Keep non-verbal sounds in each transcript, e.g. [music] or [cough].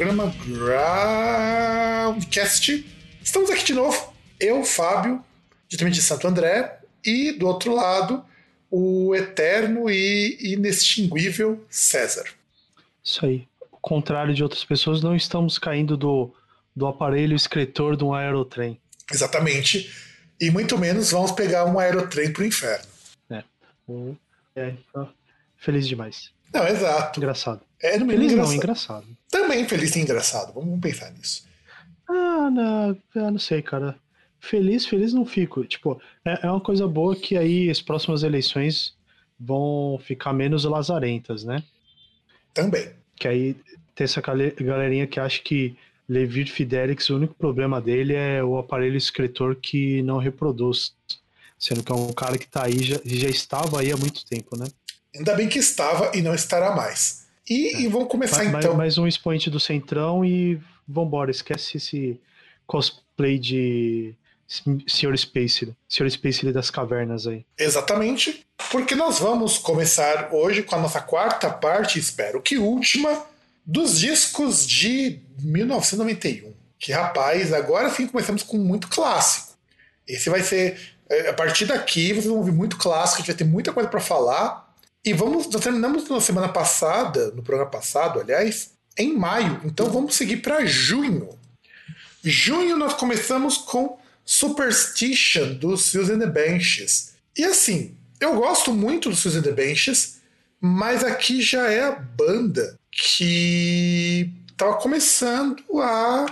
programa Groundcast. Estamos aqui de novo, eu, Fábio, diretamente de Santo André, e do outro lado, o eterno e inextinguível César. Isso aí. Ao contrário de outras pessoas, não estamos caindo do, do aparelho escritor de um aerotrem. Exatamente. E muito menos vamos pegar um aerotrem pro inferno. É, ó, feliz demais. Não, exato. Engraçado. É no mínimo Feliz não, engraçado. engraçado. Também feliz e engraçado. Vamos pensar nisso. Ah, não, eu não sei, cara. Feliz, feliz não fico. Tipo, é, é uma coisa boa que aí as próximas eleições vão ficar menos lazarentas, né? Também. Que aí tem essa gale- galerinha que acha que Levi Fidelix, o único problema dele é o aparelho escritor que não reproduz. Sendo que é um cara que tá aí, já, já estava aí há muito tempo, né? Ainda bem que estava e não estará mais. E, e vamos começar Mais, então. mais um expoente do Centrão e vambora, esquece esse cosplay de Sr. Space, Sr. Space das cavernas aí. Exatamente, porque nós vamos começar hoje com a nossa quarta parte, espero que última, dos discos de 1991. Que rapaz, agora sim começamos com muito clássico. Esse vai ser. é, A partir daqui vocês vão ouvir muito clássico, a gente vai ter muita coisa para falar. E vamos. Nós terminamos na semana passada, no programa passado, aliás, em maio. Então vamos seguir para junho. Junho nós começamos com Superstition dos Susan the Benches. E assim, eu gosto muito dos Susan the Benches, mas aqui já é a banda que estava começando a,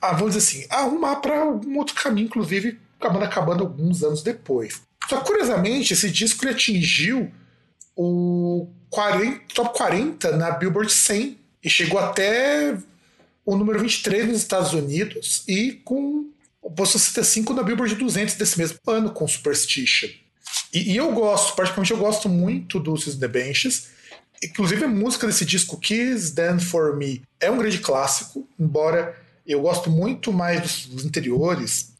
a, vamos dizer assim, arrumar para um outro caminho, inclusive acabando acabando alguns anos depois. Só curiosamente, esse disco ele atingiu o 40, top 40 na Billboard 100 e chegou até o número 23 nos Estados Unidos e com o posto 65 na Billboard 200 desse mesmo ano com Superstition. E, e eu gosto, particularmente eu gosto muito do the Benches. Inclusive a música desse disco, Kiss Then For Me, é um grande clássico, embora eu gosto muito mais dos, dos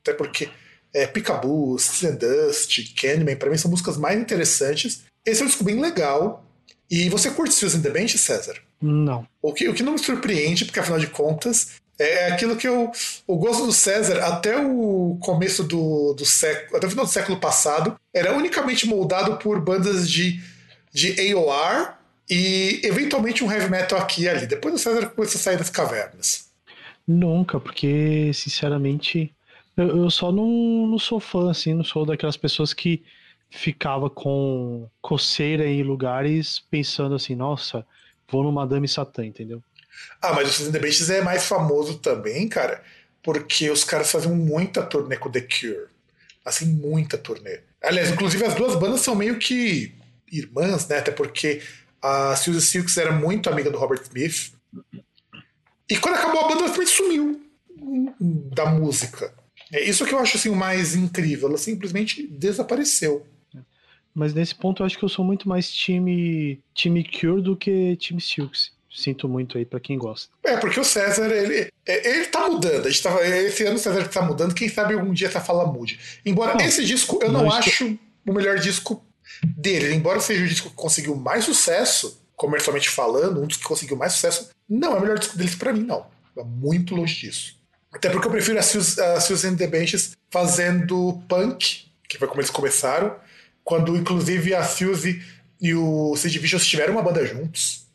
até porque é, Peekaboo, and Dust, Candyman, para mim são músicas mais interessantes. Esse é um disco bem legal. E você curte Susan the Bench, César? Não. O que, o que não me surpreende, porque afinal de contas, é aquilo que eu. O gosto do César, até o começo do, do século. Até o final do século passado, era unicamente moldado por bandas de, de AOR e eventualmente um heavy metal aqui e ali. Depois o César começou a sair das cavernas. Nunca, porque, sinceramente, eu, eu só não, não sou fã, assim, não sou daquelas pessoas que ficava com coceira em lugares pensando assim, nossa, vou no Madame Satã, entendeu? Ah, mas o Susan the Benches é mais famoso também, cara, porque os caras faziam muita turnê com The Cure. Assim, muita turnê. Aliás, inclusive as duas bandas são meio que irmãs, né? Até porque a Suzy Silks era muito amiga do Robert Smith. E quando acabou a banda, ela sumiu da música. É isso que eu acho assim, o mais incrível. Ela simplesmente desapareceu. Mas nesse ponto eu acho que eu sou muito mais time, time Cure do que time Silks. Sinto muito aí pra quem gosta. É, porque o César, ele, ele tá mudando. A gente tava, esse ano o César tá mudando. Quem sabe algum dia essa fala mude. Embora Não, esse disco eu não nós acho o melhor disco dele. Embora seja o disco que conseguiu mais sucesso, comercialmente falando, um dos que conseguiu mais sucesso, não é o melhor disco deles para mim, não. É muito longe disso. Até porque eu prefiro a Susan the Benches fazendo punk, que foi como eles começaram, quando inclusive a Suzy e o Sid Vicious tiveram uma banda juntos.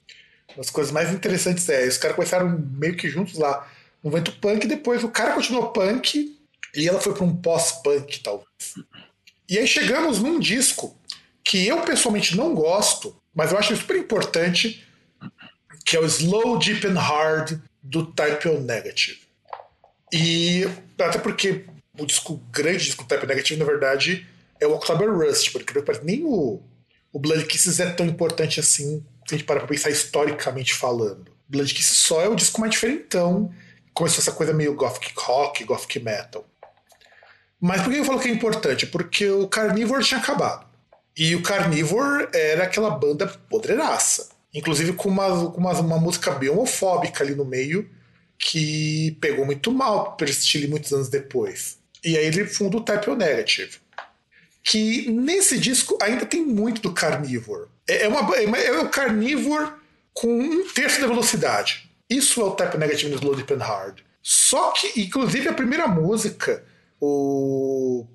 Uma das coisas mais interessantes é, os caras começaram meio que juntos lá no vento punk, depois o cara continuou punk e ela foi para um pós-punk, talvez. E aí chegamos num disco que eu pessoalmente não gosto, mas eu acho super importante, que é o Slow, Deep and Hard do Type O Negative. E até porque o disco grande disco do Type O Negative, na verdade, é o October Rust, porque nem o, o Blood Kisses é tão importante assim, se a gente parar pra pensar historicamente falando. Blood Kisses só é o disco mais diferentão, começou essa coisa meio gothic rock, gothic metal. Mas por que eu falo que é importante? Porque o Carnivore tinha acabado. E o Carnivore era aquela banda podreiraça. Inclusive com, uma, com uma, uma música bem homofóbica ali no meio, que pegou muito mal para estilo muitos anos depois. E aí ele funda o Type O Negative. Que nesse disco ainda tem muito do Carnivore. É, é, uma, é, é o Carnivore com um terço da velocidade. Isso é o Type Negative no Slow Deep and Hard. Só que, inclusive, a primeira música, o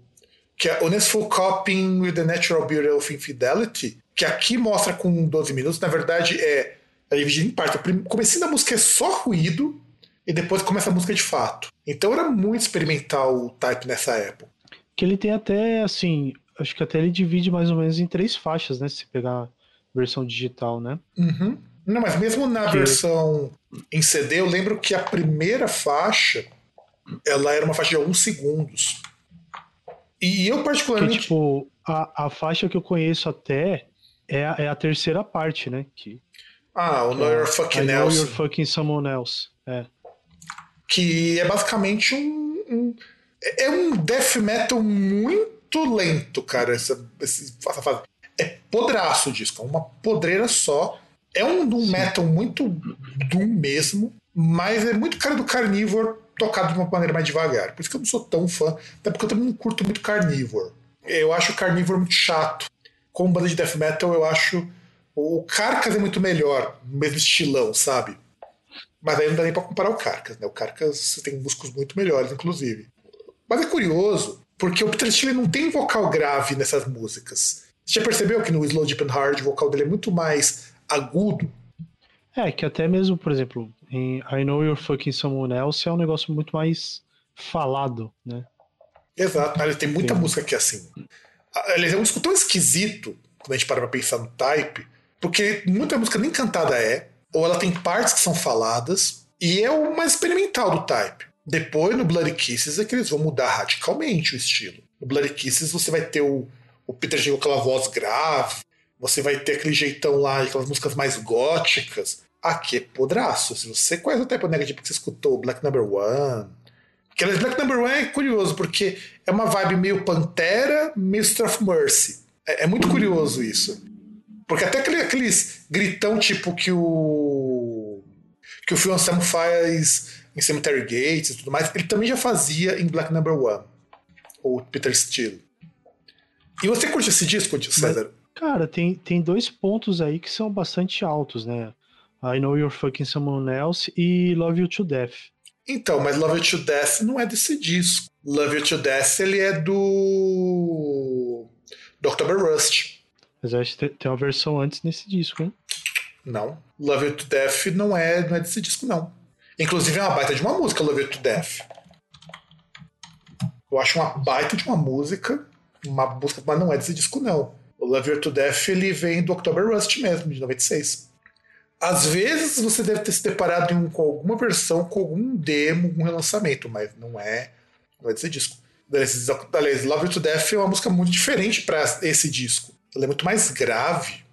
que é Honestful Coping with the Natural Beauty of Infidelity, que aqui mostra com 12 minutos, na verdade é, é dividido em parte. O comecinho da música é só ruído e depois começa a música de fato. Então era muito experimental o Type nessa época. Que ele tem até, assim, acho que até ele divide mais ou menos em três faixas, né? Se pegar a versão digital, né? Uhum. Não, mas mesmo na que... versão em CD, eu lembro que a primeira faixa ela era uma faixa de alguns segundos. E eu, particularmente. Que, tipo, a, a faixa que eu conheço até é a, é a terceira parte, né? Que, ah, o Know Your Fucking Nelson. Know Your Fucking Someone Else. É. Que é basicamente um, um. É um death metal muito lento, cara. Essa, essa fase. É podraço o disco, é uma podreira só. É um doom metal muito doom mesmo, mas é muito cara do Carnivore tocado de uma maneira mais devagar. Por isso que eu não sou tão fã, até porque eu também não curto muito Carnivore. Eu acho o Carnivore muito chato. Como banda de death metal, eu acho o Carcas é muito melhor, no mesmo estilão, sabe? Mas aí não dá nem pra comparar o Carcas, né? O Carcas tem músicos muito melhores, inclusive. Mas é curioso, porque o Peter Steele não tem vocal grave nessas músicas. Você já percebeu que no Slow Deep and Hard o vocal dele é muito mais agudo? É, que até mesmo, por exemplo, em I Know You're Fucking Someone Else é um negócio muito mais falado, né? Exato, ele tem muita tem. música que é assim. Ele é um disco tão esquisito, quando a gente para pra pensar no type, porque muita música nem cantada é, ou ela tem partes que são faladas, e é o mais experimental do type. Depois, no Bloody Kisses, é que eles vão mudar radicalmente o estilo. No Bloody Kisses, você vai ter o, o Peter Jay com aquela voz grave, você vai ter aquele jeitão lá, aquelas músicas mais góticas aqui é podraço. Se você conhece Type Negative porque você escutou Black Number One. Aquelas Black Number One é curioso, porque é uma vibe meio Pantera, Mr. of Mercy. É, é muito curioso isso. Porque até aquele, aqueles gritão tipo que o. que o Phil Anselmo faz em Cemetery Gates e tudo mais, ele também já fazia em Black Number One. Ou Peter Steele. E você curte esse disco, César? Cara, tem, tem dois pontos aí que são bastante altos, né? I Know You're Fucking Someone Else e Love You to Death. Então, mas Love You to Death não é desse disco. Love You to Death ele é do. do October Rust. Mas acho que tem uma versão antes nesse disco, hein? Não. Love You to Death não é, não é desse disco, não. Inclusive é uma baita de uma música, Love You to Death. Eu acho uma baita de uma música, uma música, mas não é desse disco, não. O Love You to Death ele vem do October Rust mesmo, de 96. Às vezes você deve ter se deparado um, com alguma versão, com algum demo, algum relançamento, mas não é, não é desse disco. Aliás, Love You to Death é uma música muito diferente para esse disco. Ela é muito mais grave.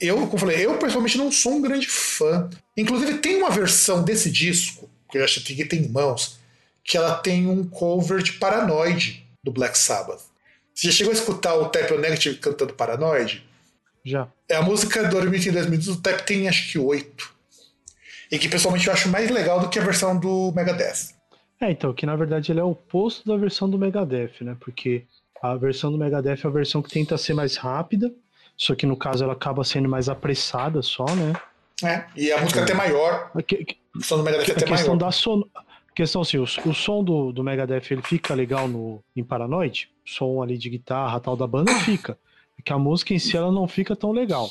Eu, como falei, eu pessoalmente não sou um grande fã. Inclusive, tem uma versão desse disco, que eu acho que tem em mãos, que ela tem um cover de Paranoid do Black Sabbath. Você já chegou a escutar o Type Negative cantando Paranoid? Já. É a música do Orbiting em 2012 do Tap tem acho que oito. E que pessoalmente eu acho mais legal do que a versão do Megadeth. É, então, que na verdade ele é o oposto da versão do Megadeth, né? Porque a versão do Megadeth é a versão que tenta ser mais rápida, Só que no caso ela acaba sendo mais apressada só, né? É, e a música é até maior. A, que, O som do Megadeth é a até questão maior. da son... a questão assim, o, o som do, do Megadeth ele fica legal no, em Paranoid? O som ali de guitarra tal da banda fica. É que a música em si ela não fica tão legal.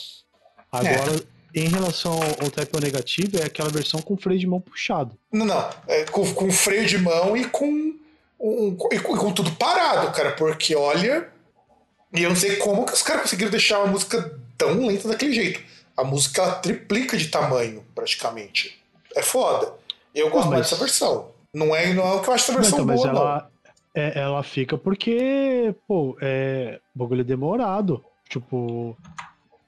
Agora, em relação ao, Type negativo, é aquela versão com freio de mão puxado. Não, não. É, com, com freio de mão e com, um, e com, e com tudo parado, cara. Porque olha. E eu não sei como que os caras conseguiram deixar a música tão lenta daquele jeito. A música ela triplica de tamanho, praticamente. É foda. Eu gosto mais dessa versão. Não é, não é o que eu acho essa Não, versão então, mas boa, não. ela, é, ela fica porque, pô, é, o bagulho é demorado. Tipo,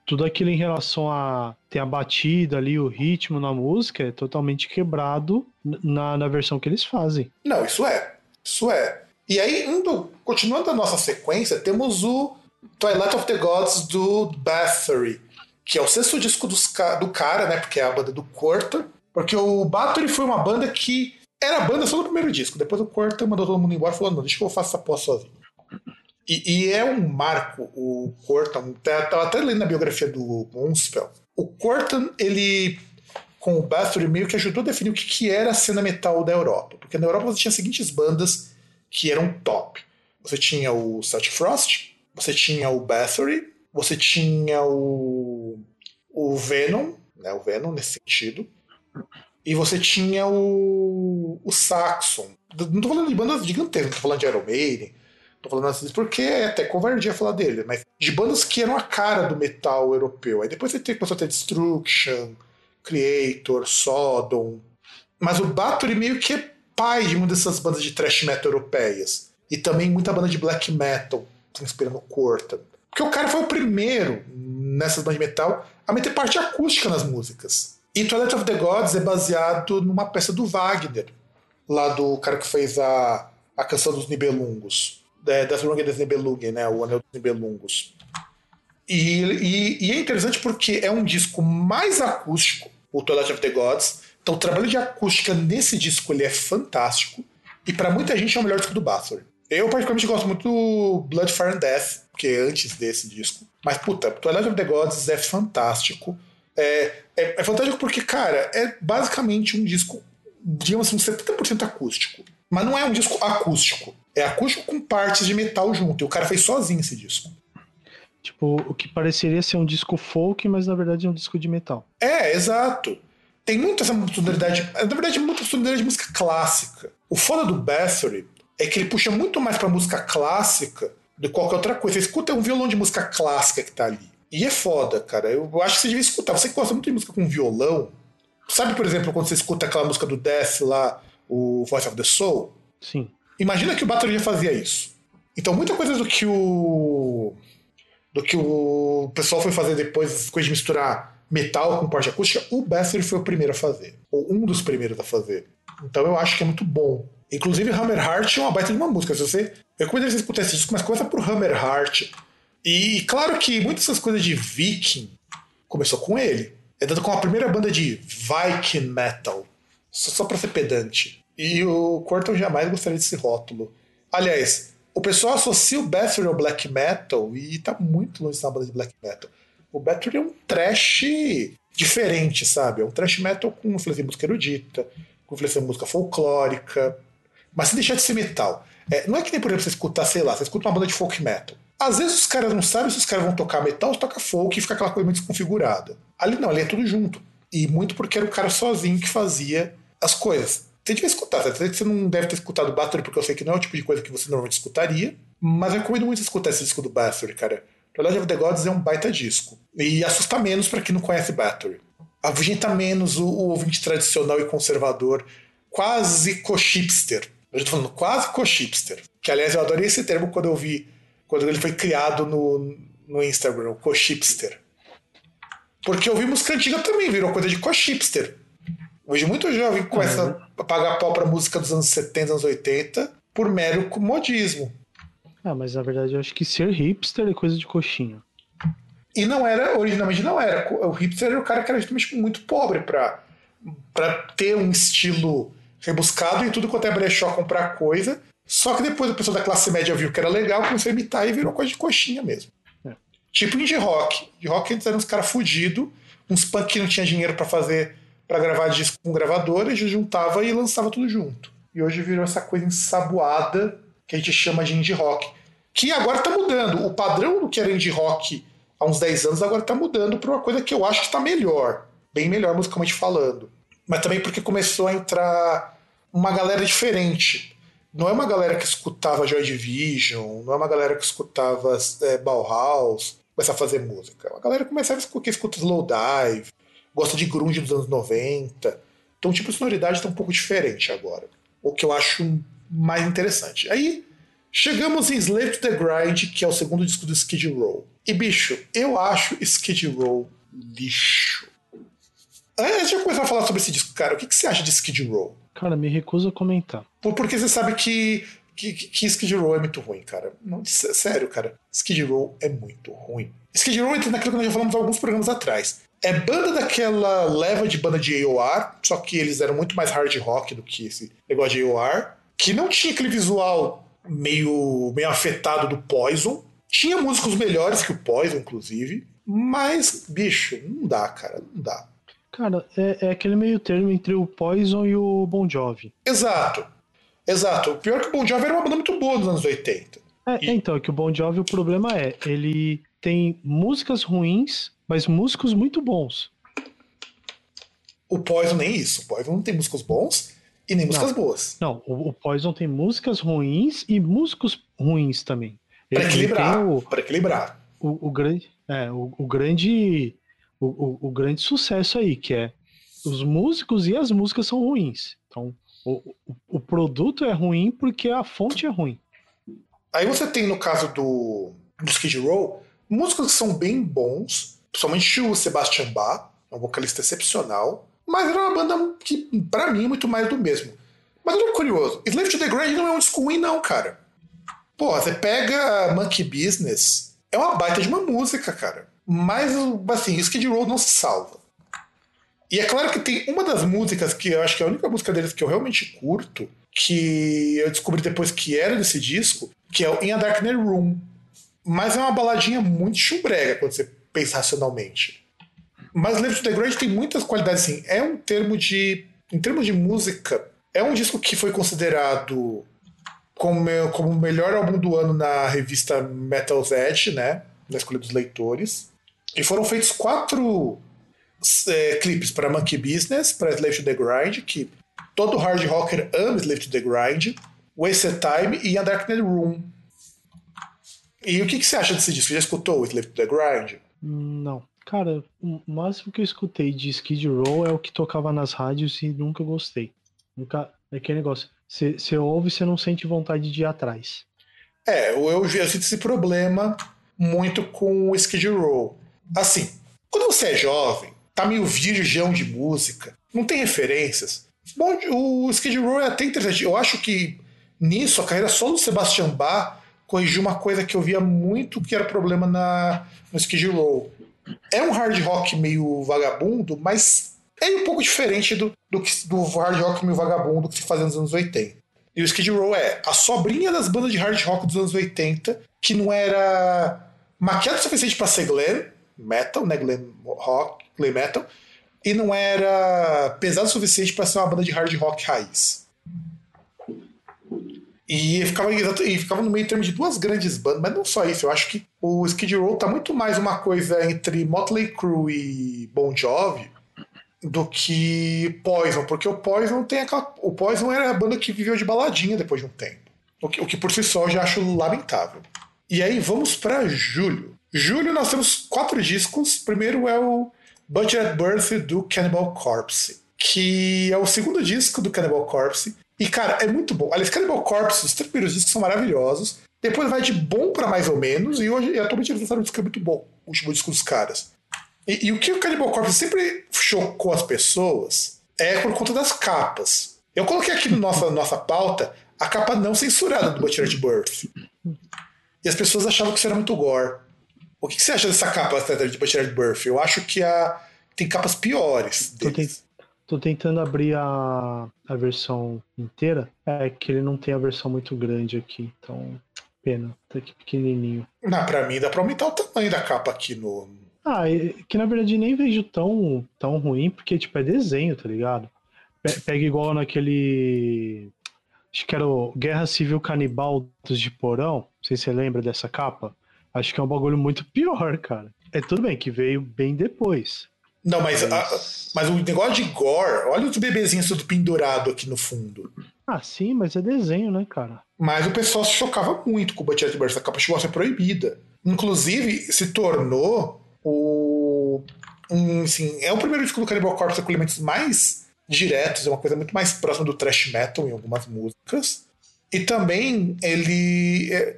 tudo aquilo em relação a ter a batida ali, o ritmo na música, é totalmente quebrado na, na versão que eles fazem. Não, isso é. Isso é. E aí, indo, continuando a nossa sequência, temos o Twilight of the Gods do Bathory, que é o sexto disco dos do cara, né? Porque é a banda do Quarter. Porque o Bathory foi uma banda que era a banda só no primeiro disco. Depois o Quarter mandou todo mundo embora, falou: não, deixa que eu faço essa porra sozinho. E, e é um marco, o Corton. Tava até lendo na biografia do Moonspell. O Corton, ele com o Bathory meio que ajudou a definir o que, que era a cena metal da Europa. Porque na Europa você tinha as seguintes bandas que eram top. Você tinha o Celtic Frost, você tinha o Bathory, você tinha o, o Venom, né, o Venom nesse sentido, e você tinha o, o Saxon. Não tô falando de bandas gigantescas, não tô falando de Iron Maiden, tô falando assim, porque é até covardia falar dele, mas de bandas que eram a cara do metal europeu. Aí depois você começou a ter Destruction, Creator, Sodom. Mas o Bathory meio que é pai de uma dessas bandas de thrash metal europeias. E também muita banda de black metal, se inspirando no Corta. Porque o cara foi o primeiro nessas bandas de metal a meter parte acústica nas músicas. E Twilight of the Gods é baseado numa peça do Wagner, lá do cara que fez a, a canção dos Nibelungos. É, das Rungas des Nibelungen, né? O Anel dos Nibelungos. E, e, e é interessante porque é um disco mais acústico, o Twilight of the Gods. Então o trabalho de acústica nesse disco ele é fantástico. E para muita gente é o melhor disco do Bathory. Eu particularmente gosto muito do Blood, Fire and Death, que é antes desse disco. Mas puta, Twilight of the Gods é fantástico. É, é, é fantástico porque, cara, é basicamente um disco, digamos assim, 70% acústico. Mas não é um disco acústico. É acústico com partes de metal junto. E o cara fez sozinho esse disco. Tipo, o que pareceria ser um disco folk, mas na verdade é um disco de metal. É, exato. Tem muita essa sonoridade, na verdade, muita sonoridade de música clássica. O foda do Bathory é que ele puxa muito mais pra música clássica do que qualquer outra coisa. Você escuta um violão de música clássica que tá ali. E é foda, cara. Eu acho que você devia escutar. Você que gosta muito de música com violão, sabe, por exemplo, quando você escuta aquela música do Death lá, o Voice of the Soul? Sim. Imagina que o já fazia isso. Então, muita coisa do que o do que o pessoal foi fazer depois, essas coisas de misturar metal com parte acústica, o Bathory foi o primeiro a fazer. Ou um dos primeiros a fazer. Então eu acho que é muito bom. Inclusive, Hammer Heart é uma baita de uma música. Se você, recomendo você escutar esse disco, mas começa por Hammer Heart. E claro que muitas dessas coisas de Viking começou com ele. É dado como a primeira banda de Viking Metal. Só, só pra ser pedante. E o Corton jamais gostaria desse rótulo. Aliás, o pessoal associa o Bathory ao black metal e tá muito longe dessa banda de black metal. O Bathory é um trash diferente, sabe? É um trash metal com influência em música erudita, com influência em música folclórica, mas sem deixar de ser metal. É, não é que nem, por exemplo, você escutar, sei lá, você escuta uma banda de folk metal. Às vezes os caras não sabem se os caras vão tocar metal ou toca folk e fica aquela coisa meio desconfigurada. Ali não, ali é tudo junto. E muito porque era o cara sozinho que fazia as coisas. Você devia escutar, você você não deve ter escutado o Bathory, porque eu sei que não é o tipo de coisa que você normalmente escutaria, mas recomendo muito escutar esse disco do Bathory, cara. Twilight of the Gods é um baita disco. E assusta menos para quem não conhece Bathory. Avugenta menos o, o ouvinte tradicional e conservador, quase co-chipster. Eu já tô falando quase co-chipster. Que, aliás, eu adorei esse termo quando eu vi, quando ele foi criado no, no Instagram, o co-chipster. Porque eu vi música antiga também, virou coisa de co-chipster. Hoje muito jovem começa a pagar pau pra música dos anos 70, anos 80, por mero modismo. Ah, mas na verdade eu acho que ser hipster é coisa de coxinha. E não era, originalmente não era. O hipster era o cara que era justamente muito pobre pra, pra ter um estilo rebuscado e tudo quanto é brechó comprar coisa. Só que depois o pessoal da classe média viu que era legal, começou a imitar e virou coisa de coxinha mesmo. É. Tipo indie rock. Indie rock antes eram uns caras fudidos, uns punk que não tinha dinheiro para fazer, para gravar disco com gravadora, e juntava e lançava tudo junto. E hoje virou essa coisa ensaboada que a gente chama de indie rock. Que agora tá mudando. O padrão do que era indie rock há uns 10 anos agora tá mudando para uma coisa que eu acho que tá melhor. Bem melhor musicalmente falando. Mas também porque começou a entrar uma galera diferente. Não é uma galera que escutava Joy Division, não é uma galera que escutava é, Bauhaus, começar a fazer música. A galera começava a escutar, que escuta Slowdive, gosta de grunge dos anos 90. Então tipo de sonoridade está um pouco diferente agora. O que eu acho mais interessante. Aí chegamos em Slave to the Grind, que é o segundo disco do Skid Row. E bicho, eu acho Skid Row lixo. Antes de eu começar a falar sobre esse disco, cara, o que, que você acha de Skid Row? Cara, me recuso a comentar. Porque você sabe que que, que Skid Row é muito ruim, cara. Não, sério, cara. Skid Row é muito ruim. Skid Row entra naquilo que nós já falamos alguns programas atrás. É banda daquela leva de banda de AOR, só que eles eram muito mais hard rock do que esse negócio de AOR, que não tinha aquele visual meio, meio afetado do Poison. Tinha músicos melhores que o Poison, inclusive. Mas, bicho, não dá, cara. Não dá. Cara, é, é aquele meio termo entre o Poison e o Bon Jovi. Exato. Exato. O pior é que o Bon Jovi era uma banda muito boa nos anos 80. É, e... Então, é que o Bon Jovi, o problema é, ele tem músicas ruins, mas músicos muito bons. O Poison nem isso. O Poison não tem músicos bons e nem músicas não, boas. Não, o, o, Poison tem músicas ruins e músicos ruins também. Para equilibrar. Para equilibrar. O, o, grande, é, o, o grande, o, o, o grande sucesso aí, que é os músicos e as músicas são ruins. Então, o, o, produto é ruim porque a fonte é ruim. Aí você tem, no caso do, do Skid Row, músicos que são bem bons, principalmente o Sebastian Bach, um vocalista excepcional, mas era uma banda que, para mim, é muito mais do mesmo. Mas olha que curioso, Slave to the Grind não é um disco ruim, não, cara. Pô, você pega Monkey Business, é uma baita de uma música, cara. Mas, assim, Skid Row não se salva. E é claro que tem uma das músicas que eu acho que é a única música deles que eu realmente curto, que eu descobri depois que era desse disco, que é o In a Darkner Room. Mas é uma baladinha muito chumbrega quando você pensa racionalmente. Mas Live to the Grave tem muitas qualidades, assim. É um termo de. Em termos de música, é um disco que foi considerado como, como o melhor álbum do ano na revista Metal's Edge, né? Na escolha dos leitores. E foram feitos quatro é, clipes para Monkey Business, para Slave to the Grind, que todo hard rocker ama Slave to the Grind, Wasted Time e A Darknet Room. E o que, que você acha desse disco? Já escutou o Slave to the Grind? Não. Cara, o máximo que eu escutei de Skid Row é o que tocava nas rádios e nunca gostei. Nunca. É aquele negócio. Você ouve e você não sente vontade de ir atrás. É, eu, eu, eu sinto esse problema muito com o Skid Row. Assim, quando você é jovem, tá meio virgão de música, não tem referências. Bom, o Skid Row é até interessante. Eu acho que nisso a carreira só do Sebastian Bach corrigiu uma coisa que eu via muito que era problema na, no Skid Row. É um hard rock meio vagabundo, mas é um pouco diferente do, do, do hard rock meio vagabundo que se fazia nos anos 80. E o Skid Row é a sobrinha das bandas de hard rock dos anos 80, que não era maquiado o suficiente para ser glam metal, né, glam rock, play metal, e não era pesado o suficiente para ser uma banda de hard rock raiz. E ficava, e ficava no meio termo de duas grandes bandas, mas não só isso, eu acho que o Skid Row tá muito mais uma coisa entre Motley Crue e Bon Jovi do que Poison, porque o Poison tem aquela. O Poison era a banda que viveu de baladinha depois de um tempo. O que, o que por si só eu já acho lamentável. E aí vamos para julho. Julho nós temos quatro discos. Primeiro é o Butcher at Birth do Cannibal Corpse, que é o segundo disco do Cannibal Corpse. E, cara, é muito bom. Aliás, Cannibal Corpse, os três primeiros discos são maravilhosos. Depois vai de bom para mais ou menos, e hoje, atualmente, eles lançaram um disco é muito bom, o último disco dos caras. E, e, o que o Cannibal Corpse sempre chocou as pessoas é por conta das capas. Eu coloquei aqui na no nossa, nossa pauta a capa não censurada do Butcher at Birth. E as pessoas achavam que isso era muito gore. O que, você acha dessa capa de Butcher Birth? Eu acho que a, tem capas piores. Tô, te, tô, tentando abrir a, a versão inteira. É que ele não tem a versão muito grande aqui. Então. pena. Tá aqui pequenininho. Não, pra mim dá pra aumentar o tamanho da capa aqui no. Ah, que na verdade nem vejo tão, tão ruim, porque, tipo, é desenho, tá ligado? Pe- Pega igual naquele. Acho que era o Guerra Civil Canibal dos de Porão. Não sei se você lembra dessa capa. Acho que é um bagulho muito pior, cara. É tudo bem que veio bem depois. Não, mas, a- Mas- mas o negócio de gore, olha os bebezinhos tudo pendurado aqui no fundo. Ah, sim, mas é desenho, né, cara? Mas o pessoal se chocava muito com o Butcher Birds. A capa chegou a ser proibida. Inclusive, se tornou o. Um, assim, é o primeiro disco do Cannibal Corpse com elementos mais diretos, é uma coisa muito mais próxima do thrash metal em algumas músicas. E também ele. É,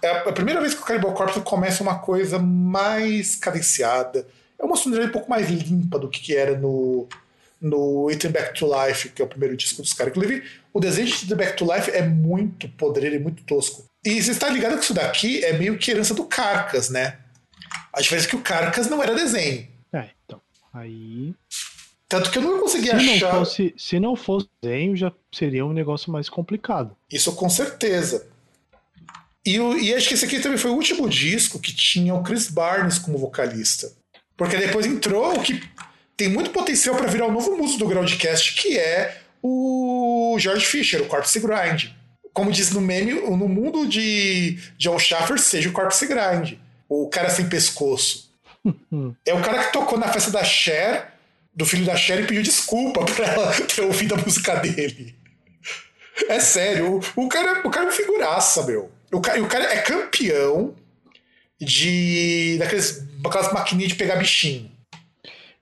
é a primeira vez que o Cannibal Corpse começa uma coisa mais cadenciada. É uma sonoridade um pouco mais limpa do que que era no, no Eating Back to Life, que é o primeiro disco dos caras. Inclusive, o desenho de Eating Back to Life é muito podreiro e muito tosco. E você está ligado que isso daqui é meio que herança do Carcas, né? A diferença é que o Carcas não era desenho. É, então. Aí. Tanto que eu não consegui Se não, achar. fosse, se não fosse desenho, já seria um negócio mais complicado. Isso com certeza. E, e acho que esse aqui também foi o último disco que tinha o Chris Barnes como vocalista. Porque depois entrou o que tem muito potencial para virar o novo músico do Groundcast, que é o George Fisher, o Corpse Grind. Como diz no meme, no mundo de John Schaffer, seja o Corpse Grind. O cara sem pescoço. [laughs] é o cara que tocou na festa da Cher, do filho da Cher, e pediu desculpa [laughs] pra ela ter ouvido a música dele. É sério, o, o cara, o cara é uma figuraça, meu. O cara, o cara é campeão de. daqueles, daquelas maquininhas de pegar bichinho.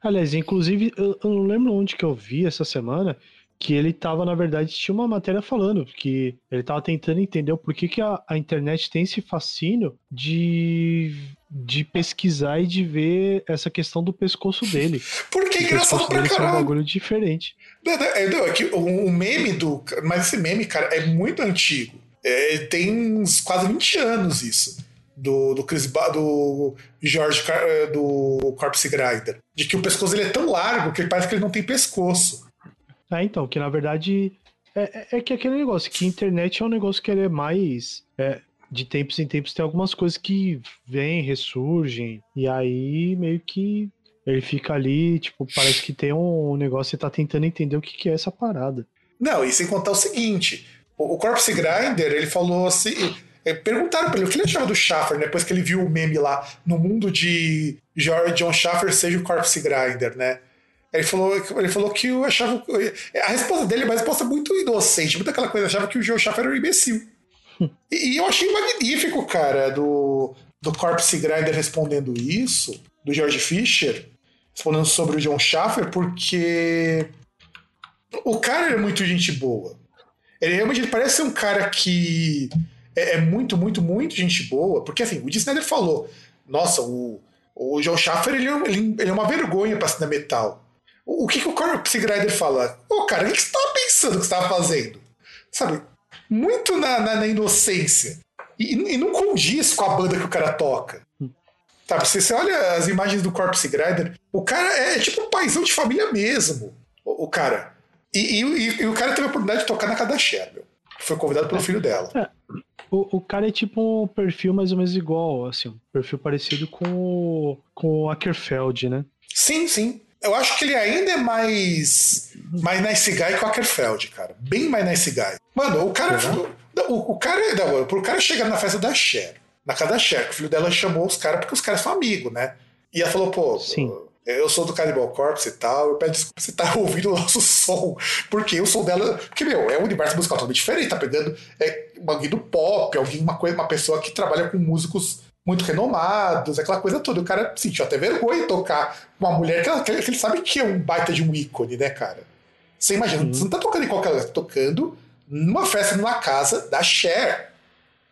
Aliás, inclusive, eu, eu não lembro onde que eu vi essa semana que ele tava, na verdade, tinha uma matéria falando que ele tava tentando entender o porquê que a, a internet tem esse fascínio de, de pesquisar e de ver essa questão do pescoço dele. Porque é engraçado pra dele ser um caralho. bagulho diferente. Não, não, é, não, é que o, o meme do. Mas esse meme, cara, é muito antigo. É, tem uns quase 20 anos isso. Do, do Chris ba do George Car eh, do Corpse Grinder. De que o pescoço dele é tão largo que ele parece que ele não tem pescoço. Ah, então, que na verdade é, é- é que aquele negócio, que a internet é um negócio que ele é mais. é, de tempos em tempos tem algumas coisas que vêm, ressurgem, e aí meio que ele fica ali, tipo, parece que tem um negócio e tá tentando entender o que, que é essa parada. Não, e sem contar o seguinte: o, Corpse Grinder, ele falou assim. eh, Perguntaram pra ele o que ele achava do Schaffer, né, depois que ele viu o meme lá no mundo de John Schaffer seja o Corpse Grinder, né? Ele falou, ele falou que eu achava. A resposta dele é uma resposta muito inocente, muito aquela coisa, achava que o John Schaffer era um imbecil. E, e eu achei magnífico, cara, do, do Corpse Grinder respondendo isso, do George Fisher, respondendo sobre o John Schaffer, porque o cara é muito gente boa. Ele realmente parece ser um cara que é, é muito, muito, muito gente boa. Porque assim, o Dee Snyder falou: Nossa, o, o John Schaffer ele, é ele- ele é uma vergonha pra cena metal. O, o que, que o Corpse Grinder fala? Ô, cara, o que, você tava pensando que você tava fazendo? Sabe? Muito na, na, na inocência. E, e não condiz com a banda que o cara toca. Sabe, você, você olha as imagens do Corpse Grinder, o cara é tipo um paizão de família mesmo. O, o cara. E, e- e- o cara teve a oportunidade de tocar na casa da Cher, meu. Foi convidado pelo filho dela. O, o cara é tipo um perfil mais ou menos igual, assim, um perfil parecido com o, com o Ackerfeld, né? Sim, sim. Eu acho que ele ainda é mais. Mais nice guy que o Ackerfeld, cara. Bem mais nice guy. Mano, o cara. Será? O, o cara. Não, pro cara chegar na festa da Cher, na casa da Cher, que o filho dela chamou os caras porque os caras são amigos, né? E ela falou, pô. Sim. Eu sou do Cannibal Corpse e tal, eu peço desculpa você tá [laughs] ouvindo o nosso som, porque o som dela. Porque, meu, é um universo musical totalmente diferente, tá pegando é, alguém do pop, alguém, uma, coisa, uma pessoa que trabalha com músicos muito renomados, aquela coisa toda. O cara sentiu até vergonha em tocar com uma mulher que, ela- que ele sabe que é um baita de um ícone, né, cara? Você imagina, Sim. você não tá tocando em qualquer lugar, você tá tocando numa festa, numa casa da Cher.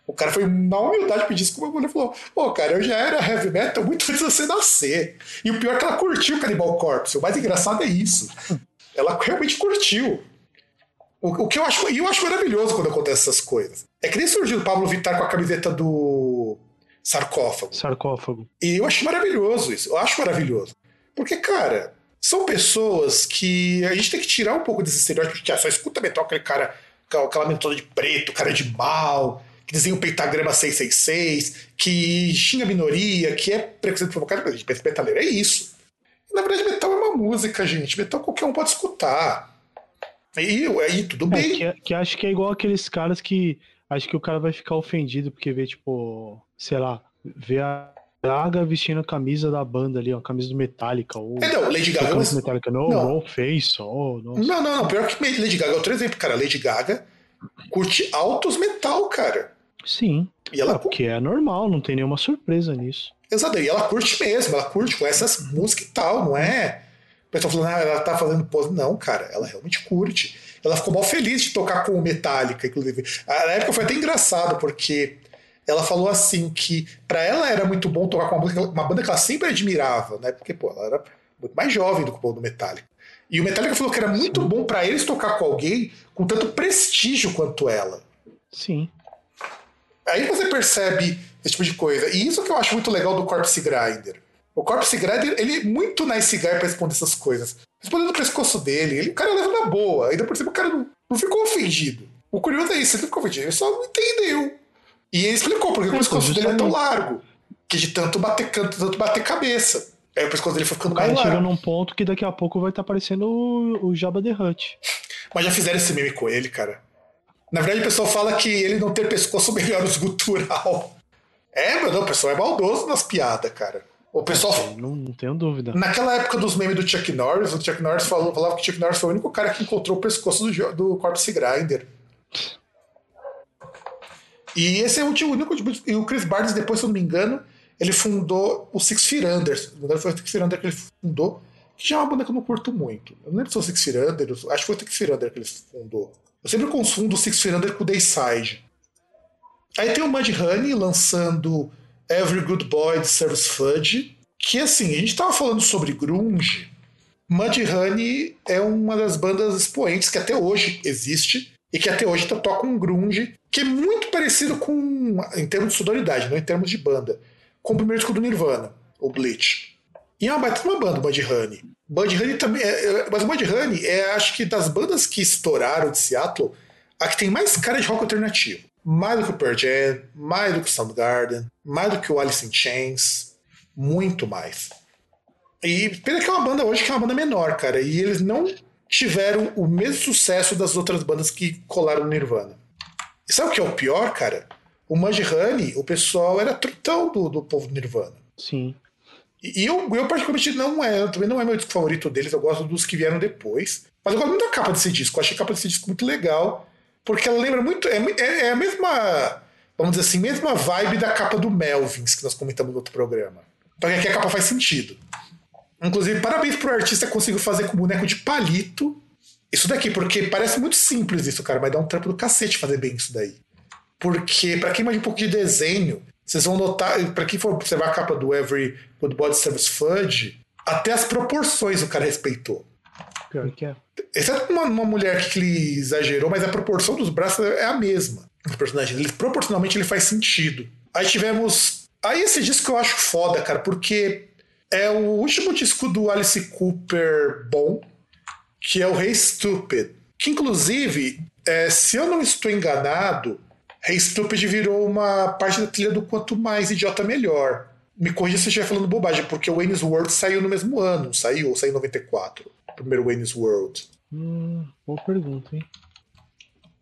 O cara foi na humildade pedir desculpa, mulher falou: Pô, cara, eu já era heavy metal muito antes de você nascer. E o pior é que ela curtiu Cannibal Corpse. O mais engraçado é isso. Ela realmente curtiu. O, o que eu acho, e eu acho maravilhoso quando acontecem essas coisas. É que nem surgiu o Pablo Vittar com a camiseta do sarcófago. Sarcófago. E eu acho maravilhoso isso. Eu acho maravilhoso. Porque, cara, são pessoas que a gente tem que tirar um pouco desse estereótipo de que ah, só escuta metal aquele cara aquela mentola de preto, cara de mal, que desenha o pentagrama 666, que xinga a minoria, que é preconceito provocado. A gente pensa metaleiro, é isso. Na verdade, metal é uma música, gente. Metal qualquer um pode escutar. E aí, tudo É, bem. que, que acho que é igual aqueles caras que. Acho que o cara vai ficar ofendido porque vê, tipo, sei lá, vê a Gaga vestindo a camisa da banda ali, ó, a camisa do Metallica. Ou É, não, Lady Gaga. camisa Mas... Metallica, no, Não. no face, oh, nossa. Não, não, não. Pior que Lady Gaga. Outro exemplo, cara. Lady Gaga curte altos metal, cara. Sim. E ela Ah, porque é normal, não tem nenhuma surpresa nisso. Exato, e ela curte mesmo, ela curte com essas músicas e tal, não é? O pessoal falando, ah, ela tá fazendo pose. Não, cara, ela realmente curte. Ela ficou mal feliz de tocar com o Metallica, inclusive. Na época foi até engraçado, porque ela falou assim que pra ela era muito bom tocar com uma, música, uma banda que ela sempre admirava, né? Porque, pô, ela era muito mais jovem do que o povo do Metallica. E o Metallica falou que era muito bom pra eles tocar com alguém com tanto prestígio quanto ela. Sim. Aí você percebe esse tipo de coisa. E isso que eu acho muito legal do Corpse Grinder. O Corpse Grinder, ele é muito nice guy pra responder essas coisas. Respondendo o pescoço dele, ele, o cara leva na boa. Ainda por cima, o cara não, não ficou ofendido. O curioso é isso, ele não ficou ofendido, ele só não entendeu. E ele explicou porque o pescoço dele é tão largo. Que de tanto bater canto, tanto bater cabeça. Aí o pescoço dele foi ficando O cara mais largo. num ponto que daqui a pouco vai estar parecendo o, o Jabba the Hutt. Mas já fizeram esse meme com ele, cara. Na verdade, o pessoal fala que ele não ter pescoço [laughs] melhora os gutural. É, meu, não, o pessoal é maldoso nas piadas, cara. O pessoal. Não, não tenho dúvida. Naquela época dos memes do Chuck Norris, o Chuck Norris falou, falava que o Chuck Norris foi o único cara que encontrou o pescoço do, do Corpse Grinder. E esse é o único. E o Chris Barnes, depois, se eu não me engano, ele fundou o Six Feet Under. Foi o Six Feet Under que ele fundou, que já é uma banda que eu não curto muito. Eu não lembro se foi o Six Feet Under, acho que foi o Six Feet Under que ele fundou. Eu sempre confundo o Six Feet Under com o Dayside. Aí tem o Mud Honey lançando Every Good Boy Deserves Fudge, que assim, a gente tava falando sobre grunge. Mud Honey é uma das bandas expoentes que até hoje existe e que até hoje toca um grunge que é muito parecido com, em termos de sonoridade, não em termos de banda, com o primeiro disco do Nirvana, o Bleach. E é uma baita uma banda, o Mud Mud Honey também, é, é- mas o Mud Honey é, acho que das bandas que estouraram de Seattle, a que tem mais cara de rock alternativo. Mais do que o Pearl Jam, mais do que o Soundgarden, mais do que o Alice in Chains, muito mais. E pena que é uma banda hoje que é uma banda menor, cara. E eles não tiveram o mesmo sucesso das outras bandas que colaram no Nirvana. E sabe o que é o pior, cara? O Honey, o pessoal era trutão do, do povo do Nirvana. Sim. E eu, eu particularmente não é, também não é meu disco favorito deles, eu gosto dos que vieram depois. Mas eu gosto muito da capa desse disco, eu achei a capa desse disco muito legal, porque ela lembra muito, é, é, é a mesma, vamos dizer assim, mesma vibe da capa do Melvins, que nós comentamos no outro programa. Então aqui a capa faz sentido. Inclusive, parabéns pro artista que conseguiu fazer com boneco de palito isso daqui, porque parece muito simples isso, cara, mas dá um trampo do cacete fazer bem isso daí. Porque, pra quem manja um pouco de desenho, vocês vão notar, pra quem for observar a capa do Every Good Body Service Fudge, até as proporções o cara respeitou. Pior que é. Exceto uma, uma mulher que ele exagerou, mas a proporção dos braços é a mesma. O personagem, ele, proporcionalmente ele faz sentido. Aí tivemos. Aí esse disco eu acho foda, cara, porque é o último disco do Alice Cooper bom, que é o Hey Stupid. Que inclusive, é, se eu não estou enganado, Hey Stupid virou uma parte da trilha do Quanto Mais Idiota Melhor. Me corrija se eu estiver falando bobagem, porque o Wayne's World saiu no mesmo ano, saiu, ou saiu em 94. O primeiro Wayne's World. Hum, boa pergunta, hein?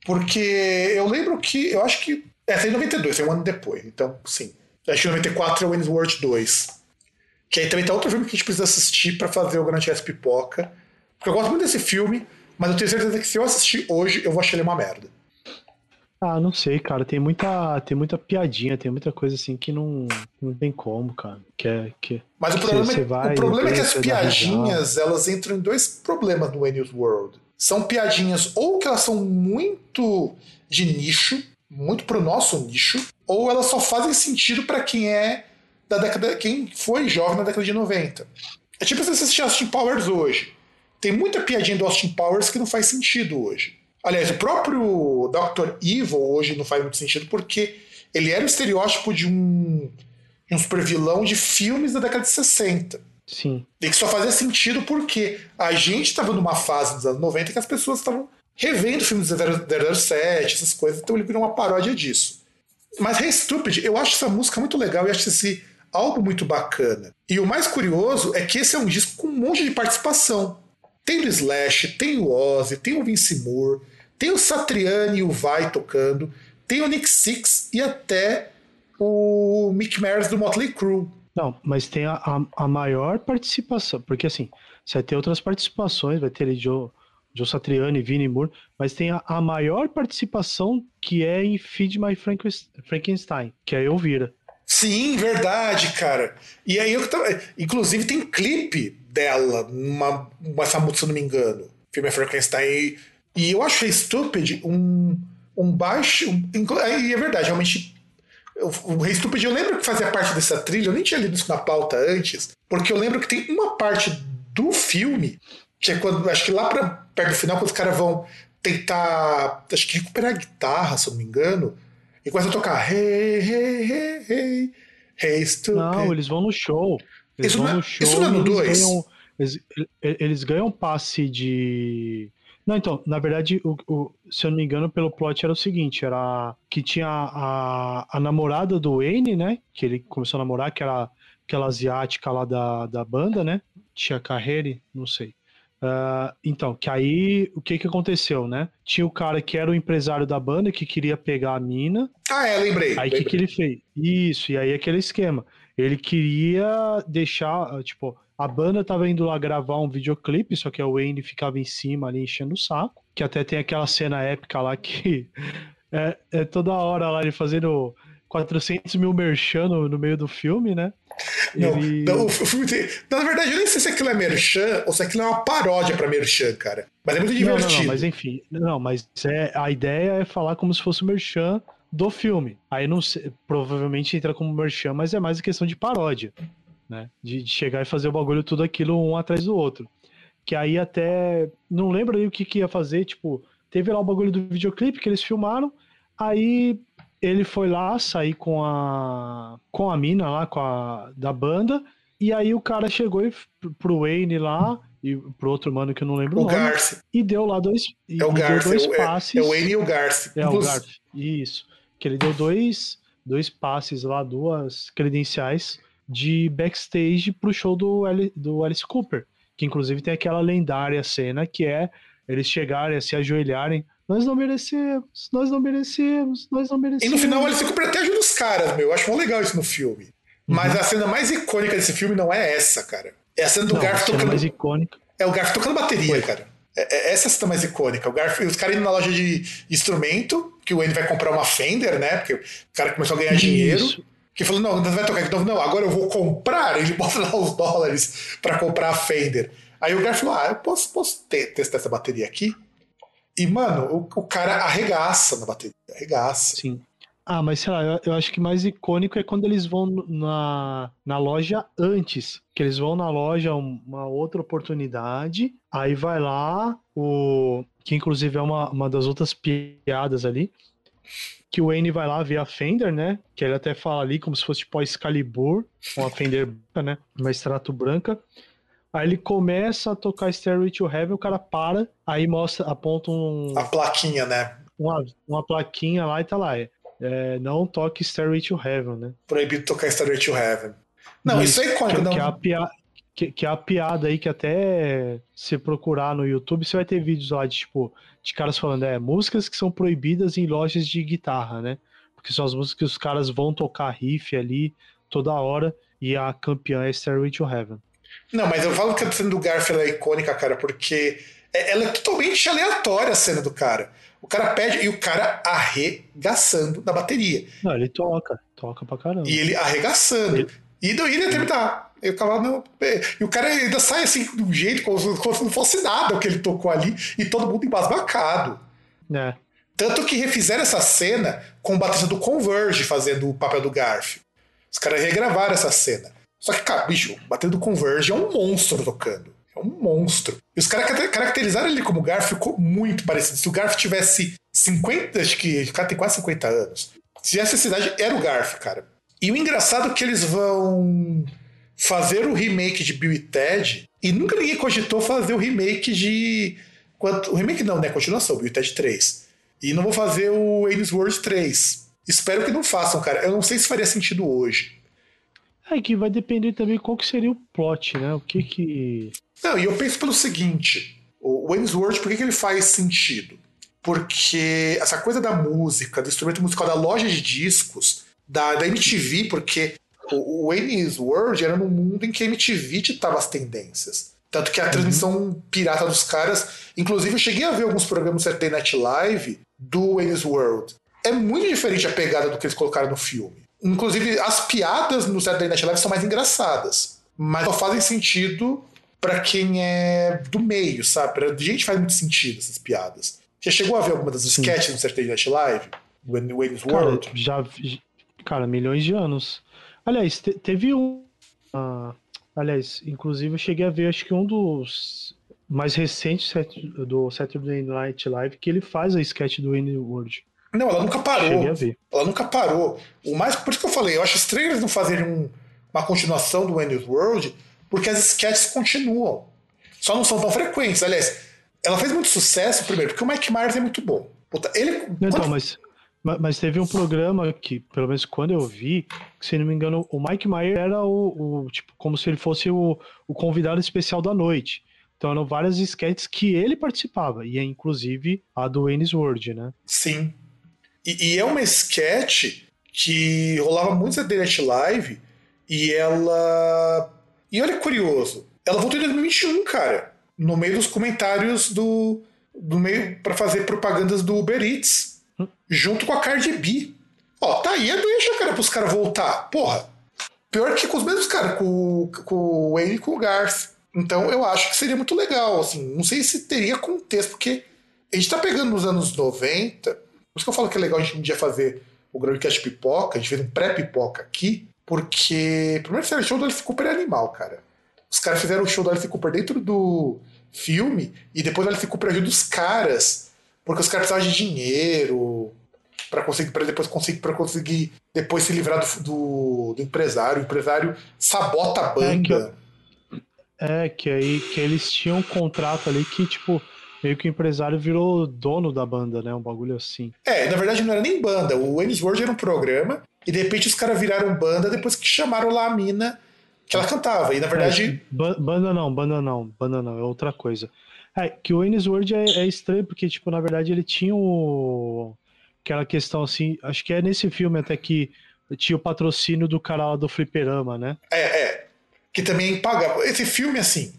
Porque eu lembro que. Eu acho que. É, saiu em 92, saiu um ano depois. Então, sim. Acho que em 94 é o Wayne's World 2. Que aí também tá outro filme que a gente precisa assistir pra fazer o Grande S Pipoca. Porque eu gosto muito desse filme, mas eu tenho certeza que se eu assistir hoje, eu vou achar ele uma merda. Ah, não sei, cara. Tem muita, tem muita piadinha, tem muita coisa assim que não, não tem como, cara. Que é, que... Mas o problema, cê é, vai, o problema é que as piadinhas elas entram em dois problemas no Wayne's World. São piadinhas ou que elas são muito de nicho, muito pro nosso nicho, ou elas só fazem sentido pra quem é da década, quem foi jovem na década de 90. É tipo se você assistir Austin Powers hoje. Tem muita piadinha do Austin Powers que não faz sentido hoje. Aliás, o próprio Dr. Evil hoje não faz muito sentido porque ele era o estereótipo de um, de um super vilão de filmes da década de 60. Sim. E que só fazia sentido porque a gente estava numa fase dos anos 90 que as pessoas estavam revendo filmes do 007, essas coisas, então ele virou uma paródia disso. Mas Hey Stupid, eu acho essa música muito legal e acho esse álbum muito bacana. E o mais curioso é que esse é um disco com um monte de participação. Tem o Slash, tem o Ozzy, tem o Vince Moore, tem o Satriani e o Vai tocando, tem o Nick Six e até o Mick Mars do Motley Crue. Não, mas tem a, a, a, maior participação, porque assim, você vai ter outras participações, vai ter Joe, Joe Satriani, Vinnie Moore, mas tem a, a, maior participação que é em Feed My Frankenstein, que é Elvira. Sim, verdade, cara. E aí eu inclusive tem clipe dela, uma, essa música, se eu não me engano. Filme Frankenstein. E eu achei Stupid um, um baixo. Um, e é verdade, realmente. O Rei Stupid, eu lembro que fazia parte dessa trilha, eu nem tinha lido isso na pauta antes, porque eu lembro que tem uma parte do filme, que é quando, acho que lá pra, perto do final, quando os caras vão tentar, acho que recuperar a guitarra, se eu não me engano, e começa a tocar Hey, hey, hey, hey, hey, stupid. Não, eles vão no show. Eles isso, vão não é, no show isso não é no 2? Eles, eles, ganham passe de. Não, então, na verdade, o, o, se eu não me engano, pelo plot era o seguinte: era que tinha a, a namorada do Wayne, né? Que ele começou a namorar, que era aquela asiática lá da, da banda, né? Tinha Carreira, não sei. Uh, então, que aí o que que aconteceu, né? Tinha o cara que era o empresário da banda que queria pegar a mina. Ah, é, lembrei. Aí o que, que ele fez? Isso, e aí aquele esquema. Ele queria deixar, tipo, a banda tava indo lá gravar um videoclipe, só que a Wayne ficava em cima ali enchendo o saco. Que até tem aquela cena épica lá que [laughs] é, é toda hora lá ele fazendo 400 mil merchan no, no meio do filme, né? Não, ele... não, o filme tem... não, na verdade, eu nem sei se aquilo é merchan ou se aquilo é uma paródia pra merchan, cara. Mas é muito divertido. Não, não, mas enfim, não, mas é, a ideia é falar como se fosse o merchan do filme. Aí não sei, provavelmente entra como merchan, mas é mais questão de paródia, né? De, de, chegar e fazer o bagulho tudo aquilo um atrás do outro. Que aí até não lembro aí o que, que ia fazer, tipo, teve lá o bagulho do videoclipe que eles filmaram, aí ele foi lá sair com a com a mina lá com a da banda e aí o cara chegou e, pro Wayne lá e pro outro mano que eu não lembro o, o nome Garce. e deu lá dois é o Garce, dois é, passes é, o Wayne e o Garce é o Garce isso que ele deu dois dois passes lá duas credenciais de backstage pro show do, do Alice Cooper que inclusive tem aquela lendária cena que é eles chegarem a se ajoelharem nós não merecemos, nós não merecemos, nós não merecemos. E no final ele fica até ajuda os caras, meu. Eu acho muito legal isso no filme. Mas uhum. a cena mais icônica desse filme não é essa, cara. É a cena do Garf tocando. mais icônica. É o Garf tocando bateria, Foi. cara. É, é, essa é a cena mais icônica. O Garf, os caras indo na loja de instrumento, que o Andy vai comprar uma Fender, né? Porque o cara começou a ganhar isso. dinheiro. Que falou: não, você vai tocar de novo. Não, agora eu vou comprar. Ele bota lá os dólares para comprar a Fender. Aí o Garf falou: ah, eu posso, posso ter, testar essa bateria aqui? E, mano, o, o cara arregaça na bateria. Arregaça. Sim. Ah, mas sei lá, eu, eu, acho que mais icônico é quando eles vão na, na loja antes. Que eles vão na loja uma outra oportunidade, aí vai lá, o que inclusive é uma, uma das outras piadas ali, que o Wayne vai lá ver a Fender, né? Que ele até fala ali como se fosse tipo a Excalibur, uma Fender, né? Uma extrato branca. Aí ele começa a tocar Stairway to Heaven, o cara para, aí mostra, aponta um. A plaquinha, né? Uma, uma plaquinha lá e tá lá. É, é, não toque Stairway to Heaven, né? Proibido tocar Stairway to Heaven. Não, isso, isso é icônico, que, não. Que é, a que, que é a piada aí que até se procurar no YouTube, você vai ter vídeos lá de tipo, de caras falando, é, músicas que são proibidas em lojas de guitarra, né? Porque são as músicas que os caras vão tocar riff ali toda hora e a campeã é Stairway to Heaven. Não, mas eu falo que a cena do Garfield é icônica, cara, porque é, ela é totalmente aleatória a cena do cara. O cara pede e o cara arregaçando na bateria. Não, ele toca, toca pra caramba. E ele arregaçando. Ele... E daí ele terminar. E o, cavalo, e o cara ainda sai assim de um jeito, como se, como se não fosse nada o que ele tocou ali, e todo mundo embasbacado. É. Tanto que refizeram essa cena com o batista do Converge fazendo o papel do Garf. Os caras regravaram essa cena. Só que, cara, bicho, batendo Converge é um monstro tocando. É um monstro. E os caras caracterizaram ele como Garf ficou muito parecido. Se o Garf tivesse 50, acho que o cara tem quase 50 anos. Se essa cidade era o Garf, cara. E o engraçado é que eles vão fazer o remake de Bill e Ted e nunca ninguém cogitou fazer o remake de. O remake não, né? Continuação, Bill e Ted 3. E não vou fazer o Ames World 3. Espero que não façam, cara. Eu não sei se faria sentido hoje. É que vai depender também qual que seria o plot, né? O que que. Não, e eu penso pelo seguinte: o Wayne's World, por que, que ele faz sentido? Porque essa coisa da música, do instrumento musical, da loja de discos, da, da MTV, porque o, o Wayne's World era num mundo em que a MTV ditava as tendências. Tanto que a transmissão uhum. pirata dos caras. Inclusive, eu cheguei a ver alguns programas do Saturday Night Live do Wayne's World. É muito diferente a pegada do que eles colocaram no filme. Inclusive, as piadas no Saturday Night Live são mais engraçadas. Mas só fazem sentido para quem é do meio, sabe? Pra gente faz muito sentido essas piadas. Você chegou a ver alguma das sketches no Saturday Night Live? Do Wayne's World? Já, cara, milhões de anos. Aliás, te, teve um. Uh, aliás, inclusive eu cheguei a ver, acho que um dos mais recentes do Saturday Night Live, que ele faz a sketch do Wayne World. Não, ela nunca parou. Cheguei a ver. Ela nunca parou. O mais, por isso que eu falei, eu acho estranho eles não fazerem um, uma continuação do Wayne's World, porque as sketches continuam. Só não são tão frequentes. Aliás, ela fez muito sucesso, primeiro, porque o Mike Myers é muito bom. Puta, ele. Então, quando... mas, mas teve um programa que, pelo menos quando eu vi, que, se não me engano, o Mike Myers era o, o tipo, como se ele fosse o, o convidado especial da noite. Então eram várias sketches que ele participava, e é inclusive a do Wayne's World, né? Sim. E, e é uma sketch que rolava muito na Direct Live, e ela e olha que curioso, ela voltou em 2021, cara, no meio dos comentários do, do meio para fazer propagandas do Uber Eats. Junto com a Cardi B. Ó, tá aí a deixa, cara, pros caras voltar. Porra, pior que com os mesmos caras, com, com o Wayne e com o Garth. Então eu acho que seria muito legal, assim, não sei se teria contexto, porque a gente tá pegando nos anos 90, por isso que eu falo que é legal a gente um dia fazer o Groundcast Pipoca, a gente fez um pré-pipoca aqui, porque, primeiro, o show do Alice Cooper é animal, cara. Os caras fizeram o show do Alice Cooper dentro do filme e depois o Alice Cooper ajuda os caras, porque os caras precisavam de dinheiro para conseguir para depois conseguir para conseguir depois se livrar do, do, do, empresário. O empresário sabota a banda. É que, é que aí que eles tinham um contrato ali que tipo meio que o empresário virou dono da banda, né? Um bagulho assim. É, na verdade não era nem banda. O Ennis World era um programa e de repente os caras viraram banda depois que chamaram lá a mina que ela cantava. E na verdade. É, banda não, banda não, banda não, é outra coisa. É, que o Wayne's World é, é, estranho, porque, tipo, na verdade ele tinha o... aquela questão assim. Acho que é nesse filme até que tinha o patrocínio do cara lá do Fliperama, né? É, é. Que também paga. Esse filme, assim.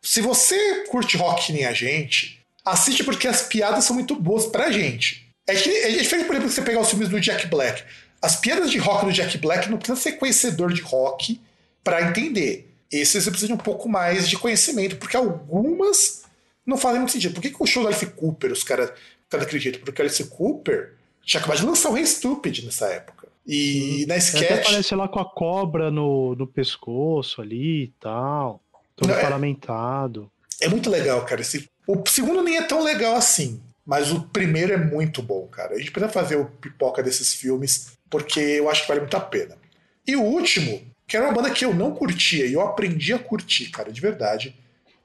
Se você curte rock que nem a gente, assiste porque as piadas são muito boas pra gente. É, que, é diferente, por exemplo, você pegar os filmes do Jack Black. As piadas de rock do Jack Black não precisa ser conhecedor de rock para entender. Esses você precisa de um pouco mais de conhecimento, porque algumas não fazem muito sentido. Por que, que o show do Alice Cooper, os caras daquele jeito? Porque o Alice Cooper tinha acabado de lançar o Rei Stupid nessa época. E hum, na sketch. Até aparece lá com a cobra no, no pescoço ali e tal. Todo não, é- paramentado. É, é, muito legal, cara. Esse, o segundo nem é tão legal assim. Mas o primeiro é muito bom, cara. A gente precisa fazer o pipoca desses filmes porque eu acho que vale muito a pena. E o último, que era uma banda que eu não curtia, e eu aprendi a curtir, cara, de verdade.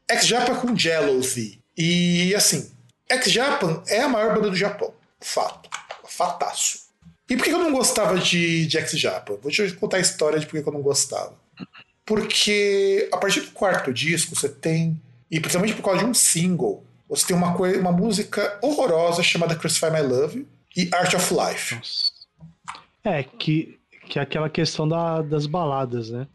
X-Japan com Jealousy. E assim, X-Japan é a maior banda do Japão. Fato. Fataço. E por que eu não gostava de, de X-Japan? Vou te contar a história de por que eu não gostava. Porque a partir do quarto disco você tem, e principalmente por causa de um single, você tem uma, coisa, uma música horrorosa chamada Crucify My Love e Art of Life. Nossa. É, que, que é aquela questão da, das baladas, né?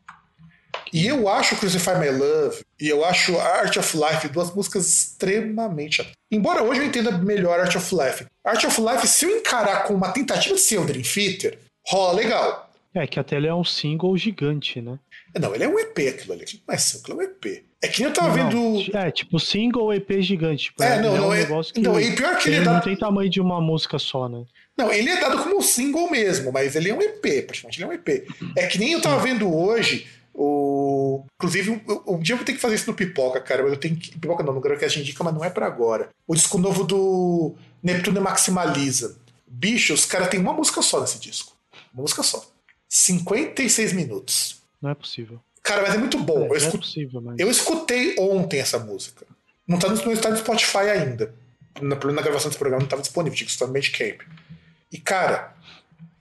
E eu acho Crucify My Love e eu acho Art of Life duas músicas extremamente. Embora hoje eu entenda melhor Art of Life. Art of Life, se eu encarar com uma tentativa de ser o Dream Theater, rola legal. É, que até ele é um single gigante, né? Não, ele é um EP aquilo ali. Não é single, é um EP. É que nem eu tava não, vendo. É, tipo single EP gigante. Tipo, é, não, é não, um é, que não, e pior que ele, ele é não tem tamanho de uma música só, né? Não, ele é dado como um single mesmo, mas ele é um EP, praticamente ele é um EP. É que nem eu tava vendo hoje, o... Inclusive, um dia eu vou ter que fazer isso no Pipoca, cara, mas eu tenho que... Pipoca não, no que a gente indica, mas não é para agora. O disco novo do Neptune Maximaliza. Bicho, os caras têm uma música só nesse disco. Uma música só. 56 minutos. Não é possível. Cara, mas é muito bom. É, eu, escut... é possível, mas... eu escutei ontem essa música. Não tá no, no Spotify ainda. Na, na gravação desse programa não estava disponível, tinha que estar no Bandcamp. E, cara,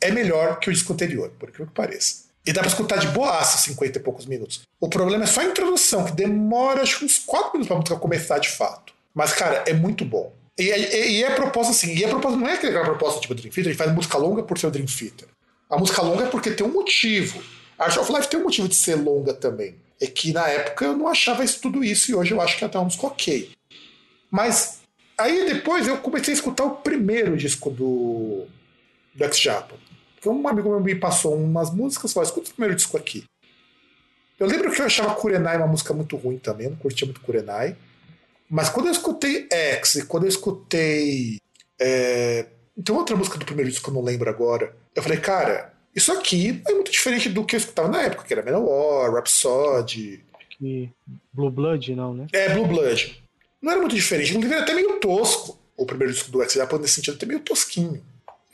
é melhor que o disco anterior, por aquilo que pareça. E dá pra escutar de boaça 50 e poucos minutos. O problema é só a introdução, que demora acho uns 4 minutos pra música começar de fato. Mas, cara, é muito bom. E, e, e é proposta assim, e a proposta não é aquela proposta tipo Dream Theater, ele faz música longa por ser o Dream Theater. A música longa é porque tem um motivo. A Art of Life tem um motivo de ser longa também. É que na época eu não achava isso tudo isso e hoje eu acho que até é uma música ok. Mas aí depois eu comecei a escutar o primeiro disco do, do X-Japan. Um amigo meu me passou umas músicas e falou: escuta o primeiro disco aqui. Eu lembro que eu achava Kurenai uma música muito ruim também, não curtia muito Kurenai. Mas quando eu escutei X e quando eu escutei. É... Tem outra música do primeiro disco que eu não lembro agora. Eu falei, cara, isso aqui é muito diferente do que eu escutava na época, que era Manowar, Rhapsody. E Blue Blood, não, né? É, Blue Blood. Não era muito diferente, inclusive era até meio tosco. O primeiro disco do X Japan, nesse sentido, até meio tosquinho.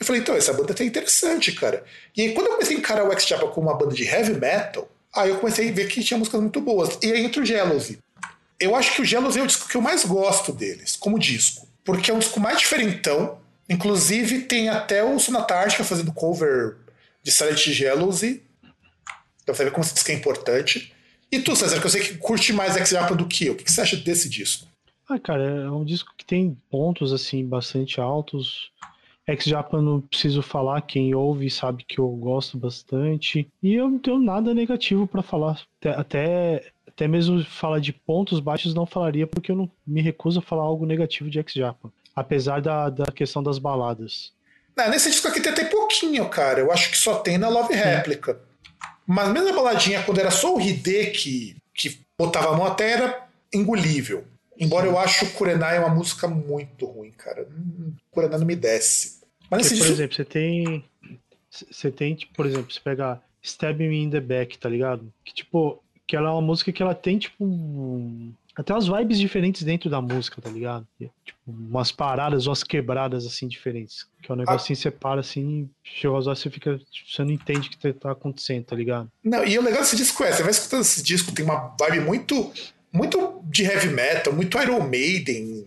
Eu falei, então, essa banda é até interessante, cara. E aí, quando eu comecei a encarar o X Japan como uma banda de heavy metal, aí eu comecei a ver que tinha músicas muito boas. E aí entra o Jealousy. Eu acho que o Jealousy é o disco que eu mais gosto deles, como disco. Porque é um disco mais diferentão. Inclusive, tem até o Sonatártica fazendo cover de Silent Jealousy. Então você vê como esse disco é importante. E tu, César, que eu sei que curte mais X Japan do que eu. O que você acha desse disco? Ah, cara, é um disco que tem pontos, assim, bastante altos. Ex-Japan não preciso falar, quem ouve sabe que eu gosto bastante. E eu não tenho nada negativo para falar. Até, até mesmo falar de pontos baixos não falaria, porque eu não me recuso a falar algo negativo de Ex-Japan. Apesar da, da questão das baladas. Não, nesse disco aqui tem até pouquinho, cara. Eu acho que só tem na Love Réplica. Mas mesmo a baladinha, quando era só o Hide que, que botava a mão, até era engolível. Embora eu acho o Kurenai uma música muito ruim, cara. O Kurenai não me desce. Mas, Porque, por exemplo, você tem. Você tem, tipo, por exemplo, você pega Stab Me in the Back, tá ligado? Que, tipo, que ela é uma música que ela tem, tipo. Um, até umas vibes diferentes dentro da música, tá ligado? Tipo, umas paradas, umas quebradas, assim, diferentes. Que é um negócio ah. assim, você para assim, chega aos olhos, você fica. Você não entende o que tá acontecendo, tá ligado? Não, e o legal desse disco é, você vai escutando esse disco, tem uma vibe muito. Muito de heavy metal, muito Iron Maiden,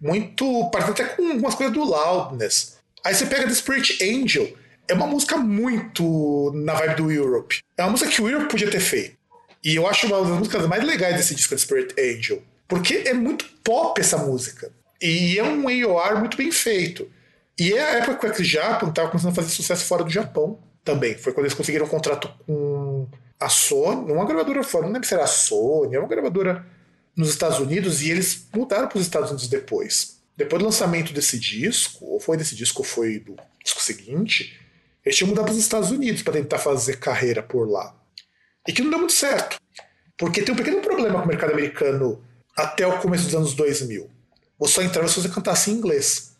muito. Parece até com algumas coisas do Loudness. Aí você pega The Spirit Angel, é uma música muito na vibe do Europe. É uma música que o Europe podia ter feito. E eu acho uma das músicas mais legais desse disco, The Spirit Angel. Porque é muito pop essa música. E é um AOR muito bem feito. E é a época que o X-Japan estava começando a fazer sucesso fora do Japão também. Foi quando eles conseguiram um contrato com a Sony, uma gravadora fora, não lembro se era a Sony, era uma gravadora nos Estados Unidos, e eles mudaram para os Estados Unidos depois. Depois do lançamento desse disco, ou foi desse disco ou foi do disco seguinte, eles tinham mudado para os Estados Unidos para tentar fazer carreira por lá. E que não deu muito certo. Porque tem um pequeno problema com o mercado americano até o começo dos anos 2000. Você só entrava se você cantasse em inglês.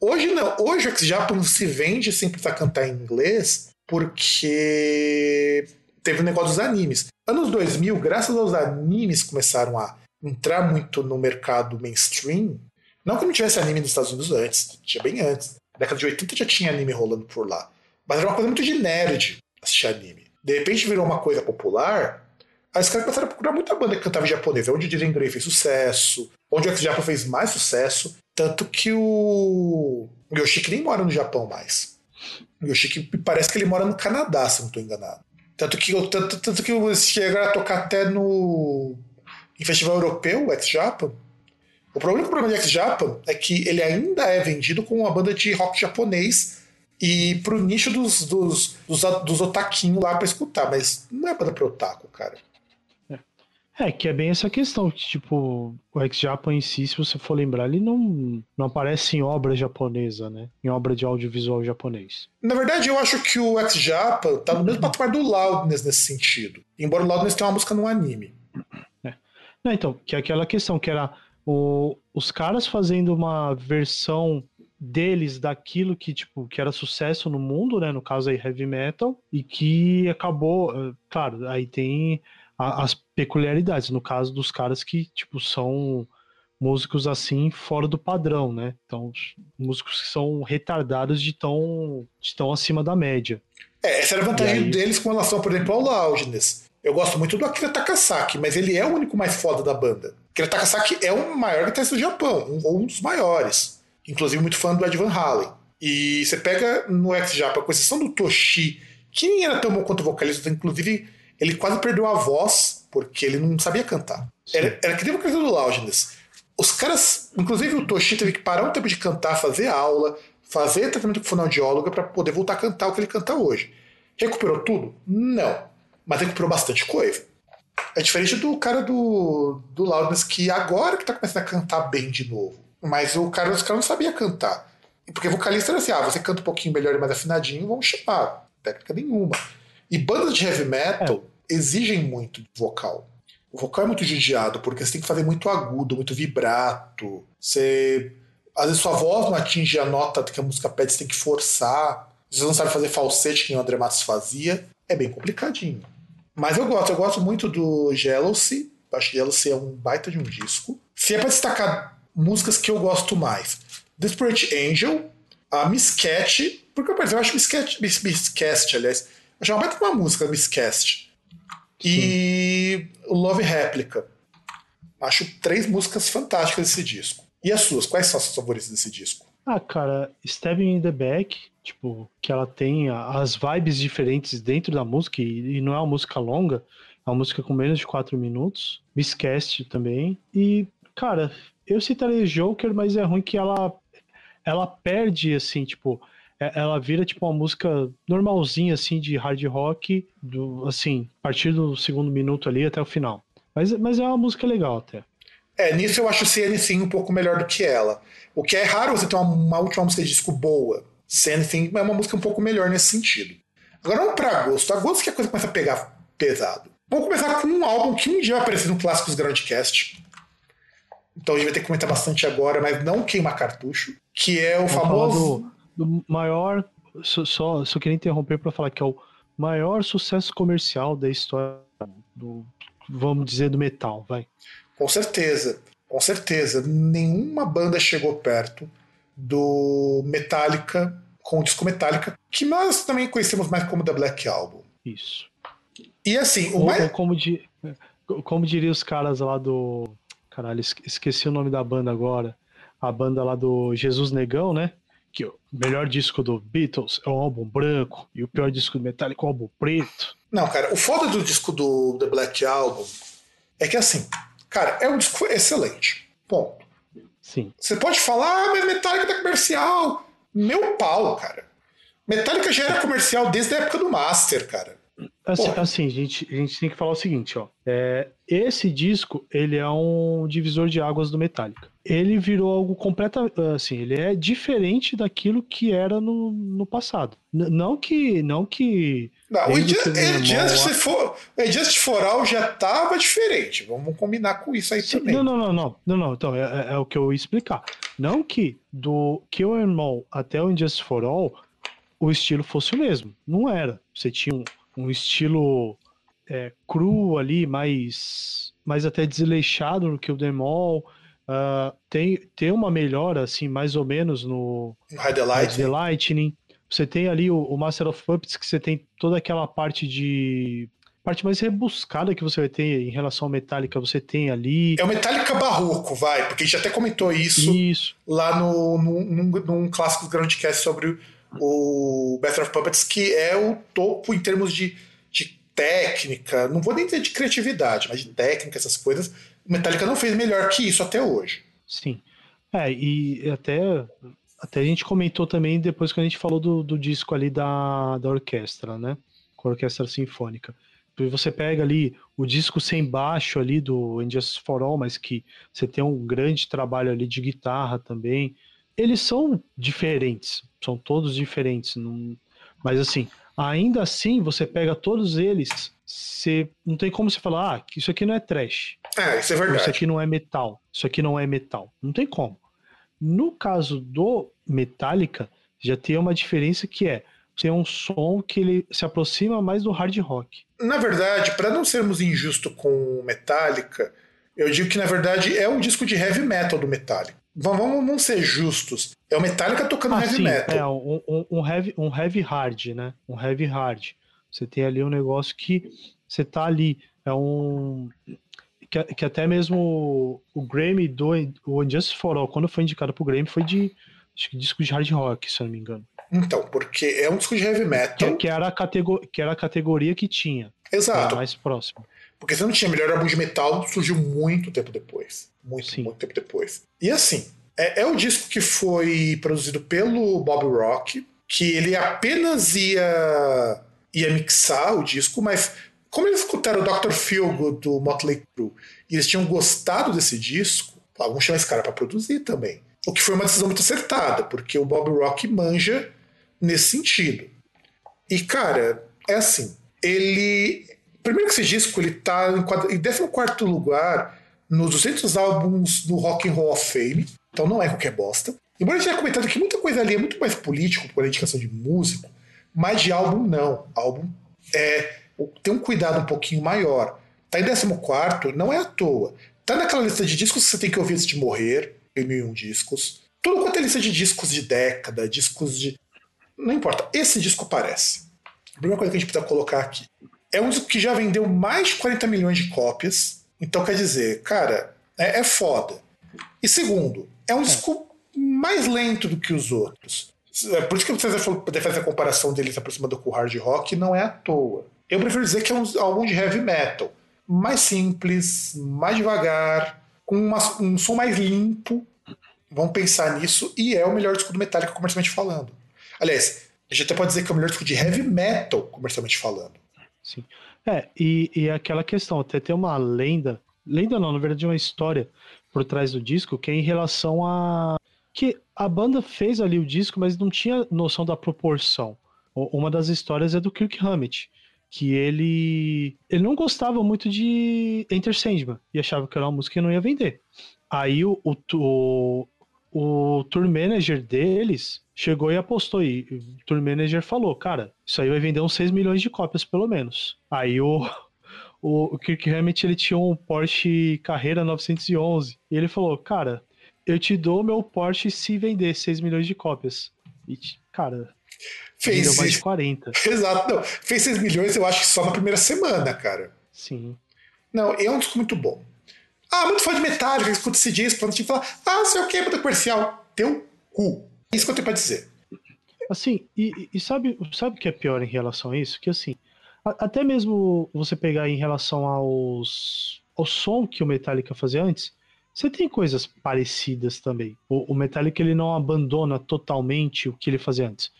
Hoje não. Hoje o X-Japan se vende sem precisar cantar em inglês porque teve o um negócio dos animes. Anos 2000, graças aos animes começaram a entrar muito no mercado mainstream, não que não tivesse anime nos Estados Unidos antes, tinha bem antes. Na década de 80 já tinha anime rolando por lá. Mas era uma coisa muito de nerd assistir anime. De repente virou uma coisa popular, aí os caras começaram a procurar muita banda que cantava em japonês. Onde o Jiren Grey fez sucesso, onde o X-Japan fez mais sucesso. Tanto que o, Yoshiki nem mora no Japão mais. O Yoshiki parece que ele mora no Canadá, se não estou enganado. Tanto que, tanto, tanto que chegaram a tocar até no em festival europeu, o X-Japan, o problema, o problema de X-Japan é que ele ainda é vendido como uma banda de rock japonês e pro nicho dos, dos, dos, dos otaquinhos lá pra escutar, mas não é banda pro otaku, cara. É. é, que é bem essa questão, que tipo, o X-Japan em si, se você for lembrar, ele não, não aparece em obra japonesa, né? Em obra de audiovisual japonês. Na verdade, eu acho que o X-Japan tá no mesmo patamar do Loudness nesse sentido. Embora o Loudness tenha uma música no anime. Não, então, que é aquela questão que era o, os caras fazendo uma versão deles daquilo que tipo que era sucesso no mundo, né? No caso aí heavy metal e que acabou, eh, claro, aí tem a, as peculiaridades no caso dos caras que tipo são músicos assim fora do padrão, né? Então músicos que são retardados de tão de tão acima da média. É, essa era a vantagem aí... deles com relação, por exemplo, ao Loudness. Eu gosto muito do Akira Takasaki, mas ele é o único mais foda da banda. Akira Takasaki é o maior guitarrista do Japão, um, ou um dos maiores. Inclusive muito fã do Ed Van Halen. E você pega no ex-Japa, com exceção do Toshi, que nem era tão bom quanto vocalista, inclusive ele quase perdeu a voz porque ele não sabia cantar. Era, era que nem o vocalista do Loudness. Os caras, inclusive o Toshi teve que parar um tempo de cantar, fazer aula, fazer tratamento com fonoaudióloga para poder voltar a cantar o que ele canta hoje. Recuperou tudo? Não. Mas recuperou bastante coisa. É diferente do cara do, do Loudness, que agora que tá começando a cantar bem de novo. Mas o cara, os caras não sabia cantar. Porque vocalista era assim, ah, você canta um pouquinho melhor e mais afinadinho, vamos chamar. Técnica nenhuma. E bandas de heavy metal é. exigem muito vocal. O vocal é muito judiado, porque você tem que fazer muito agudo, muito vibrato. Você. Às vezes sua voz não atinge a nota que a música pede, você tem que forçar. Você não sabe fazer falsete, que o André Matos fazia. É bem complicadinho. Mas eu gosto, eu gosto muito do Jealousy. Acho que Jealousy é um baita de um disco. Se é pra destacar músicas que eu gosto mais, Desperate Angel, a Miss Cat, porque eu, eu acho Miss Cat, Miss, Miss Cast, aliás, eu acho uma baita uma música, Miss Cast. E o Love Replica. Acho três músicas fantásticas desse disco. E as suas? Quais são as suas favoritas desse disco? Ah, cara, Stabbing in the Back, tipo, que ela tem as vibes diferentes dentro da música, e, não é uma música longa, é uma música com menos de quatro minutos. Miscast também. E, cara, eu citaria Joker, mas é ruim que ela, ela perde, assim, tipo, é, ela vira tipo uma música normalzinha, assim, de hard rock, do, assim, a partir do segundo minuto ali até o final. Mas, mas é uma música legal até. É, nisso eu acho o CNC um pouco melhor do que ela. O que é raro você ter uma, uma última música de disco boa. CNC é uma música um pouco melhor nesse sentido. Agora vamos pra agosto. Agosto que a coisa começa a pegar pesado. Vamos começar com um álbum que um dia vai aparecer no Clássicos Grandcast. Então a gente vai ter que comentar bastante agora, mas não queima cartucho. Que é o Vamos famoso. Do, do, maior. Só, só, só queria interromper para falar que é o maior sucesso comercial da história do, vamos dizer, do metal, vai. Com certeza, com certeza. Nenhuma banda chegou perto do Metallica, com o disco Metallica, que nós também conhecemos mais como The Black Album. Isso. E assim, o ou, mais... ou como, di... como diria os caras lá do. Caralho, esqueci o nome da banda agora. A banda lá do Jesus Negão, né? Que o melhor disco do Beatles é o álbum branco e o pior disco do Metallica é o álbum preto. Não, cara, o foda do disco do The Black Album é que assim, Cara, é um disco excelente. Ponto. Sim. Você pode falar, ah, mas Metallica tá comercial. Meu pau, cara. Metallica já era comercial desde a época do Master, cara. Assim, assim, a, gente, a gente tem que falar o seguinte, ó. É, esse disco, ele é um divisor de águas do Metallica. Ele virou algo completamente, assim, ele é diferente daquilo que era no, no passado. N não que, não que... Não, o Just, for, Just for All já tava diferente. Vamos combinar com isso aí Sim, também. Não, não, não, não, não, não. Então, é, é, é, o que eu ia explicar. Não que do Kill and Maul até o Just for All o estilo fosse o mesmo. Não era. Você tinha um um estilo é, cru ali, mais, mais até desleixado no que o Demol. Uh, tem, tem uma melhora, assim, mais ou menos no High the Lightning. Lightning. Você tem ali o, o, Master of Puppets, que você tem toda aquela parte de. Parte mais rebuscada que você vai ter em relação ao Metallica, você tem ali. É o Metallica barroco, vai, porque a gente até comentou isso, isso. lá no, no, num, num clássico Groundcast sobre o Master of Puppets, que é o topo em termos de, de técnica, não vou nem dizer de criatividade, mas de técnica, essas coisas. Metallica não fez melhor que isso até hoje. Sim. É, e até, até a gente comentou também depois que a gente falou do, do disco ali da, da orquestra, né? Com a orquestra sinfônica. Você pega ali o disco sem baixo ali do Injustice for All, mas que você tem um grande trabalho ali de guitarra também eles são diferentes, são todos diferentes, não... mas assim, ainda assim você pega todos eles, você não tem como você falar, ah, isso aqui não é trash. É, isso é verdade. Isso aqui não é metal. Isso aqui não é metal. Não tem como. No caso do Metallica, já tem uma diferença que é tem um som que ele se aproxima mais do hard rock. Na verdade, para não sermos injustos com Metallica, eu digo que na verdade é um disco de heavy metal do Metallica. Vamos, vamos ser justos. É o Metallica tocando ah, heavy sim, metal. É, um, um, um, heavy, um heavy hard, né? Um heavy hard. Você tem ali um negócio que você tá ali. É um. Que, que até mesmo o, o Grammy do o Injustice for All, quando foi indicado pro Grammy, foi de Acho que disco de hard rock, se eu não me engano. Então, porque é um disco de heavy metal. Que, que era, a categor, que era a categoria que tinha. Exato. mais próximo. Porque se não tinha melhor álbum de metal, surgiu muito tempo depois. Muito, Sim. muito tempo depois. E assim, é, é o disco que foi produzido pelo Bob Rock, que ele apenas ia, ia mixar o disco, mas como eles escutaram o Dr. Feelgood do Motley Crue e eles tinham gostado desse disco, vamos chamar esse cara para produzir também. O que foi uma decisão muito acertada, porque o Bob Rock manja nesse sentido. E, cara, é assim, ele Primeiro que esse disco ele tá em 14 lugar nos 200 álbuns do Rock and Roll of Fame, então não é qualquer bosta. Embora eu tenha comentado que muita coisa ali é muito mais político por indicação de músico, mas de álbum não. Álbum é tem um cuidado um pouquinho maior. Tá em 14, não é à toa. Tá naquela lista de discos que você tem que ouvir antes de morrer, em mil e um discos. Tudo quanto é lista de discos de década, discos de. Não importa. Esse disco aparece. A primeira coisa que a gente precisa colocar aqui é um disco que já vendeu mais de 40 milhões de cópias. Então quer dizer, cara, é, é foda. E segundo, é um é. disco mais lento do que os outros. É por isso que você poder fazer a comparação dele se aproximando com o hard rock, não é à toa. Eu prefiro dizer que é um álbum de heavy metal. Mais simples, mais devagar, com uma, um som mais limpo. Vamos pensar nisso. E é o melhor disco do Metallica comercialmente falando. Aliás, a gente até pode dizer que é o melhor disco de heavy metal comercialmente falando. Sim. É, e, e aquela questão, até tem uma lenda, lenda não, na verdade uma história por trás do disco, que é em relação a que a banda fez ali o disco, mas não tinha noção da proporção. Uma das histórias é do Kirk Hammett, que ele ele não gostava muito de Enter Sandman e achava que era uma música que não ia vender. Aí o, o, o, o tour manager deles chegou e apostou. E o tour manager falou: Cara, isso aí vai vender uns 6 milhões de cópias pelo menos. Aí o, [laughs] o, o Kirk Hammett ele tinha um Porsche Carreira 911. E ele falou: Cara, eu te dou meu Porsche se vender 6 milhões de cópias. E, cara. Fez mais de 40. [laughs] Exato, não. Fez 6 milhões, eu acho que só na primeira semana, cara. Sim. Não, é um disco muito bom. Ah, muito fã de Metallica, escuta esse disco, quando tinha que falar, ah, sei o que, muita comercial. Teu cu. É isso que eu tenho pra dizer. Assim, e, e sabe, sabe o que é pior em relação a isso? Que assim, a, até mesmo você pegar em relação aos, ao som que o Metallica fazia antes, você tem coisas parecidas também. O, o Metallica ele não abandona totalmente o que ele fazia antes.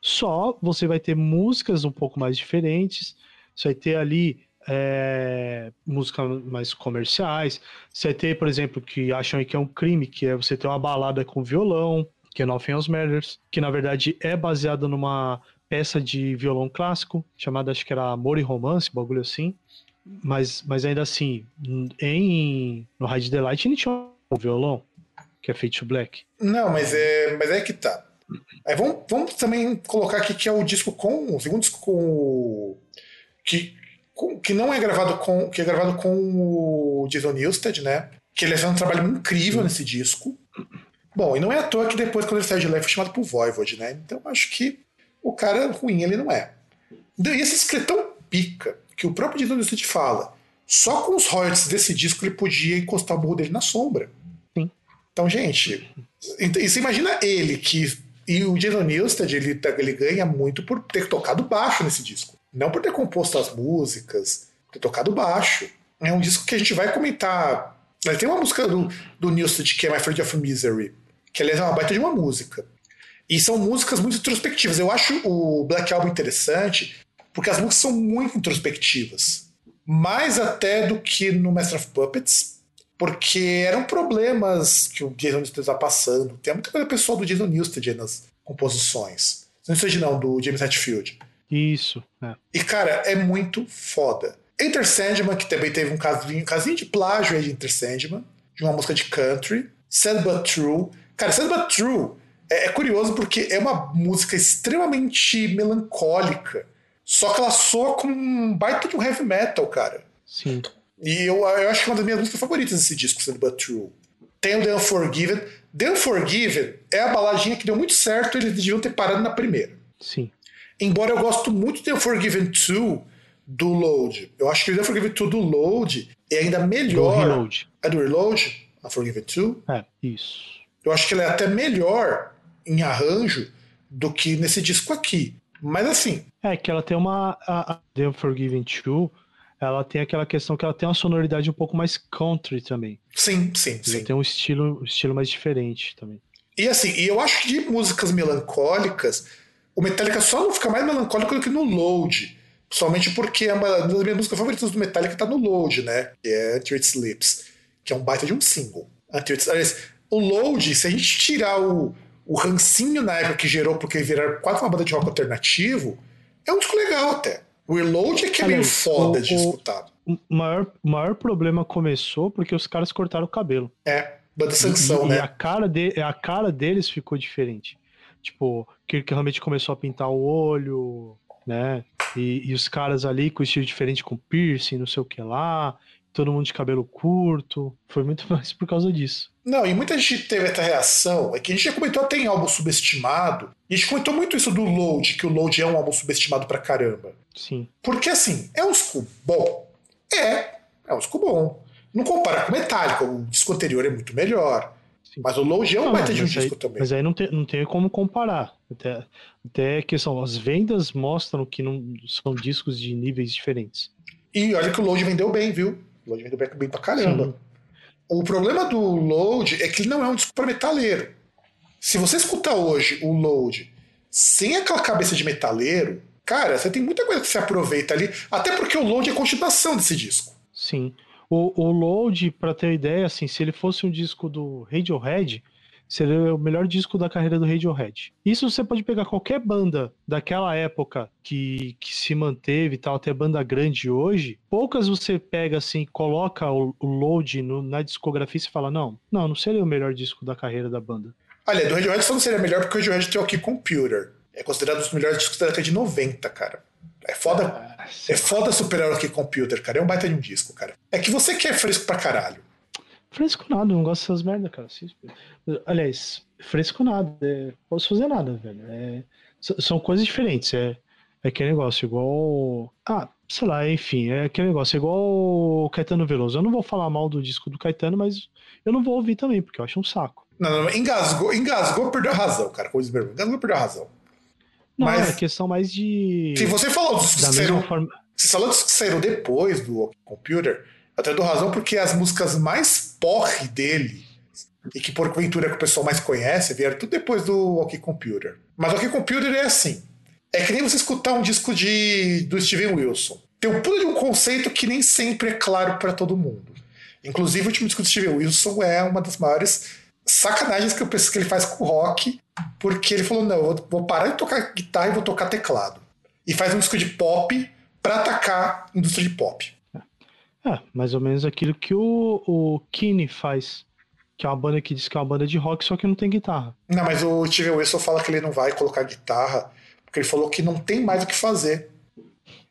Só você vai ter músicas um pouco mais diferentes, você vai ter ali é, músicas mais comerciais. Você ter, por exemplo, que acham que é um crime, que é você ter uma balada com violão, que é Nothing Else Matters, que na verdade é baseada numa peça de violão clássico, chamada acho que era Amor e Romance, bagulho assim. Mas, mas ainda assim, em no Hide the Light ele tinha um violão, que é Fate to Black. Não, mas é, mas é que tá. Aí vamos, vamos também colocar aqui que é o disco com. O segundo disco com. Que, que não é gravado com. que é gravado com o Jason Newsted, né? Que ele fez um trabalho incrível nesse disco. Bom, e não é à toa que depois, quando ele saiu de lá, foi chamado por Voivod, né? Então acho que o cara ruim ele não é. E esse disco é tão pica que o próprio Jason Newsted fala. Só com os royalties desse disco ele podia encostar o burro dele na sombra. Sim. Então, gente, e você imagina ele que. E o Jason Newsted, ele, ele ganha muito por ter tocado baixo nesse disco. Não por ter composto as músicas, ter tocado baixo. É um disco que a gente vai comentar. Tem uma música do, do Newsted que é My Friend of Misery, que aliás é uma baita de uma música. E são músicas muito introspectivas. Eu acho o Black Album interessante porque as músicas são muito introspectivas. Mais até do que no Master of Puppets, porque eram problemas que o Jason Newsted estava passando. Tem muita coisa pessoal do Jason Newsted nas composições. Não sei não, do James Hetfield. Isso. É. E, cara, é muito foda. Enter Sandman, que também teve um casinho, um casinho de plágio aí de Enter Sandman, de uma música de country. Sad But True. Cara, Sad But True é, é curioso porque é uma música extremamente melancólica, só que ela soa com um baita de um heavy metal, cara. Sim. E eu, eu acho que é uma das minhas músicas favoritas desse disco, Sad But True. Tem o The Unforgiven. The Unforgiven é a baladinha que deu muito certo, eles deviam ter parado na primeira. Sim. Embora eu gosto muito de Unforgiven 2 do Load. Eu acho que o Unforgiven 2 do Load é ainda melhor. Do Reload. É do Reload? Unforgiven 2? É, isso. Eu acho que ele é até melhor em arranjo do que nesse disco aqui. Mas assim. É que ela tem uma. A, a The Unforgiven 2, ela tem aquela questão que ela tem uma sonoridade um pouco mais country também. Sim, sim, sim. Ela tem um estilo, um estilo mais diferente também. E assim, e eu acho que de músicas melancólicas, o Metallica só não fica mais melancólico do que no Load. Somente porque é uma das minhas músicas favoritas do Metallica tá no Load, né? Que é Until It Sleeps, que é um baita de um single. Until It, aliás, o Load, se a gente tirar o, o rancinho na época que gerou porque viraram quase uma banda de rock alternativo, é um disco legal até. O Reload é que é meio foda o, de escutar. O maior, maior problema começou porque os caras cortaram o cabelo. É, banda sanção, e, né? E a cara, de, a cara deles ficou diferente. Tipo, que realmente começou a pintar o olho, né? E, e, os caras ali com estilo diferente, com piercing, não sei o que lá, todo mundo de cabelo curto. Foi muito [laughs] mais por causa disso. Não, e muita gente teve essa reação. É que a gente já comentou até em álbum subestimado. E a gente comentou muito isso do Load, que o Load é um álbum subestimado pra caramba. Sim. Porque assim, é um disco bom. É, é um disco bom. Não compara com Metallica, o disco anterior é muito melhor. Sim. Mas o Load é um baita de um disco aí, também. Mas aí não tem, não tem como comparar. Até, até que são as vendas mostram que não são discos de níveis diferentes. E olha que o Load vendeu bem, viu? O Load vendeu bem pra caramba. Sim. O problema do Load é que ele não é um disco para metaleiro. Se você escutar hoje o Load sem aquela cabeça de metaleiro, cara, você tem muita coisa que você aproveita ali, até porque o Load é a continuação desse disco. Sim. O, o Load, para ter ideia, assim, se ele fosse um disco do Radiohead, seria o melhor disco da carreira do Radiohead. Isso você pode pegar qualquer banda daquela época que, que se manteve e tal, até banda grande hoje, poucas você pega assim, coloca o, o load no, na discografia e fala, não, não, não seria o melhor disco da carreira da banda. Olha, do Radiohead só não seria melhor porque o Radiohead tem o Key Computer. É considerado um dos melhores discos da década de 90, cara. É foda, ah, é foda superar o Key Computer, cara. É um baita de um disco, cara. É que você quer fresco pra caralho. Fresco nada, não gosto dessas merda, cara. Aliás, fresco nada. É, posso fazer nada, velho. É, são coisas diferentes. É, é aquele negócio, igual. Ah, sei lá, enfim, é aquele negócio, igual o Caetano Veloso. Eu não vou falar mal do disco do Caetano, mas eu não vou ouvir também, porque eu acho um saco. Não, não, engasgou, engasgou, perdeu a razão, cara. Como diz meu engasgou, perdeu a razão. Não, mas, é questão mais de. Se você falou dos que saíram. Forma... Você falou dos que saíram depois do Computer, até dou razão porque as músicas mais porre dele, e que porventura é que o pessoal mais conhece, vieram tudo depois do OK Computer. Mas o OK Computer é assim. É que nem você escutar um disco de, do Steven Wilson. Tem um pulo de um conceito que nem sempre é claro para todo mundo. Inclusive, o último disco do Steven Wilson é uma das maiores sacanagens que eu penso que ele faz com o rock, porque ele falou: não, eu vou parar de tocar guitarra e vou tocar teclado. E faz um disco de pop para atacar a indústria de pop. É, mais ou menos aquilo que o, o Kine faz. Que é uma banda que diz que é uma banda de rock, só que não tem guitarra. Não, mas o Steven Wilson fala que ele não vai colocar guitarra, porque ele falou que não tem mais o que fazer.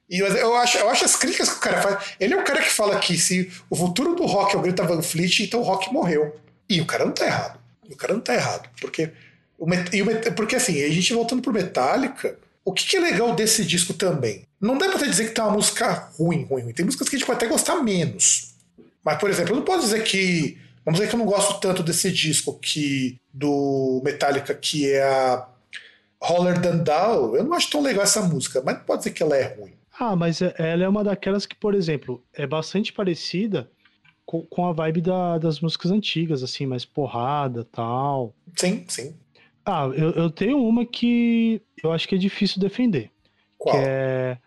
E eu, acho, eu acho as críticas que o cara faz. Ele é o cara que fala que se o futuro do rock é o Greta Van Fleet, então o rock morreu. E o cara não tá errado. O cara não tá errado. Porque, o, o, porque assim, a gente voltando pro Metallica, o que, que, é legal desse disco também? Não dá pra dizer que tem uma música ruim, ruim, ruim. Tem músicas que a gente pode até gostar menos. Mas, por exemplo, eu não posso dizer que. Vamos dizer que eu não gosto tanto desse disco que do Metallica, que é a Roller Than Down. Eu não acho tão legal essa música, mas não pode dizer que ela é ruim. Ah, mas é, ela é uma daquelas que, por exemplo, é bastante parecida com, com a vibe da, das músicas antigas, assim, mais porrada tal. Sim, sim. Ah, eu, eu tenho uma que eu acho que é difícil defender. Qual? Que é,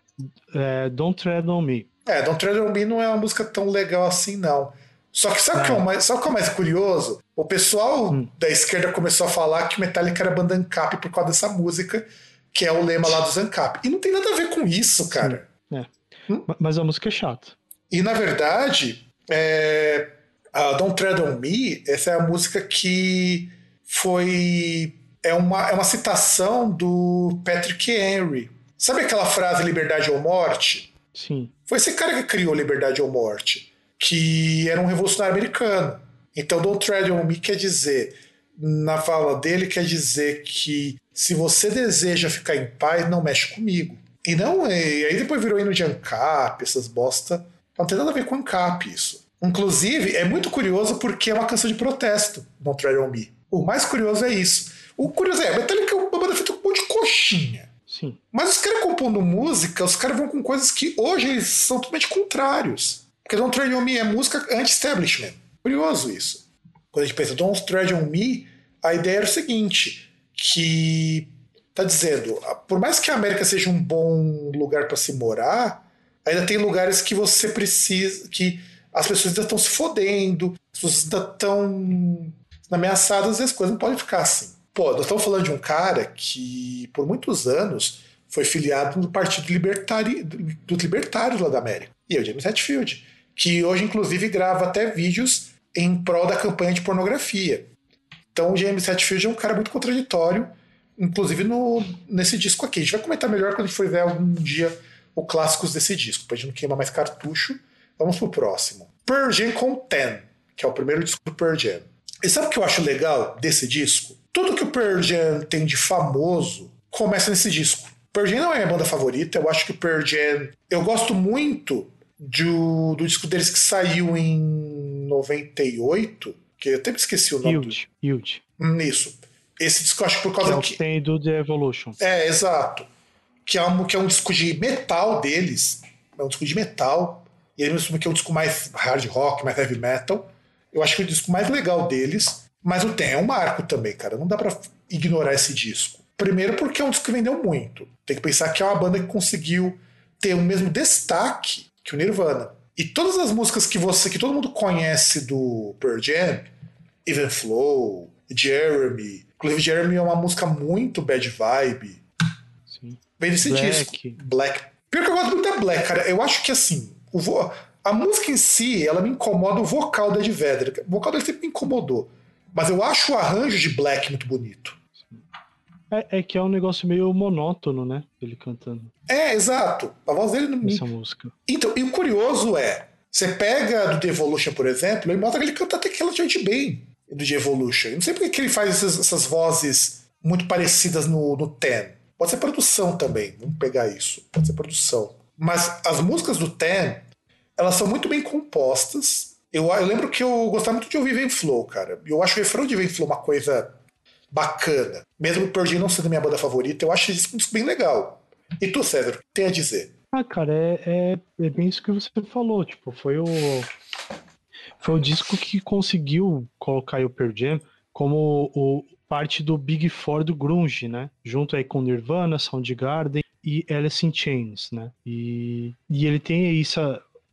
é Don't Tread On Me. É, Don't Tread On Me não é uma música tão legal assim, não. Só que sabe o é. que, é o mais, sabe que é mais curioso? O pessoal hum. da esquerda começou a falar que Metallica era banda Ancap por causa dessa música, que é o lema lá dos Ancap. E não tem nada a ver com isso, cara. É. Hum? Mas a música é chata. E na verdade, é, a Don't Tread On Me, essa é a música que foi é uma, é uma citação do Patrick Henry. Sabe aquela frase liberdade ou morte? Sim. Foi esse cara que criou liberdade ou morte, que era um revolucionário americano. Então, Don't Tread on Me quer dizer, na fala dele, quer dizer que se você deseja ficar em paz, não mexe comigo. E não, e aí depois virou hino de ANCAP, essas bosta. Não tem nada a ver com ANCAP isso. Inclusive, é muito curioso porque é uma canção de protesto, Don't Tread on Me. O mais curioso é isso. O curioso é, Metallica é uma banda feita com um monte de coxinha. Sim. Mas os caras compondo música, os caras vão com coisas que hoje eles são totalmente contrários. Porque Don't Tread On Me é música anti-establishment. Curioso isso. Quando a gente pensa Don't Tread On Me, a ideia era o seguinte, que tá dizendo, por mais que a América seja um bom lugar para se morar, ainda tem lugares que você precisa, que as pessoas ainda estão se fodendo, as pessoas ainda estão ameaçadas e as coisas não podem ficar assim. Pô, nós estamos falando de um cara que por muitos anos foi filiado no Partido Libertari, dos Libertários lá da América. E é o James Hetfield, que hoje inclusive grava até vídeos em prol da campanha de pornografia. Então o James Hetfield é um cara muito contraditório, inclusive no, nesse disco aqui. A gente vai comentar melhor quando a gente for ver algum dia o clássicos desse disco, pra gente não queimar mais cartucho. Vamos pro próximo. Pearl com Ten, que é o primeiro disco do Pearl. E sabe o que eu acho legal desse disco? Tudo que o Pearl Jam tem de famoso começa nesse disco. Pearl Jam não é minha banda favorita, eu acho que o Pearl Jam... Eu gosto muito do, do disco deles que saiu em 98, que eu até me esqueci o nome. Huge, do... Huge. Hum, isso. Esse disco eu acho que por causa que... É o que tem do The Evolution. É, exato. Que é, um, que é um disco de metal deles. É um disco de metal. E ele me que é um disco mais hard rock, mais heavy metal. Eu acho que é o disco mais legal deles. Mas o Tem é um marco também, cara. Não dá para ignorar esse disco. Primeiro porque é um disco que vendeu muito. Tem que pensar que é uma banda que conseguiu ter o mesmo destaque que o Nirvana. E todas as músicas que você, que todo mundo conhece do Pearl Jam, Even Flow, Jeremy, inclusive Jeremy é uma música muito bad vibe. Sim. Vem desse disco. Black. Pior que eu gosto muito da Black, cara. Eu acho que assim, vo... a música em si, ela me incomoda o vocal da Ed Vedder. O vocal dele sempre me incomodou. Mas eu acho o arranjo de Black muito bonito. É, é, que é um negócio meio monótono, né? Ele cantando. É, exato. A voz dele não Essa música. Então, e o curioso é, você pega do The Evolution, por exemplo, ele mostra que ele canta até que relativamente bem do The Evolution. Eu não sei porque que ele faz essas, essas vozes muito parecidas no, no Ten. Pode ser produção também, vamos pegar isso. Pode ser produção. Mas as músicas do Ten, elas são muito bem compostas. Eu, eu lembro que eu gostava muito de ouvir Vem Flow, cara. Eu acho o refrão de Vem Flow uma coisa bacana. Mesmo o Pearl não sendo minha banda favorita, eu acho isso disco bem legal. E tu, César, o que tem a dizer? Ah, cara, é, é, é, bem isso que você falou. Tipo, foi o. Foi o disco que conseguiu colocar o Pearl Jam como o, parte do Big Four do Grunge, né? Junto aí com Nirvana, Soundgarden e Alice in Chains, né? E, e ele tem isso.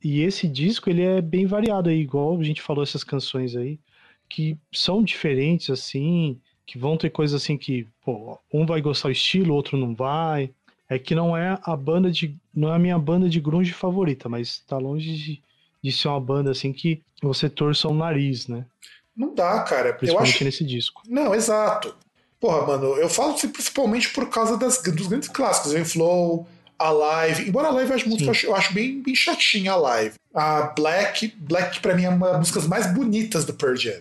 E esse disco ele é bem variado aí, igual a gente falou essas canções aí, que são diferentes, assim, que vão ter coisas assim que, pô, um vai gostar do estilo, outro não vai. É que não é a banda de. não é a minha banda de grunge favorita, mas tá longe de, de ser uma banda assim que você torça o nariz, né? Não dá, cara. Principalmente acho... nesse disco. Não, exato. Porra, mano, eu falo principalmente por causa das, dos grandes clássicos, Vem Flow, a Live. Embora a Live as músicas eu acho bem, bem chatinha a Live. A Black, Black pra mim é uma das músicas mais bonitas do Pearl Jam.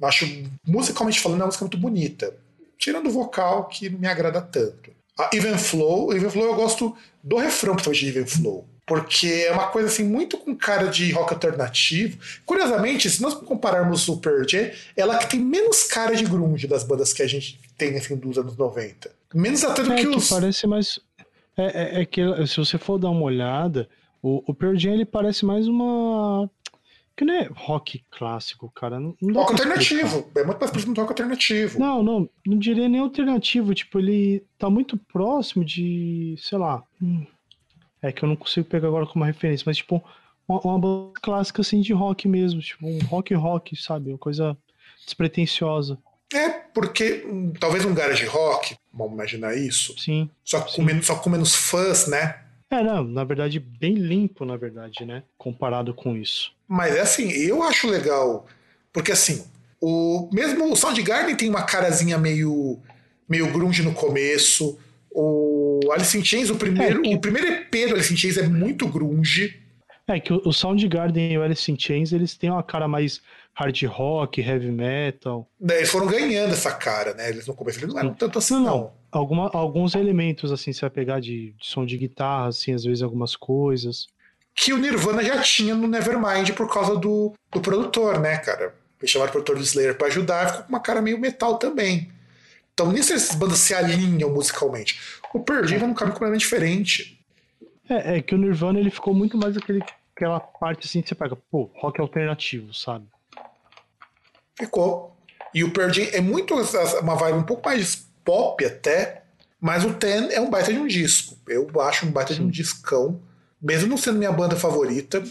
Eu acho, musicalmente falando, é uma música muito bonita. Tirando o vocal, que não me agrada tanto. A Even Flow, Even Flow eu gosto do refrão, principalmente de Even Flow. Porque é uma coisa assim, muito com cara de rock alternativo. Curiosamente, se nós compararmos o Pearl Jam, ela que tem menos cara de grunge das bandas que a gente tem assim, dos anos 90. Menos até do é que, que os. Parece mais. É, é, é, que se você for dar uma olhada, o, o Pearl Jam ele parece mais uma que não é rock clássico, cara. Não, não rock alternativo. É muito mais próximo do rock alternativo. Não, não. Não diria nem alternativo. Tipo, ele tá muito próximo de. Sei lá. Hum, é que eu não consigo pegar agora como referência, mas tipo, uma, uma banda clássica assim de rock mesmo. Tipo, um rock rock, sabe? Uma coisa despretensiosa. É, porque hum, talvez um garage rock, vamos imaginar isso. Sim. Só com, sim. Menos, só com menos fãs, né? É, não, na verdade, bem limpo, na verdade, né? Comparado com isso. Mas é assim, eu acho legal, porque assim, o mesmo o Soundgarden tem uma carazinha meio meio grunge no começo. O Alice in Chains, o primeiro, é que... o primeiro EP do Alice in Chains é muito grunge. É que o Soundgarden e o Alice in Chains, eles têm uma cara mais hard rock, heavy metal. É, eles foram ganhando essa cara, né? Eles no começo eles não eram tanto assim, não. não. não. Alguma, alguns elementos, assim, você vai pegar de, de som de guitarra, assim, às vezes algumas coisas que o Nirvana já tinha no Nevermind por causa do, do produtor, né, cara? Eles chamaram o produtor do Slayer pra ajudar, ficou com uma cara meio metal também. Então nisso essas bandas se alinham musicalmente. O Pearl Jam vai num caminho completamente diferente. É, é que o Nirvana ele ficou muito mais aquele, aquela parte assim que você pega, pô, rock alternativo, sabe? Ficou. E o Pearl Jam é muito uma vibe um pouco mais pop até, mas o Ten é um baita de um disco. Eu acho um baita Sim. de um discão, mesmo não sendo minha banda favorita.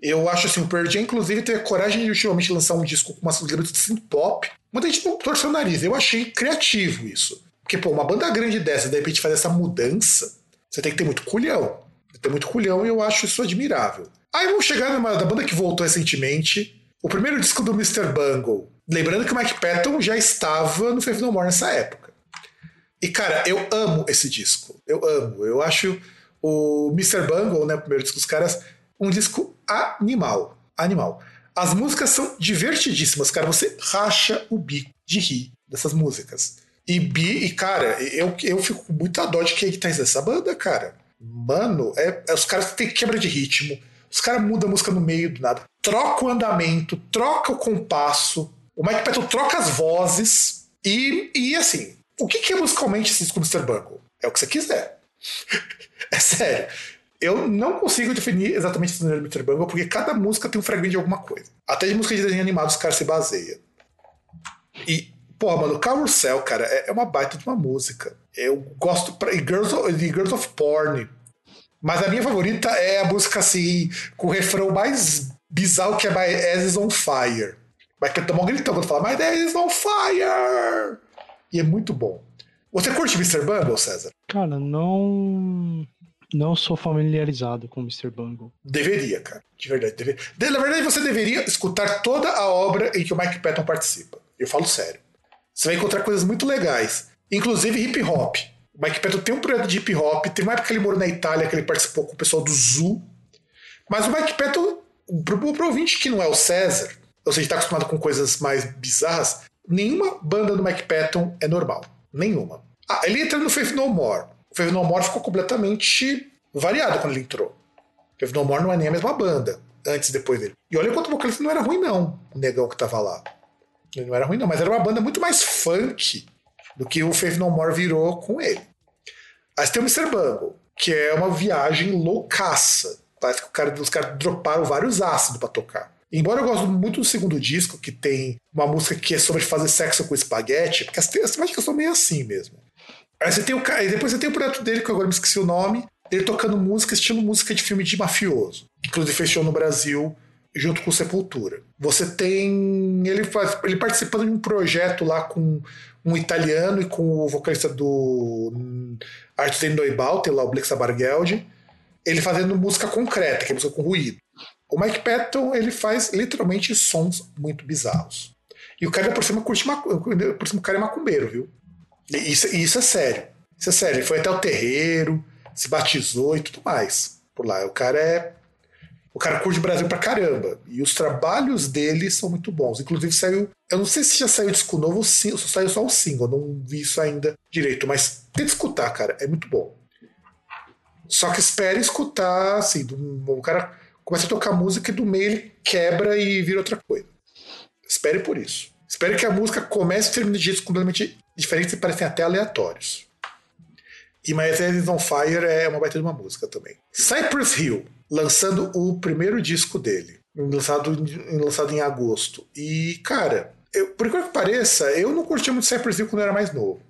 Eu acho assim, o Pearl Jam, inclusive, teve a coragem de ultimamente lançar um disco com umas garotas de synth pop. Muita gente não torceu o nariz. Eu achei criativo isso. Porque, pô, uma banda grande dessa, de repente fazer essa mudança, você tem que ter muito culhão. Tem que muito culhão e eu acho isso admirável. Aí vamos chegar numa da banda que voltou recentemente. O primeiro disco do Mr. Bungle. Lembrando que o Mike Patton já estava no Faith No More nessa época. E, cara, eu amo esse disco. Eu amo. Eu acho o Mr. Bungle, né, o primeiro disco dos caras, um disco animal. Animal. As músicas são divertidíssimas, cara. Você racha o bico de rir dessas músicas. E, bi, e cara, eu, eu fico com muita dó de quem é tá dessa banda, cara. Mano, é, é os caras têm quebra de ritmo. Os caras mudam a música no meio do nada. Troca o andamento, troca o compasso. O Mike Patton troca as vozes. E, e assim, o que, que é musicalmente esse disco do Mr. Bungle? É o que você quiser. [laughs] é sério. Eu não consigo definir exatamente esse gênero Mr. Bungle, porque cada música tem um fragmento de alguma coisa. Até de música de desenho animado os caras se baseiam. E, pô, mano, Carrousel, cara, é, é uma baita de uma música. Eu gosto pra, de, Girls of, de Girls of Porn. Mas a minha favorita é a música assim, com o refrão mais bizarro que é My Ass is on Fire. Vai que tomar um gritão quando fala My Ass is on Fire! E é muito bom. Você curte Mr. Bungle, César? Cara, não. Não sou familiarizado com Mr. Bungle. Deveria, cara. De verdade. Deveria. Na verdade, você deveria escutar toda a obra em que o Mike Patton participa. Eu falo sério. Você vai encontrar coisas muito legais. Inclusive hip hop. O Mike Patton tem um projeto de hip hop. Tem uma época que ele morou na Itália, que ele participou com o pessoal do Zoo. Mas o Mike Patton, pro, pro ouvinte que não é o César, ou seja, está acostumado com coisas mais bizarras, nenhuma banda do Mike Patton é normal. Nenhuma. Ah, ele entra no Faith No More. O Faith No More ficou completamente variado quando ele entrou. O Faith No More não é nem a mesma banda, antes e depois dele. E olha quanto o vocalista não era ruim, não, o negão que tava lá. Ele não era ruim, não, mas era uma banda muito mais funk do que o Faith No More virou com ele. Aí tem o Mr. Bungle, que é uma viagem loucaça. Parece que cara, os caras droparam vários ácidos para tocar. Embora eu goste muito do segundo disco, que tem uma música que é sobre fazer sexo com espaguete, porque as, as temáticas são meio assim mesmo. Aí você tem o e depois você tem o projeto dele, que agora me esqueci o nome, ele tocando música, estilo música de filme de mafioso. Inclusive fechou no Brasil junto com Sepultura. Você tem ele faz, ele participando de um projeto lá com um italiano e com o vocalista do Arthur Noibalter, lá o Blexa Bargeld, ele fazendo música concreta, que é música com ruído. O Mike Patton ele faz literalmente sons muito bizarros. E o cara por cima curte por cima o cara é macumbeiro, viu? E isso, isso é sério. Isso é sério. Ele foi até o terreiro, se batizou e tudo mais por lá. O cara é. O cara curte o Brasil pra caramba. E os trabalhos dele são muito bons. Inclusive saiu. Eu não sei se já saiu disco novo ou só saiu só o single. Não vi isso ainda direito. Mas tenta escutar, cara. É muito bom. Só que espere escutar, assim, do, o cara começa a tocar música e do meio ele quebra e vira outra coisa. Espere por isso. Espere que a música comece e termine de jeitos completamente diferentes e parecem até aleatórios. E My Head on Fire é uma baita de uma música também. Cypress Hill, lançando o primeiro disco dele, lançado, lançado em agosto. E, cara, eu, por que pareça, eu não curtia muito Cypress Hill quando eu era mais novo.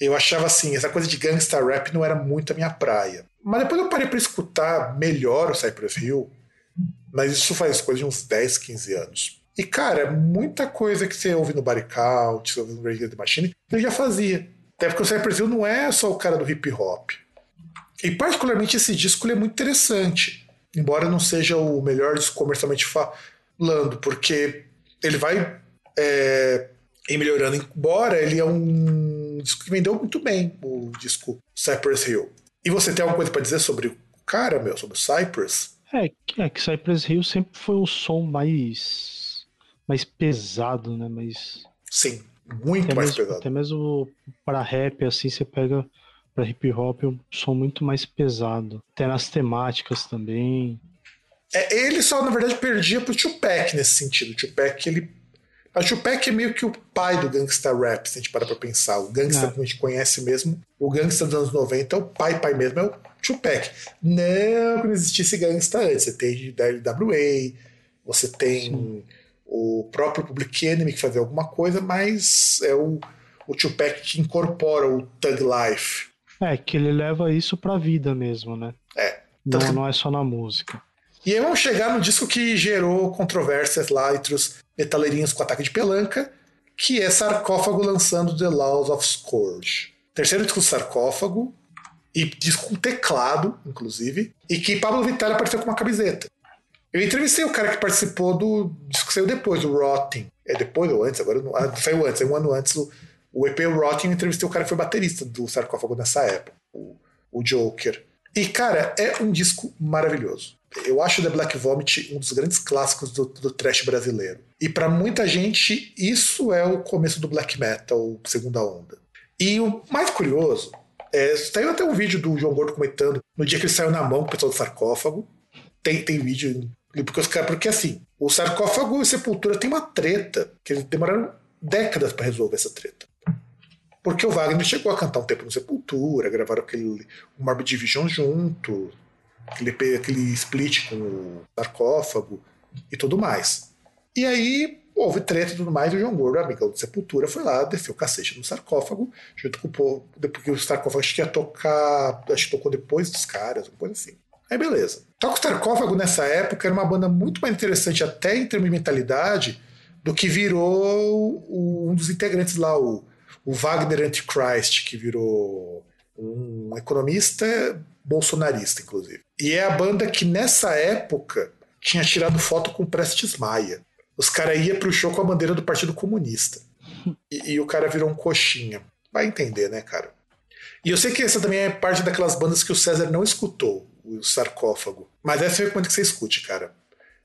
Eu achava assim, essa coisa de gangsta rap não era muito a minha praia. Mas depois eu parei para escutar melhor o Cypress Hill mas isso faz coisa de uns 10, 15 anos. E, cara, muita coisa que você ouve no Body Count, você ouve no Rage the Machine, ele já fazia. Até porque o Cypress Hill não é só o cara do hip hop. E, particularmente, esse disco é muito interessante. Embora não seja o melhor disco comercialmente falando, porque ele vai é, melhorando. Embora ele é um disco que vendeu muito bem, o disco Cypress Hill. E você tem alguma coisa para dizer sobre o cara, meu, sobre o Cypress? É, é que Cypress Hill sempre foi um som mais mais pesado, né? Mais sim, muito mais mesmo, pesado. Até mesmo para rap assim, você pega para hip hop um som muito mais pesado. Até nas temáticas também. É, ele só na verdade perdia pro Tupac nesse sentido. O Tupac ele A Tupac é meio que o pai do gangsta rap, se a gente parar pra pensar. O gangsta É. que a gente conhece mesmo, o gangsta dos anos 90, o pai, pai mesmo é o Tupac. Não que não existisse gangsta antes. Você tem da LWA, você tem o próprio Public Enemy que fazia alguma coisa, mas é o, o Tupac que incorpora o Thug Life. É, que ele leva isso pra vida mesmo, né? É. Não, que- não é só na música. E aí vamos chegar no disco que gerou controvérsias lá entre os metaleirinhos com ataque de pelanca, que é Sarcófago lançando The Laws of Scourge. Terceiro disco Sarcófago, e disco com teclado, inclusive, e que Pablo Vittar apareceu com uma camiseta. Eu entrevistei o cara que participou do que saiu depois, o Rotting. É depois ou antes? Agora não, ah, saiu antes, é um ano antes. O, o EP Rotting, eu entrevistei o cara que foi baterista do Sarcófago nessa época, o, o Joker. E, cara, é um disco maravilhoso. Eu acho The Black Vomit um dos grandes clássicos do, do trash brasileiro. E para muita gente, isso é o começo do black metal, segunda onda. E o mais curioso, é, saiu até um vídeo do João Gordo comentando no dia que ele saiu na mão com o pessoal do sarcófago. Tem, tem vídeo. Porque, os caras- porque assim, o sarcófago e Sepultura tem uma treta, que eles demoraram décadas para resolver essa treta. Porque o Wagner chegou a cantar um tempo no Sepultura, gravaram aquele o Morbid Division junto, aquele, aquele split com o sarcófago e tudo mais. E aí houve treta e tudo mais, e o João Gordo, amigão do Sepultura, foi lá, desceu o cacete no sarcófago, junto com o povo, porque o sarcófago acho que ia tocar, acho que tocou depois dos caras, uma coisa assim. Aí beleza. Toca o sarcófago nessa época era uma banda muito mais interessante, até em termos de mentalidade, do que virou o- um dos integrantes lá, o, o Wagner Antichrist, que virou um economista bolsonarista, inclusive. E é a banda que nessa época tinha tirado foto com Prestes Maia. Os caras iam pro show com a bandeira do Partido Comunista. E, e o cara virou um coxinha. Vai entender, né, cara? E eu sei que essa também é parte daquelas bandas que o César não escutou, o sarcófago. Mas essa eu recomendo que você escute, cara.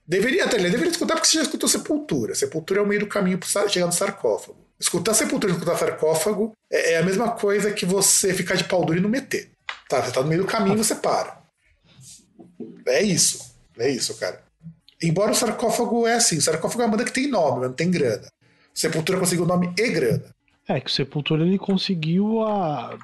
Deveria até, deveria escutar porque você já escutou Sepultura. Sepultura é o meio do caminho para chegar no sarcófago. Escutar Sepultura e escutar sarcófago é, é a mesma coisa que você ficar de pau duro e não meter. Tá, você tá no meio do caminho você para. É isso. É isso, cara. Embora o sarcófago é assim, o sarcófago é uma banda que tem nome, mas não tem grana. Sepultura conseguiu nome e grana. É, que o Sepultura ele conseguiu a...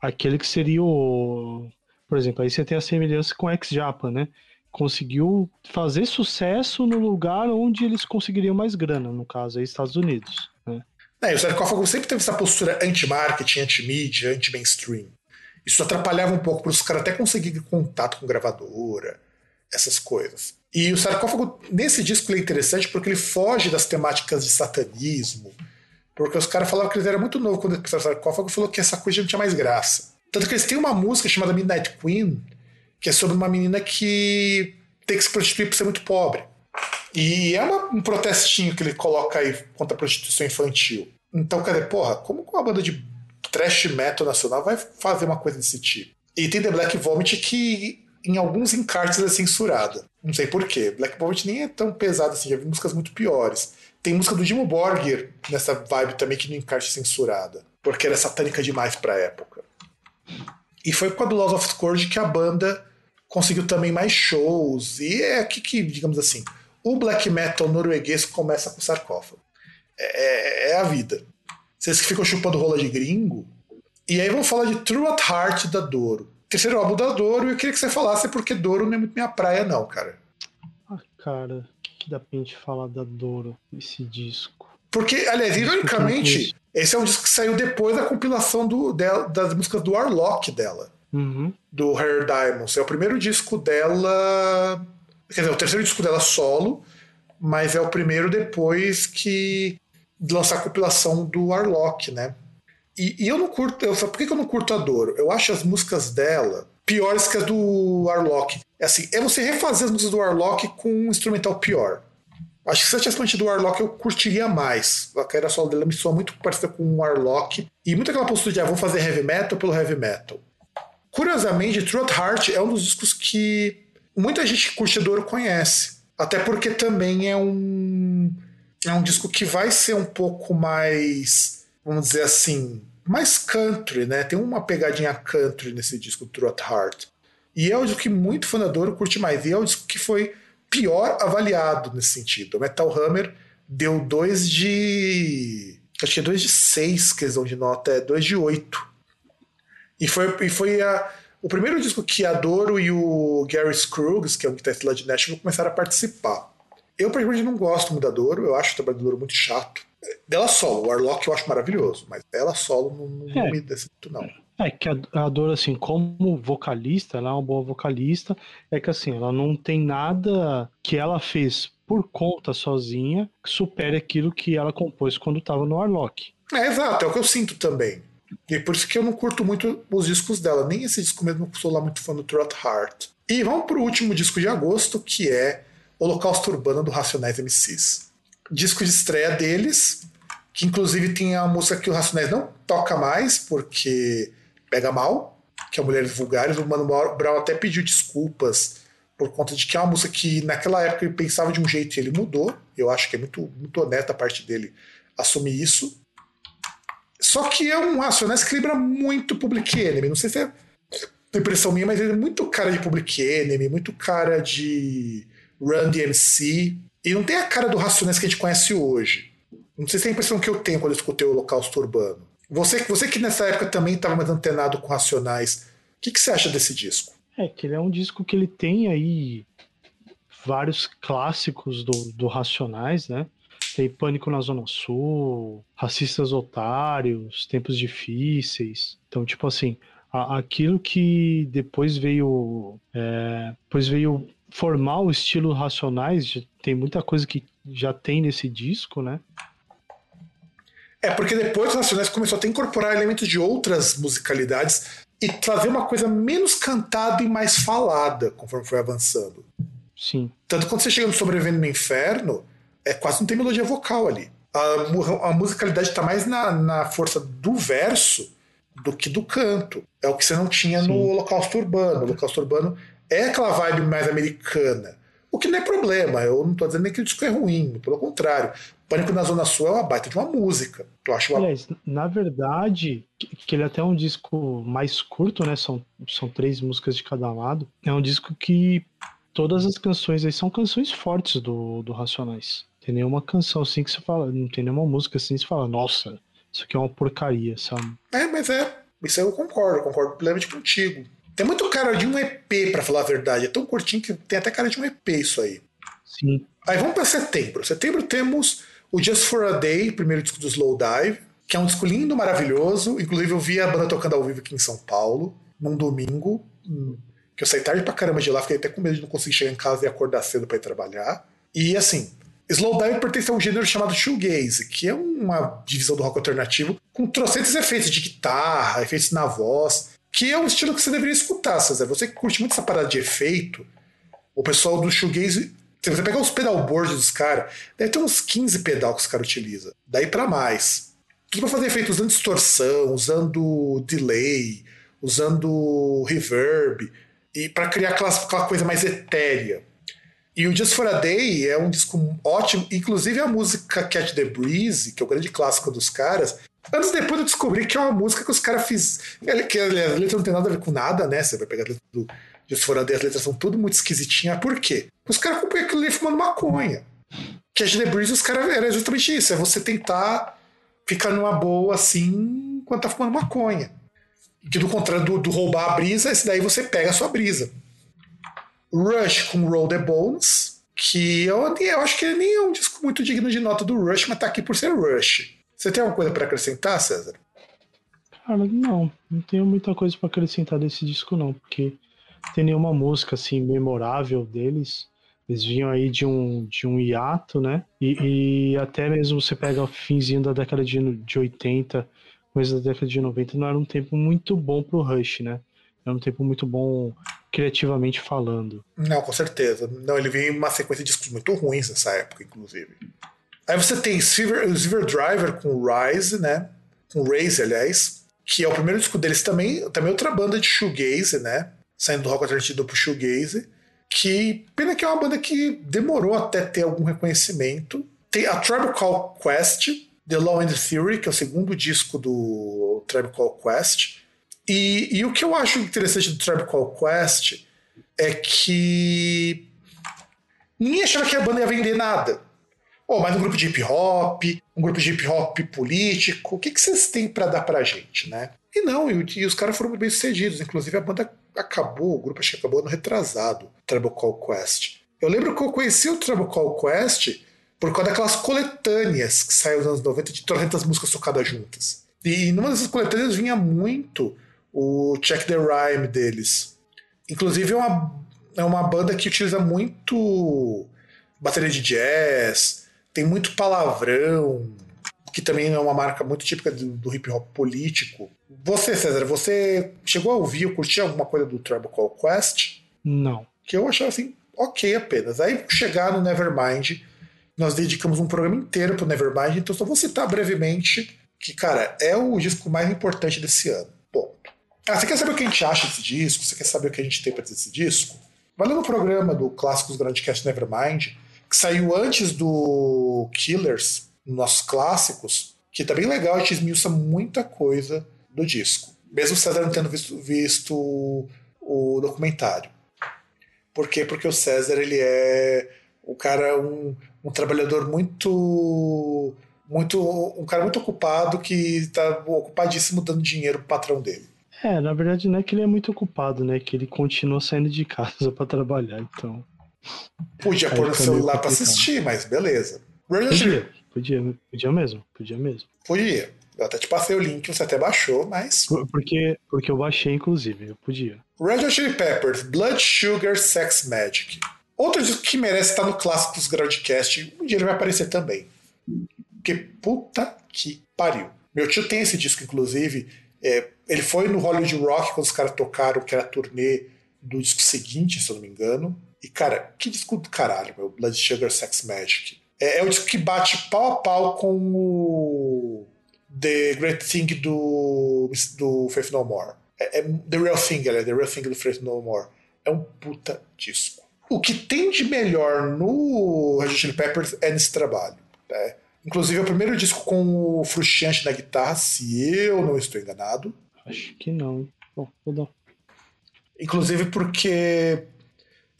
aquele que seria o. Por exemplo, aí você tem a semelhança com o Ex-Japa, né? Conseguiu fazer sucesso no lugar onde eles conseguiriam mais grana, no caso aí, Estados Unidos. Né? É, o sarcófago sempre teve essa postura anti-marketing, anti-mídia, anti-mainstream. Isso atrapalhava um pouco para os caras até conseguirem contato com gravadora, essas coisas. E o sarcófago, nesse disco, ele é interessante porque ele foge das temáticas de satanismo, porque os caras falavam que eles eram muito novos quando eles pensaram sarcófago falou que essa coisa não tinha mais graça. Tanto que eles têm uma música chamada Midnight Queen, que é sobre uma menina que tem que se prostituir por ser muito pobre. E é uma- um protestinho que ele coloca aí contra a prostituição infantil. Então, cadê, porra, como uma banda de trash metal nacional vai fazer uma coisa desse tipo? E tem The Black Vomit que em alguns encartes é censurada. Não sei porquê. Black Vomit nem é tão pesado assim, já vi músicas muito piores. Tem música do Dimo Borgir nessa vibe também que no encarte é censurada. Porque era satânica demais pra época. E foi com a do Laws of Scourge que a banda conseguiu também mais shows. E é aqui que, digamos assim, o black metal norueguês começa com sarcófago. É, é a vida. Vocês que ficam chupando rola de gringo. E aí vamos falar de True at Heart da Doro. Terceiro álbum da Doro, e eu queria que você falasse porque Doro não é muito minha praia, não, cara. Ah, cara, que, dá pra gente falar da Doro, esse disco? Porque, aliás, ironicamente, Isso. esse é um disco que saiu depois da compilação do, dela- das músicas do Warlock dela. Uhum. do Hair Diamonds. É o primeiro disco dela. Quer dizer, é o terceiro disco dela solo, mas é o primeiro depois que de lançar a compilação do Warlock, né? E, e eu não curto. Eu, por que que eu não curto a Doro? Eu acho as músicas dela piores que as do Warlock. É assim, é você refazer as músicas do Warlock com um instrumental pior. Acho que se eu tivesse mantido o Warlock, eu curtiria mais. A carreira solo dela me soa muito parecida com o Warlock. E muito aquela postura de, ah, vou fazer heavy metal pelo heavy metal. Curiosamente, True Heart é um dos discos que muita gente Doro conhece. Até porque também é um, é um disco que vai ser um pouco mais, vamos dizer assim, mais country, né? Tem uma pegadinha country nesse disco, True Heart. E é o disco que muito fã da curte mais. E é o disco que foi pior avaliado nesse sentido. O Metal Hammer deu 2 de. Acho que é 2 de 6 que eles dão de nota, é 2 de 8. E foi, e foi a, o primeiro disco que a Doro e o Gary Scruggs, que é um guitarrista lá de Nashville, começaram a participar. Eu, particularmente, não gosto muito da Doro, eu acho o trabalho da Doro muito chato. Dela solo, o Warlock eu acho maravilhoso, mas ela solo não, não é. me desce muito, não. É que a, a Doro, assim, como vocalista, ela é uma boa vocalista, é que assim, ela não tem nada que ela fez por conta sozinha que supere aquilo que ela compôs quando estava no Warlock. É, exato, é o que eu sinto também. E por isso que eu não curto muito os discos dela. Nem esse disco mesmo, eu sou lá muito fã do Trot Heart. E vamos pro último disco de agosto, que é Holocausto Urbano do Racionais MCs. Disco de estreia deles, que inclusive tem a música que o Racionais não toca mais, porque pega mal, que é Mulheres Vulgares. O Mano Brown até pediu desculpas por conta de que é uma música que naquela época ele pensava de um jeito e ele mudou. Eu acho que é muito, muito honesta a parte dele assumir isso. Só que é um Racionais que lembra muito Public Enemy. Não sei se é impressão minha, mas ele é muito cara de Public Enemy, muito cara de Run DMC. E não tem a cara do Racionais que a gente conhece hoje. Não sei se é a impressão que eu tenho quando eu escutei o Holocausto Urbano. Você, você que nessa época também estava mais antenado com Racionais, o que, que você acha desse disco? É, que ele é um disco que ele tem aí vários clássicos do, do Racionais, né? Tem Pânico na Zona Sul, Racistas Otários, Tempos Difíceis. Então, tipo assim, a, aquilo que depois veio. É, depois veio formar o estilo Racionais, tem muita coisa que já tem nesse disco, né? É, porque depois os Racionais começou a incorporar elementos de outras musicalidades e trazer uma coisa menos cantada e mais falada conforme foi avançando. Sim. Tanto quando você chega no Sobrevivendo no Inferno, é quase não tem melodia vocal ali. A, a musicalidade está mais na, na força do verso do que do canto. É o que você não tinha Sim. no Holocausto Urbano. O Holocausto Urbano é aquela vibe mais americana. O que não é problema, eu não estou dizendo nem que o disco é ruim, pelo contrário. Pânico na Zona Sul é uma baita de uma música. Eu acho uma... Aliás, na verdade, que ele é até um disco mais curto, né? São, são três músicas de cada lado. É um disco que todas as canções aí são canções fortes do, do Racionais. Tem nenhuma canção assim que você fala, não tem nenhuma música assim que você fala, nossa, isso aqui é uma porcaria, sabe? É, mas é. Isso eu concordo, concordo plenamente contigo. Tem muito cara de um EP, para falar a verdade. É tão curtinho que tem até cara de um EP isso aí. Sim. Aí vamos para setembro. Setembro temos o Just for a Day, primeiro disco do Slow Dive, que é um disco lindo, maravilhoso. Inclusive, eu vi a banda tocando ao vivo aqui em São Paulo, num domingo, que eu saí tarde pra caramba de lá, fiquei até com medo de não conseguir chegar em casa e acordar cedo para ir trabalhar. E assim, Slowdive pertence a um gênero chamado shoegaze, que é uma divisão do rock alternativo com trocentos efeitos de guitarra, efeitos na voz, que é um estilo que você deveria escutar, César. Você que curte muito essa parada de efeito, o pessoal do shoegaze, se você pegar os pedalboards dos caras, deve ter uns 15 pedal que os caras utilizam. Daí para mais. Tudo pra fazer efeito usando distorção, usando delay, usando reverb, e para criar aquela, aquela coisa mais etérea. E o Just for a Day é um disco ótimo, inclusive a música Catch the Breeze, que é o grande clássico dos caras. Anos depois eu descobri que é uma música que os caras fizeram. Que a letra não tem nada a ver com nada, né? Você vai pegar a letra do Just for as letras são tudo muito esquisitinhas. Por quê? Os caras compõem aquilo ali fumando maconha. Catch the Breeze, os caras. Era justamente isso: é você tentar ficar numa boa assim enquanto tá fumando maconha. Que do contrário do, do roubar a brisa, esse daí você pega a sua brisa. Rush com Roll the Bones, que eu, eu acho que nem é um disco muito digno de nota do Rush, mas tá aqui por ser Rush. Você tem alguma coisa para acrescentar, César? Cara, não. Não tenho muita coisa para acrescentar desse disco, não, porque tem nenhuma música assim memorável deles. Eles vinham aí de um, de um hiato, né? E, e até mesmo você pega o finzinho da década de, de 80, coisa da década de 90, não era um tempo muito bom pro Rush, né? Era um tempo muito bom criativamente falando. Não, com certeza. Não, ele veio uma sequência de discos muito ruins nessa época, inclusive. Aí você tem Silver, Silver Driver com Rise, né? Com Raze, aliás, que é o primeiro disco deles também, também outra banda de shoegaze, né? Saindo do rock alternativo pro shoegaze, que pena que é uma banda que demorou até ter algum reconhecimento. Tem a Tribe Call Quest, The Law and the Theory, que é o segundo disco do Tribe Call Quest, e, e, o que eu acho interessante do Tribe Call Quest é que ninguém achava que a banda ia vender nada. Ou mais um grupo de hip hop, um grupo de hip hop político. O que, que vocês têm para dar pra gente, né? E não, e, e os caras foram bem sucedidos. Inclusive a banda acabou, o grupo acho que acabou no retrasado, Trouble Call Quest. Eu lembro que eu conheci o Trouble Call Quest por causa daquelas coletâneas que saíram nos anos 90 de 300 músicas tocadas juntas. E numa dessas coletâneas vinha muito o Check the Rhyme deles. Inclusive é uma, é uma banda que utiliza muito bateria de jazz, tem muito palavrão, que também é uma marca muito típica do, do hip hop político. Você, César, você chegou a ouvir ou curtir alguma coisa do Trouble Call Quest? Não. Que eu achava assim, ok apenas. Aí chegar no Nevermind, nós dedicamos um programa inteiro pro Nevermind, então só vou citar brevemente que, cara, é o disco mais importante desse ano. Ponto. Ah, você quer saber o que a gente acha desse disco? Você quer saber o que a gente tem para dizer desse disco? Lá no programa do Clássicos Grandcast Nevermind, que saiu antes do Killers, nossos clássicos, que tá bem legal, a gente esmiuça muita coisa do disco. Mesmo o César não tendo visto, visto o documentário. Por quê? Porque o César ele é o cara um, um trabalhador muito muito um cara muito ocupado que está ocupadíssimo dando dinheiro pro patrão dele. É, na verdade não é que ele é muito ocupado, né? Que ele continua saindo de casa [laughs] para trabalhar, então. Podia pôr no celular para assistir, mas beleza. Podia, podia, podia mesmo, podia mesmo. Podia. Eu até te passei o link, você até baixou, mas. Porque, porque eu baixei, inclusive, eu podia. Red Hot Chili Peppers, Blood Sugar Sex Magic. Outro disco que merece estar no Clássicos Groundcast, um dia ele vai aparecer também. Porque puta que pariu. Meu tio tem esse disco, inclusive. É, ele foi no Hollywood Rock quando os caras tocaram, que era a turnê do disco seguinte, se eu não me engano. E, cara, que disco do caralho, meu. Blood Sugar Sex Magic. É, é o disco que bate pau a pau com o The Great Thing do, do Faith No More. É, é The Real Thing, é The Real Thing do Faith No More. É um puta disco. O que tem de melhor no Red Chili Peppers é nesse trabalho. Né? Inclusive é o primeiro disco com o Frusciante na guitarra, se eu não estou enganado. Acho que não. Bom, vou dar. Inclusive porque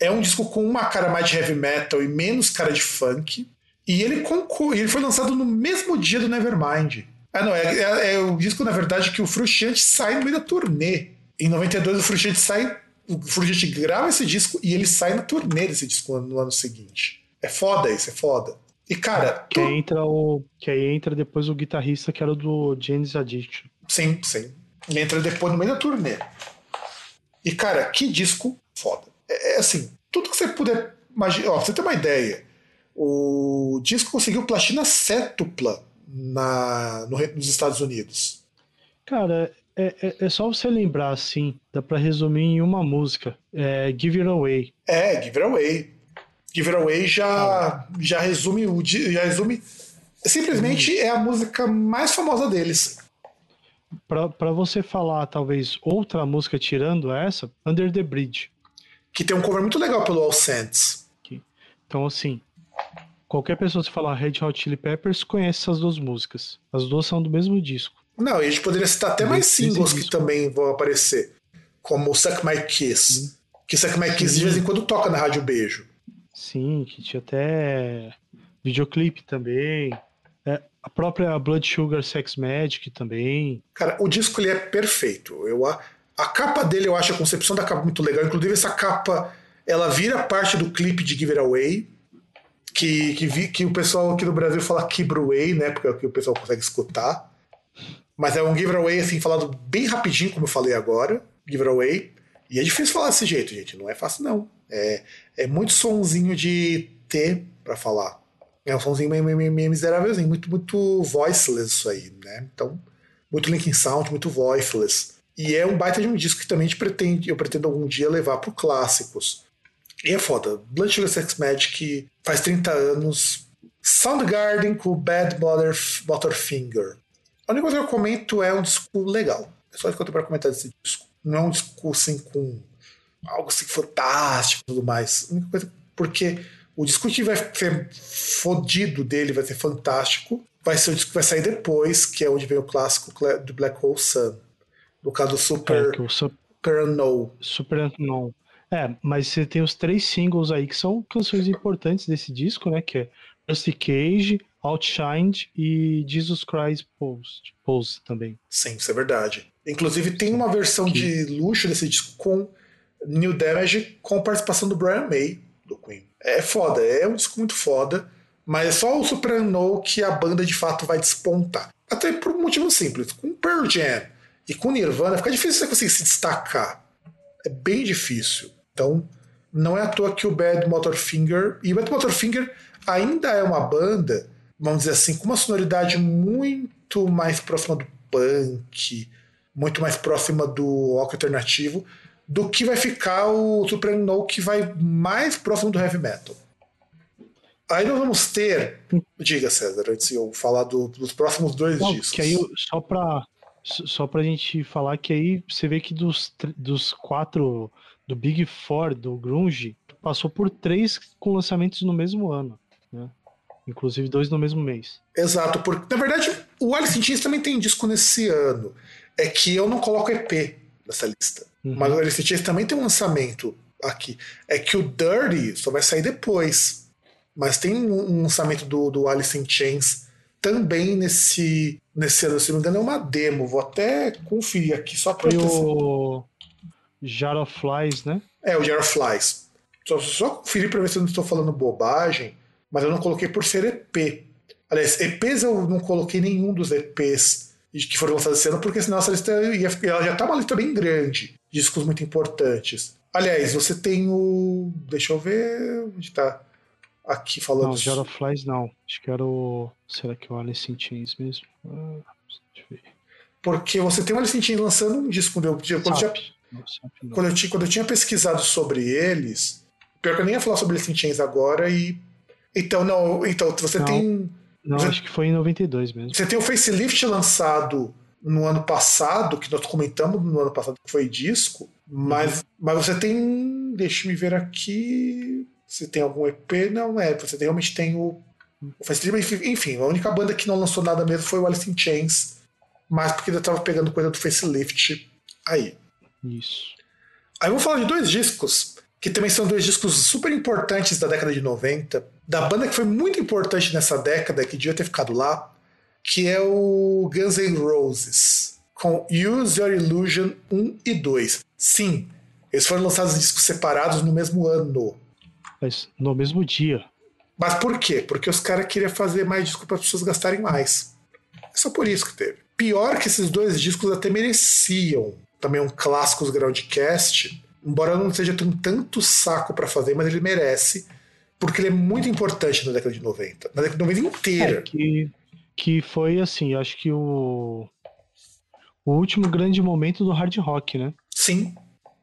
é um disco com uma cara mais de heavy metal e menos cara de funk. E ele, concor... ele foi lançado no mesmo dia do Nevermind. Ah, não, é, é, é, o disco, na verdade, que o Frusciante sai no meio da turnê. Em 92, o Frusciante sai. O Frusciante grava esse disco e ele sai na turnê desse disco no ano seguinte. É foda isso, é foda. E, cara. Que, tu... entra o, que aí entra depois o guitarrista que era do James Addiction. Sim, sim. Ele entra depois no meio da turnê. E, cara, que disco foda. É, é assim, tudo que você puder imaginar. Ó, pra você ter uma ideia, o disco conseguiu platina sétupla na, no, nos Estados Unidos. Cara, é, é, é, só você lembrar assim, dá pra resumir em uma música: é Give It Away. É, Give It Away. Give It Away já, já resume o. Já resume. Simplesmente é a música mais famosa deles. Para você falar, talvez, outra música tirando essa, Under the Bridge. Que tem um cover muito legal pelo All Saints. Então, assim, qualquer pessoa que falar Red Hot Chili Peppers conhece essas duas músicas. As duas são do mesmo disco. Não, e a gente poderia citar até mais singles que também vão aparecer. Como Suck My Kiss. Sim. Que Suck My Kiss Sim. de vez em quando toca na Rádio Beijo. Sim, que tinha até videoclipe também. É, a própria Blood Sugar Sex Magic também. Cara, o disco ele é perfeito. Eu, a, a capa dele, eu acho a concepção da capa muito legal. Inclusive, essa capa ela vira parte do clipe de Give It Away. Que, que, vi, que o pessoal aqui no Brasil fala Away, né? Porque é o que o pessoal consegue escutar. Mas é um giveaway, assim, falado bem rapidinho, como eu falei agora. Giveaway. E é difícil falar desse jeito, gente. Não é fácil, não. É, é muito sonzinho de T para falar. É um sonzinho meio, meio, meio miserávelzinho, muito, muito voiceless isso aí, né? Então, muito Linkin Sound, muito voiceless. E é um baita de um disco que também pretende, eu pretendo algum dia levar pro clássicos. E é foda. Blood Sugar Sex Magic faz 30 anos. Soundgarden com Bad Mother, Butterfinger. A única coisa que eu comento é um disco legal. É só isso que eu tenho pra comentar desse disco. Não é um disco assim com algo assim fantástico e tudo mais. A única coisa, porque o disco que vai ser fodido dele vai ser fantástico. Vai ser o disco que vai sair depois, que é onde vem o clássico do Black Hole Sun. No caso do Super, é, Super Unknown. Super Unknown. É, mas você tem os três singles aí que são canções importantes desse disco, né? Que é Rusty Cage, Outshined e Jesus Christ Pose, Pose também. Sim, isso é verdade. Inclusive tem uma versão de luxo desse disco com New Damage com participação do Brian May, do Queen. É foda, é um disco muito foda, mas é só o Soprano que a banda de fato vai despontar. Até por um motivo simples. Com Pearl Jam e com Nirvana fica difícil você conseguir se destacar. É bem difícil. Então, não é à toa que o Bad Motorfinger. E o Bad Motorfinger ainda é uma banda, vamos dizer assim, com uma sonoridade muito mais próxima do punk, muito mais próxima do rock alternativo, do que vai ficar o Supreme No, que vai mais próximo do heavy metal. Aí nós vamos ter. Diga, César, antes de eu falar do, dos próximos dois Não, discos. Que aí, só pra, só pra gente falar que aí você vê que dos, dos quatro, do Big Four, do Grunge, passou por três com lançamentos no mesmo ano. Né? Inclusive dois no mesmo mês. Exato, porque na verdade o Alice in Chains também tem disco nesse ano. É que eu não coloco EP nessa lista. Uhum. Mas o Alice in Chains também tem um lançamento aqui. É que o Dirty só vai sair depois. Mas tem um lançamento do, do Alice in Chains também nesse, nesse ano, se não me engano, é uma demo. Vou até conferir aqui só para o Jar of Flies, né? É, o Jar of Flies. Só, só conferir para ver se eu não estou falando bobagem, mas eu não coloquei por ser EP. Aliás, EPs eu não coloquei nenhum dos EPs que foram lançados esse ano, porque senão essa lista ia, ela já tá uma lista bem grande. Discos muito importantes. Aliás, você tem o. Deixa eu ver onde tá aqui falando. Não, Jar of Flies não. Acho que era o. Será que é o Alice in Chains mesmo? Ah, deixa eu ver. Porque você tem o Alice in Chains lançando um disco. Quando eu, quando, tinha, quando, eu, quando eu tinha pesquisado sobre eles. Pior que eu nem ia falar sobre Alice in Chains agora e. Então, não. Então, você não, tem. Não, você, acho que foi em 92 mesmo. Você tem o Facelift lançado no ano passado, que nós comentamos no ano passado que foi disco, mas, uhum. mas você tem. Deixa me ver aqui. Se tem algum EP, não é. Você realmente tem o, o Facelift. Enfim, a única banda que não lançou nada mesmo foi o Alice in Chains, mas porque ainda tava pegando coisa do Facelift aí. Isso. Aí eu vou falar de dois discos, que também são dois discos super importantes da década de 90, da banda que foi muito importante nessa década, que devia ter ficado lá, que é o Guns N' Roses, com Use Your Illusion 1 e 2. Sim, eles foram lançados em discos separados no mesmo ano. Mas no mesmo dia. Mas por quê? Porque os caras queriam fazer mais discos para as pessoas gastarem mais. É só por isso que teve. Pior que esses dois discos até mereciam também um clássico Groundcast, embora não seja tão tanto saco para fazer, mas ele merece, porque ele é muito importante na década de 90, na década de 90 inteira. É que, que foi assim, acho que o, o último grande momento do hard rock, né? Sim.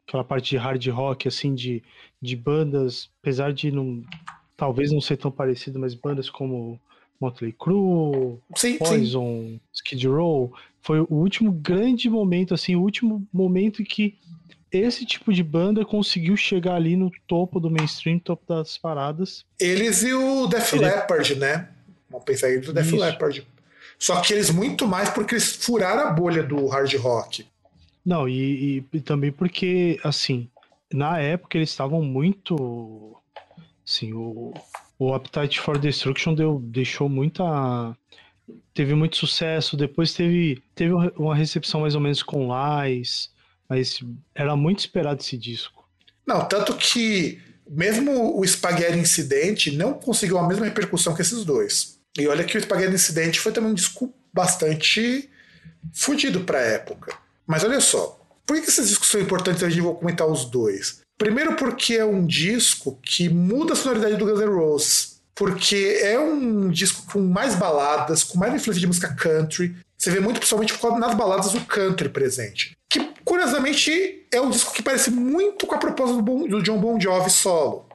Aquela parte de hard rock, assim, de, de bandas, apesar de não. Talvez não ser tão parecido, mas bandas como Motley Crue, sim, Poison, sim. Skid Row, foi o último grande momento, assim, o último momento em que esse tipo de banda conseguiu chegar ali no topo do mainstream, topo das paradas. Eles e o Def Ele... Leppard, né? Vamos pensar aí do Def Isso. Leppard. Só que eles muito mais porque eles furaram a bolha do hard rock. Não, e, e, e também porque, assim, na época eles estavam muito. Assim, o, o Appetite for Destruction deu, deixou muita. Teve muito sucesso. Depois teve, teve uma recepção mais ou menos com Lies. Mas era muito esperado esse disco. Não, tanto que mesmo o Spaghetti Incidente não conseguiu a mesma repercussão que esses dois. E olha que o Spaghetti Incidente foi também um disco bastante fudido pra época. Mas olha só, por que esses discos são importantes? A gente vai comentar os dois. Primeiro porque é um disco que muda a sonoridade do Guns N' Roses. Porque é um disco com mais baladas, com mais influência de música country. Você vê muito, principalmente nas baladas, o country presente. Que, curiosamente, é um disco que parece muito com a proposta do, bon, do John Bon Jovi solo.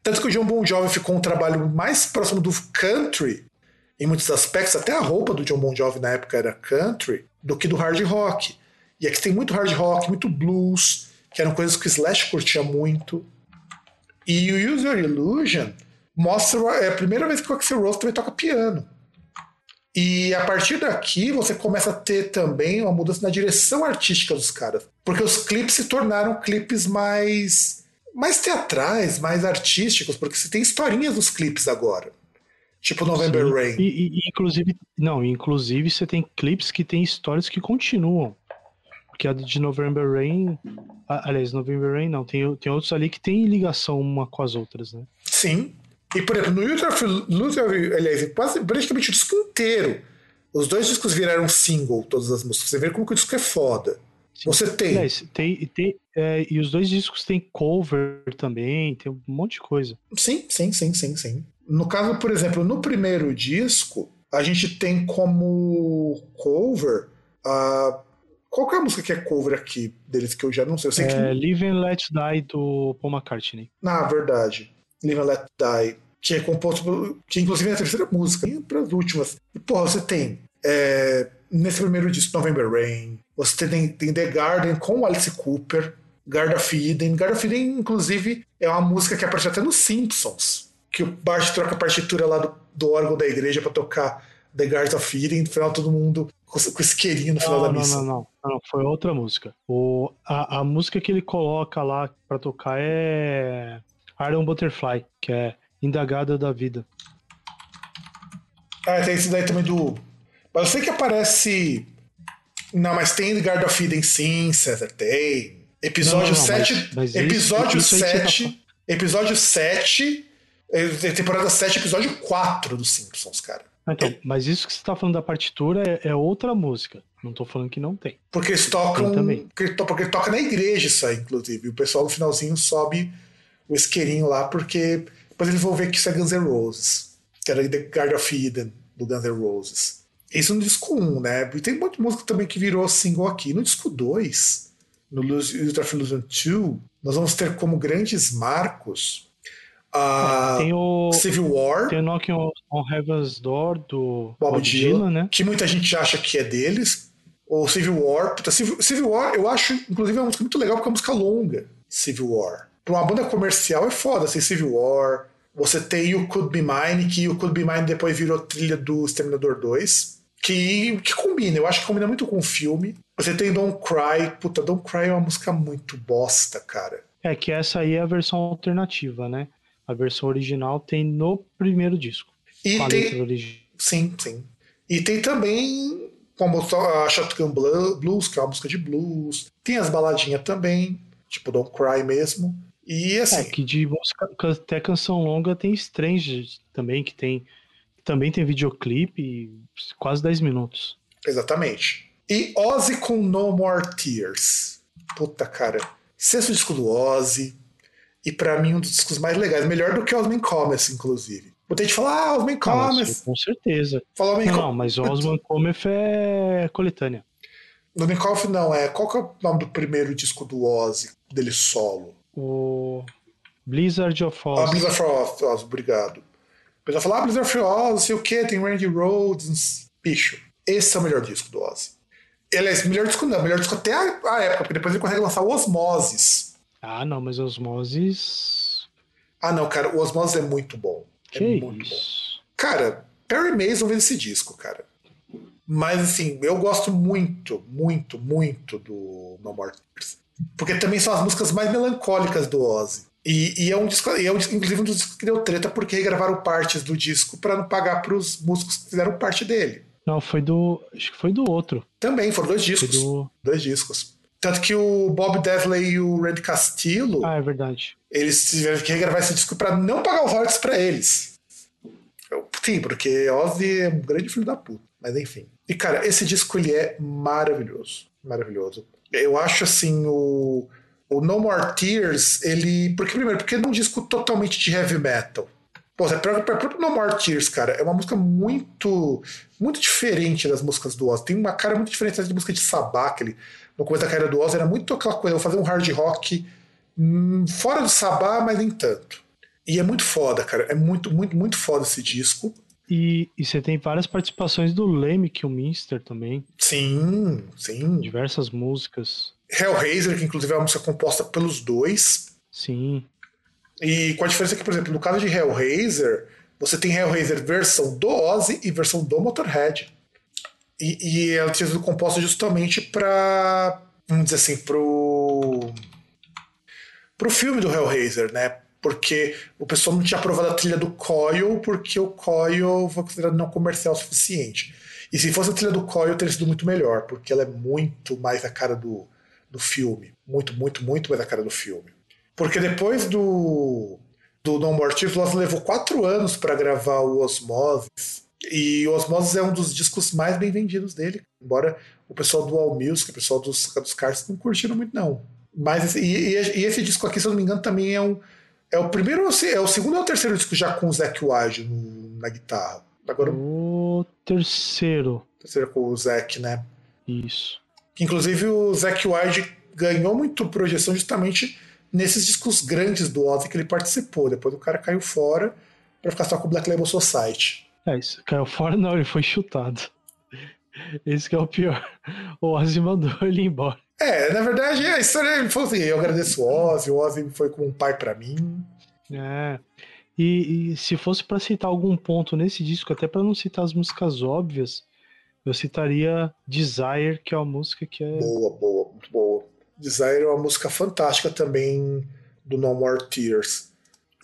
Tanto que o John Bon Jovi ficou um trabalho mais próximo do country, em muitos aspectos, até a roupa do John Bon Jovi na época era country, do que do hard rock. E aqui tem muito hard rock, muito blues, que eram coisas que o Slash curtia muito. E o Use Your Illusion mostra é a primeira vez que o Axel Rose também toca piano. E a partir daqui você começa a ter também uma mudança na direção artística dos caras. Porque os clipes se tornaram clipes mais mais teatrais, mais artísticos, porque você tem historinhas nos clipes agora. Tipo November Sim. Rain. E, e- e, inclusive, não, inclusive você tem clipes que tem histórias que continuam. Porque a de November Rain, aliás, November Rain não, tem, tem outros ali que tem ligação uma com as outras, né? Sim. E, por exemplo, no Luther, Luther aliás, quase praticamente o disco inteiro. Os dois discos viraram single, todas as músicas. Você vê como que o disco é foda. Sim. Você tem. Tem, tem, é, e os dois discos tem cover também, tem um monte de coisa. Sim, sim, sim, sim, sim. No caso, por exemplo, no primeiro disco, a gente tem como cover. a qual que é a música que é cover aqui deles que eu já não sei? Eu sei É, que. Live and Let Die do Paul McCartney. Na verdade, Live and Let Die, que é composto por, que inclusive é a terceira música, e para as últimas. E, porra, você tem é, nesse primeiro disco November Rain, você tem, tem The Garden com Alice Cooper, Garda of Eden. Garda of Eden, inclusive, é uma música que aparece até nos Simpsons, que o Bart troca a partitura lá do, do órgão da igreja para tocar The Garden of Eden, no final todo mundo com, com isqueirinho no final Não, da missa. não, não, não, foi outra música. O, a, a música que ele coloca lá pra tocar é Iron Butterfly, que é Indagada da Vida. Ah, tem esse daí também do. Mas eu sei que aparece. Não, mas tem Guard of Eden sim, César, tem. Episódio Não, não, não, 7. mas- mas episódio isso- isso aí que você 7. tá Episódio 7. eh, Temporada 7, episódio 4 dos Simpsons, cara. Ah, Então, mas isso que você tá falando da partitura é, é outra música. Não tô falando que não tem. Porque eles tocam. Também. Porque, to- porque toca na igreja isso aí, inclusive. O pessoal no finalzinho sobe o isqueirinho lá, porque depois eles vão ver que isso é Guns N' Roses. Que era The Guard of Eden, do Guns N' Roses. Isso no disco 1, né? E tem um monte de música também que virou single aqui. No disco 2, no Ultra Illusion 2, nós vamos ter como grandes marcos a Tem o, Civil War, tem o Knocking on, on Heaven's Door do Bob Bob Dylan, Dylan, né? que muita gente acha que é deles. Ou Civil War. Puta, Civil, Civil War, eu acho, inclusive, é uma música muito legal porque é uma música longa. Civil War. Pra uma banda comercial é foda, assim, Civil War. Você tem You Could Be Mine, que You Could Be Mine depois virou trilha do Exterminador 2. Que, que combina, eu acho que combina muito com o filme. Você tem Don't Cry. Puta, Don't Cry é uma música muito bosta, cara. É que essa aí é a versão alternativa, né? A versão original tem no primeiro disco. E com tem, original. Sim, sim. E tem também como a Shotgun Blu- Blues, que é uma música de blues. Tem as baladinhas também, tipo Don't Cry mesmo. E assim, É, que de música, até canção longa tem Strange também, que tem também tem videoclipe, quase 10 minutos. exatamente. E Ozzy com No More Tears. Puta, cara. Sexto disco do Ozzy. E pra mim, um dos discos mais legais. Melhor do que Osman Cometh, inclusive. Muita gente fala, ah, Osman Ah, mas Cometh. com certeza. Fala Osman Não, não, mas Osman Cometh é coletânea. Osman Cometh não, é. Qual que é o nome do primeiro disco do Ozzy, dele solo? O Blizzard of Ah, Oz. Blizzard for Oz, obrigado. O pessoal fala, ah, Blizzard for Oz, sei o que, tem Randy Rhodes. Bicho, esse é o melhor disco do Ozzy. Aliás, melhor disco não, melhor disco até a, a época, porque depois ele consegue lançar o Osmosis. Ah, não, mas Osmosis. Ah, não, cara, o Osmosis é muito bom. É Que muito bom. isso? Cara, Perry Mason vê esse disco, cara. Mas assim, eu gosto muito, muito, muito do No More Tears. Porque também são as músicas mais melancólicas do Ozzy. E, e é um disco, e é um, inclusive um dos discos que deu treta porque regravaram partes do disco para não pagar pros músicos que fizeram parte dele. Não, foi do. Acho que foi do outro. Também, foram dois discos. do. Dois discos. Tanto que o Bob Desley e o Randy Castillo, Ah, é verdade. eles tiveram que regravar esse disco para não pagar os royalties para eles. Sim, porque Ozzy é um grande filho da puta. Mas enfim. E cara, esse disco ele é maravilhoso. Maravilhoso. Eu acho assim o. O No More Tears, ele. Porque, primeiro, porque ele é um disco totalmente de heavy metal. Pô, o próprio No More Tears, cara, é uma música muito muito diferente das músicas do Ozzy. Tem uma cara muito diferente da música de Sabá, que ele, no começo da carreira do Ozzy, era muito aquela coisa, vou fazer um hard rock hum, fora do Sabá, mas nem tanto. E é muito foda, cara. É muito, muito, muito foda esse disco. E, e você tem várias participações do Leme Kilminster também. Sim, sim. Diversas músicas. Hellraiser, que inclusive é uma música composta pelos dois. Sim. E com a diferença que, por exemplo, no caso de Hellraiser, você tem Hellraiser versão do Ozzy e versão do Motorhead. E, e ela tinha sido composta justamente para, vamos dizer assim, pro pro filme do Hellraiser, né? Porque o pessoal não tinha aprovado a trilha do Coil, porque o Coil foi considerado não comercial o suficiente. E se fosse a trilha do Coil, teria sido muito melhor, porque ela é muito mais a cara do, do filme. Muito, muito, muito mais a cara do filme. Porque depois do, do No More Tears, Lost levou quatro anos para gravar o Osmosis. E Osmosis é um dos discos mais bem vendidos dele. Embora o pessoal do All Music, o pessoal dos, dos Cars não curtiram muito, não. Mas, e, e, e, esse disco aqui, se eu não me engano, também é um. É o primeiro, é o segundo ou o terceiro disco já com o Zac Wide na guitarra? Agora, o terceiro. Terceiro com o Zac, né? Isso. Inclusive o Zac Wide ganhou muito projeção justamente nesses discos grandes do Ozzy que ele participou. Depois o cara caiu fora para ficar só com o Black Label Society. É isso, caiu fora não, ele foi chutado. Esse que é o pior. O Ozzy mandou ele embora. É, na verdade, a história ele falou assim: eu agradeço o Ozzy, o Ozzy foi como um pai para mim. É. E, e se fosse para citar algum ponto nesse disco, até para não citar as músicas óbvias, eu citaria Desire, que é uma música que é. Boa, boa, muito boa. Desire é uma música fantástica também do No More Tears.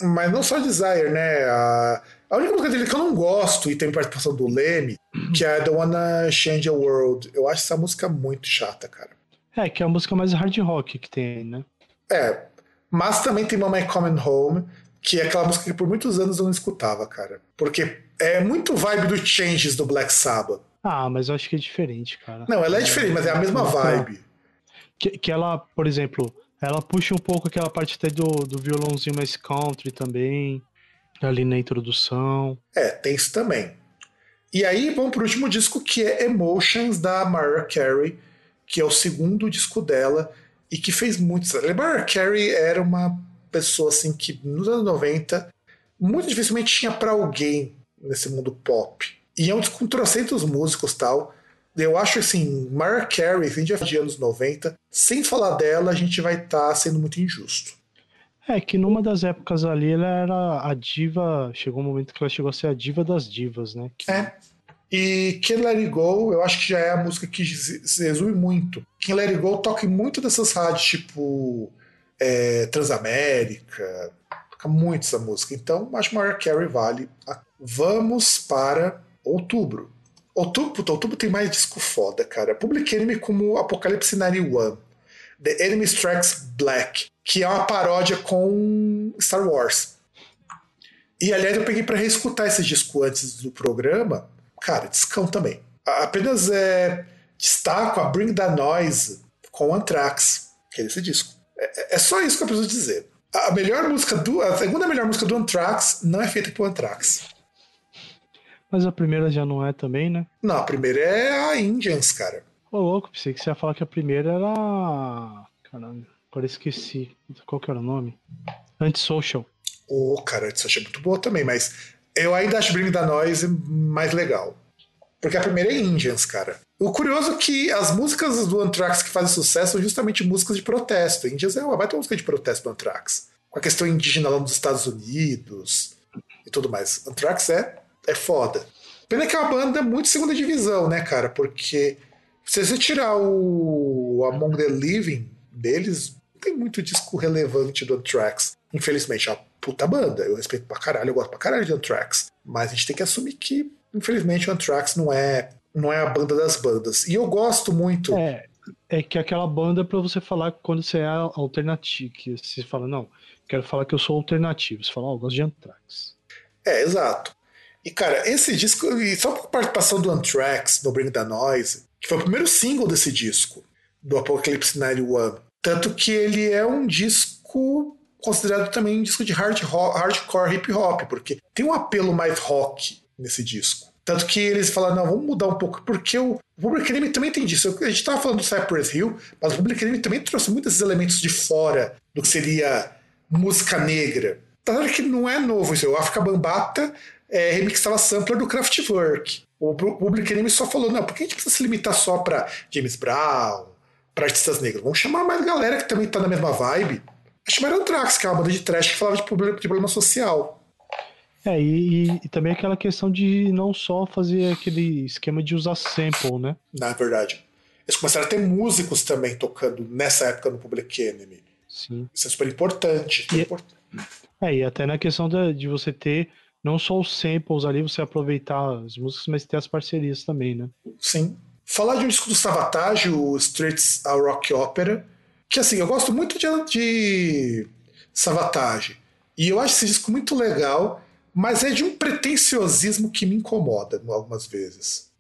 Mas não só Desire, né? A, a única música dele que eu não gosto e tem participação do Leme, que é The Wanna Change the World. Eu acho essa música muito chata, cara. É, que é a música mais hard rock que tem, né? É. Mas também tem Mama Coming Home, que é aquela música que por muitos anos eu não escutava, cara. Porque é muito vibe do Changes do Black Sabbath. Ah, mas eu acho que é diferente, cara. Não, ela é, é diferente, mas é a mesma vibe. Que, que ela, por exemplo, ela puxa um pouco aquela parte até do, do violãozinho mais country também, ali na introdução. É, tem isso também. E aí vamos pro último disco que é Emotions da Mariah Carey, que é o segundo disco dela e que fez muito. A Mariah Carey era uma pessoa assim que nos anos 90 muito dificilmente tinha para alguém nesse mundo pop. E é um com trocentos músicos tal. Eu acho assim, Mariah Carey, vem de anos 90, sem falar dela, a gente vai estar tá sendo muito injusto. É que numa das épocas ali ela era a diva. Chegou um momento que ela chegou a ser a diva das divas, né? É. E Can Let It Go, eu acho que já é a música que se resume muito. Can Let It Go toca muito dessas rádios, tipo é, Transamérica, toca muito essa música. Então, acho que Mariah Carey vale. Vamos para outubro. Outubro, outubro tem mais disco foda, cara. Public Enemy como Apocalypse 91. The Enemy Strikes Black, que é uma paródia com Star Wars. E aliás, eu peguei para reescutar esse disco antes do programa. Cara, discão também. Apenas é, destaco a Bring the Noise com Anthrax, que é esse disco. É, é, só isso que eu preciso dizer. A melhor música do. A segunda melhor música do Anthrax não é feita por Anthrax. Mas a primeira já não é também, né? Não, a primeira é a Indians, cara. Ô, louco, pensei que você ia falar que a primeira era. Caramba, agora esqueci. Qual que era o nome? Antisocial. Ô, oh, cara, Antisocial é muito boa também, mas eu ainda acho Bring the Noise mais legal. Porque a primeira é Indians, cara. O curioso é que as músicas do Anthrax que fazem sucesso são justamente músicas de protesto. Indians é uma baita música de protesto do Anthrax. Com a questão indígena lá nos Estados Unidos e tudo mais. Anthrax é, é foda. Pena que é uma banda muito segunda divisão, né, cara? Porque se você tirar o Among the Living deles, não tem muito disco relevante do Anthrax. Infelizmente, é uma puta banda. Eu respeito pra caralho, eu gosto pra caralho de Anthrax. Mas a gente tem que assumir que, infelizmente, o Anthrax não é não é a banda das bandas. E eu gosto muito. É, é que aquela banda é pra você falar quando você é alternativo. Que você fala, não, quero falar que eu sou alternativo. Você fala, ó, oh, eu gosto de Anthrax. É, exato. E, cara, esse disco, e só por participação do Anthrax no Bring the Noise, que foi o primeiro single desse disco, do Apocalypse 91. Tanto que ele é um disco considerado também um disco de hard rock, hardcore hip hop, porque tem um apelo mais rock nesse disco. Tanto que eles falaram, não, vamos mudar um pouco, porque o, Public Enemy também tem disso. A gente estava falando do Cypress Hill, mas o Public Enemy também trouxe muitos elementos de fora do que seria música negra. Tá que não é novo isso. O África Bambata é, remixava sampler do Kraftwerk. O Public Enemy só falou, não, por que a gente precisa se limitar só para James Brown, para artistas negros? Vamos chamar mais galera que também tá na mesma vibe. Chamaram Anthrax, que é uma banda de trash que falava de problema, de problema social. É, e, e, também aquela questão de não só fazer aquele esquema de usar sample, né? Na verdade. Eles começaram a ter músicos também tocando nessa época no Public Enemy. Sim. Isso é super importante. E, importante. É, e até na questão de você ter não só os samples ali, você aproveitar as músicas, mas ter as parcerias também, né? Sim. Falar de um disco do Savatage, o Streets a Rock Opera, que assim, eu gosto muito de, de Savatage. E eu acho esse disco muito legal, mas é de um pretenciosismo que me incomoda algumas vezes.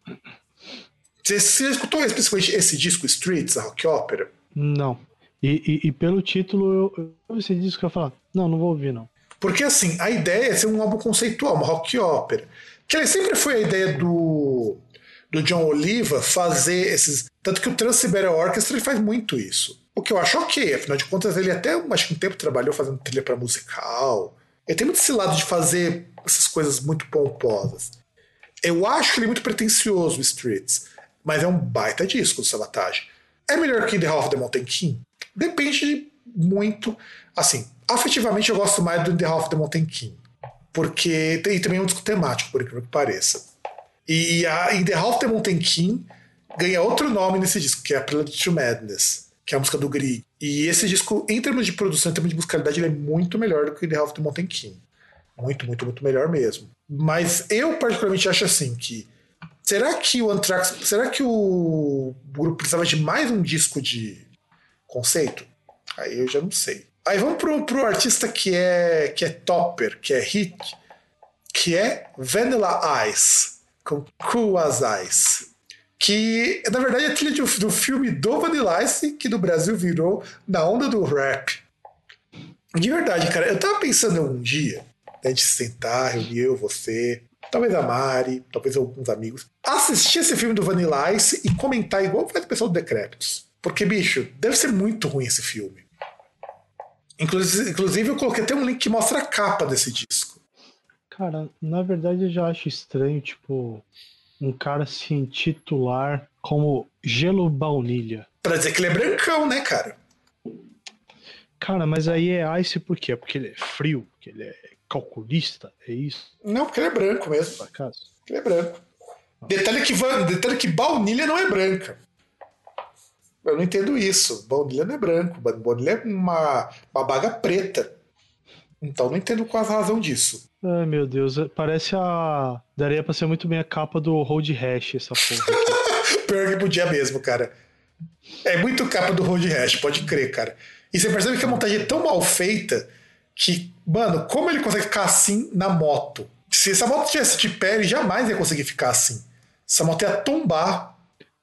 Você, você escutou especificamente esse disco, Streets, a Rock Opera? Não. E, e, e pelo título, eu, eu esse disco eu falar, não, não vou ouvir, não. Porque assim, a ideia é ser um álbum conceitual, uma rock opera. Que sempre foi a ideia do, do John Oliva fazer esses. Tanto que o Trans-Siberian Orchestra ele faz muito isso. O que eu acho ok, afinal de contas, ele até acho que um tempo trabalhou fazendo trilha para musical. Ele tem muito esse lado de fazer essas coisas muito pomposas. Eu acho ele muito pretencioso, Streets, mas é um baita disco do Sabotage. É melhor que The Hall of the Mountain King? Depende muito. Assim, afetivamente eu gosto mais do The Hall of the Mountain King. Porque tem também um disco temático, por incrível que pareça. E a, em The Hall of the Mountain King ganha outro nome nesse disco, que é a Prelude to Madness que é a música do Grig. E esse disco, em termos de produção, em termos de musicalidade, ele é muito melhor do que The Half the Mountain King. Muito, muito, muito melhor mesmo. Mas eu particularmente acho assim que será que o Anthrax, será que o grupo precisava de mais um disco de conceito? Aí eu já não sei. Aí vamos pro, pro artista que é que é topper, que é hit, que é Vanilla Ice, com Cool as Ice que na verdade é trilha do filme do Vanilla Ice, que no Brasil virou na onda do rap. De verdade, cara, eu tava pensando um dia, né, gente sentar, reunir eu, você, talvez a Mari, talvez alguns amigos, assistir esse filme do Vanilla Ice e comentar igual faz o pessoal do Decrépitos. Porque, bicho, deve ser muito ruim esse filme. Inclusive, eu coloquei até um link que mostra a capa desse disco. Cara, na verdade eu já acho estranho, tipo, um cara se intitular como Gelo Baunilha. Pra dizer que ele é brancão, né, cara? Cara, mas aí é Ice por quê? Porque ele é frio, porque ele é calculista, é isso? Não, porque ele é branco mesmo. Por acaso? Ele é branco. Detalhe que, detalhe que baunilha não é branca. Eu não entendo isso. Baunilha não é branco. Baunilha é uma, uma baga preta. Então não entendo qual a razão disso. Ai meu Deus, parece a. Daria pra ser muito bem a capa do Road Rash, essa porra. [laughs] Pior que podia mesmo, cara. É muito capa do Road Rash, pode crer, cara. E você percebe que a montagem é tão mal feita que, mano, como ele consegue ficar assim na moto? Se essa moto tivesse de pé, ele jamais ia conseguir ficar assim. Essa moto ia tombar.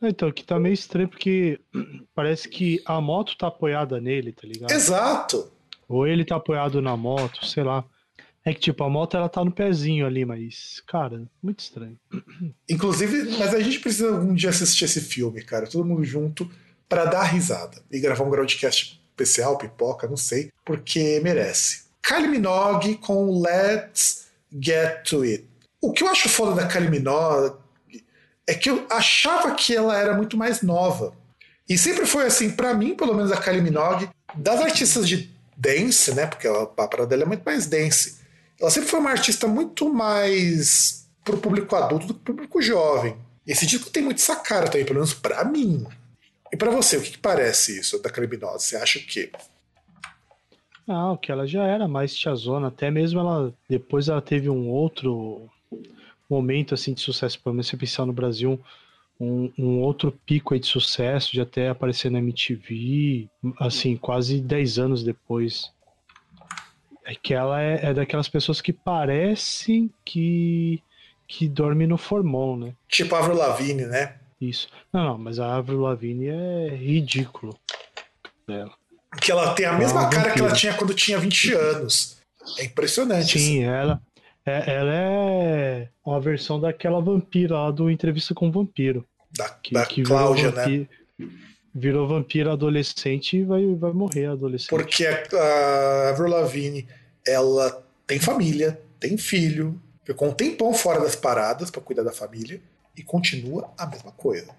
Então, que tá meio estranho porque [clears throat] parece que a moto tá apoiada nele, tá ligado? Exato. Ou ele tá apoiado na moto, sei lá. É que, tipo, a moto ela tá no pezinho ali, mas, cara, muito estranho. [clears throat] Inclusive, mas a gente precisa algum dia assistir esse filme, cara, todo mundo junto, para dar risada. E gravar um groundcast especial, pipoca, não sei, porque merece. Kylie Minogue com Let's Get To It. O que eu acho foda da Kylie Minogue é que eu achava que ela era muito mais nova. E sempre foi assim, para mim, pelo menos a Kylie Minogue, das artistas de dance, né? Porque a parada dela é muito mais dance. Ela sempre foi uma artista muito mais pro público adulto do que pro público jovem. Esse disco tem muito essa cara também, pelo menos pra mim. E para você, o que, que, parece isso da Criminosa? Você acha que? Ah, o que ela já era mais tiazona, até mesmo ela depois ela teve um outro momento assim de sucesso, pelo menos você pensar no Brasil, um, um, outro pico aí de sucesso, de até aparecer na MTV, assim, quase 10 anos depois. É que ela é, é daquelas pessoas que parecem que, que dorme no formol, né? Tipo a Avril Lavigne, né? Isso. Não, não, mas a Avril Lavigne é ridículo dela. Que ela tem a mesma ah, cara que ela tinha quando tinha 20 anos. É impressionante. Sim, assim. ela, é, ela é uma versão daquela vampira lá do Entrevista com o Vampiro. Da, que, da que Cláudia, né? Virou vampiro adolescente e vai, vai morrer adolescente. Porque a Avril Lavigne, ela tem família, tem filho, ficou um tempão fora das paradas para cuidar da família e continua a mesma coisa.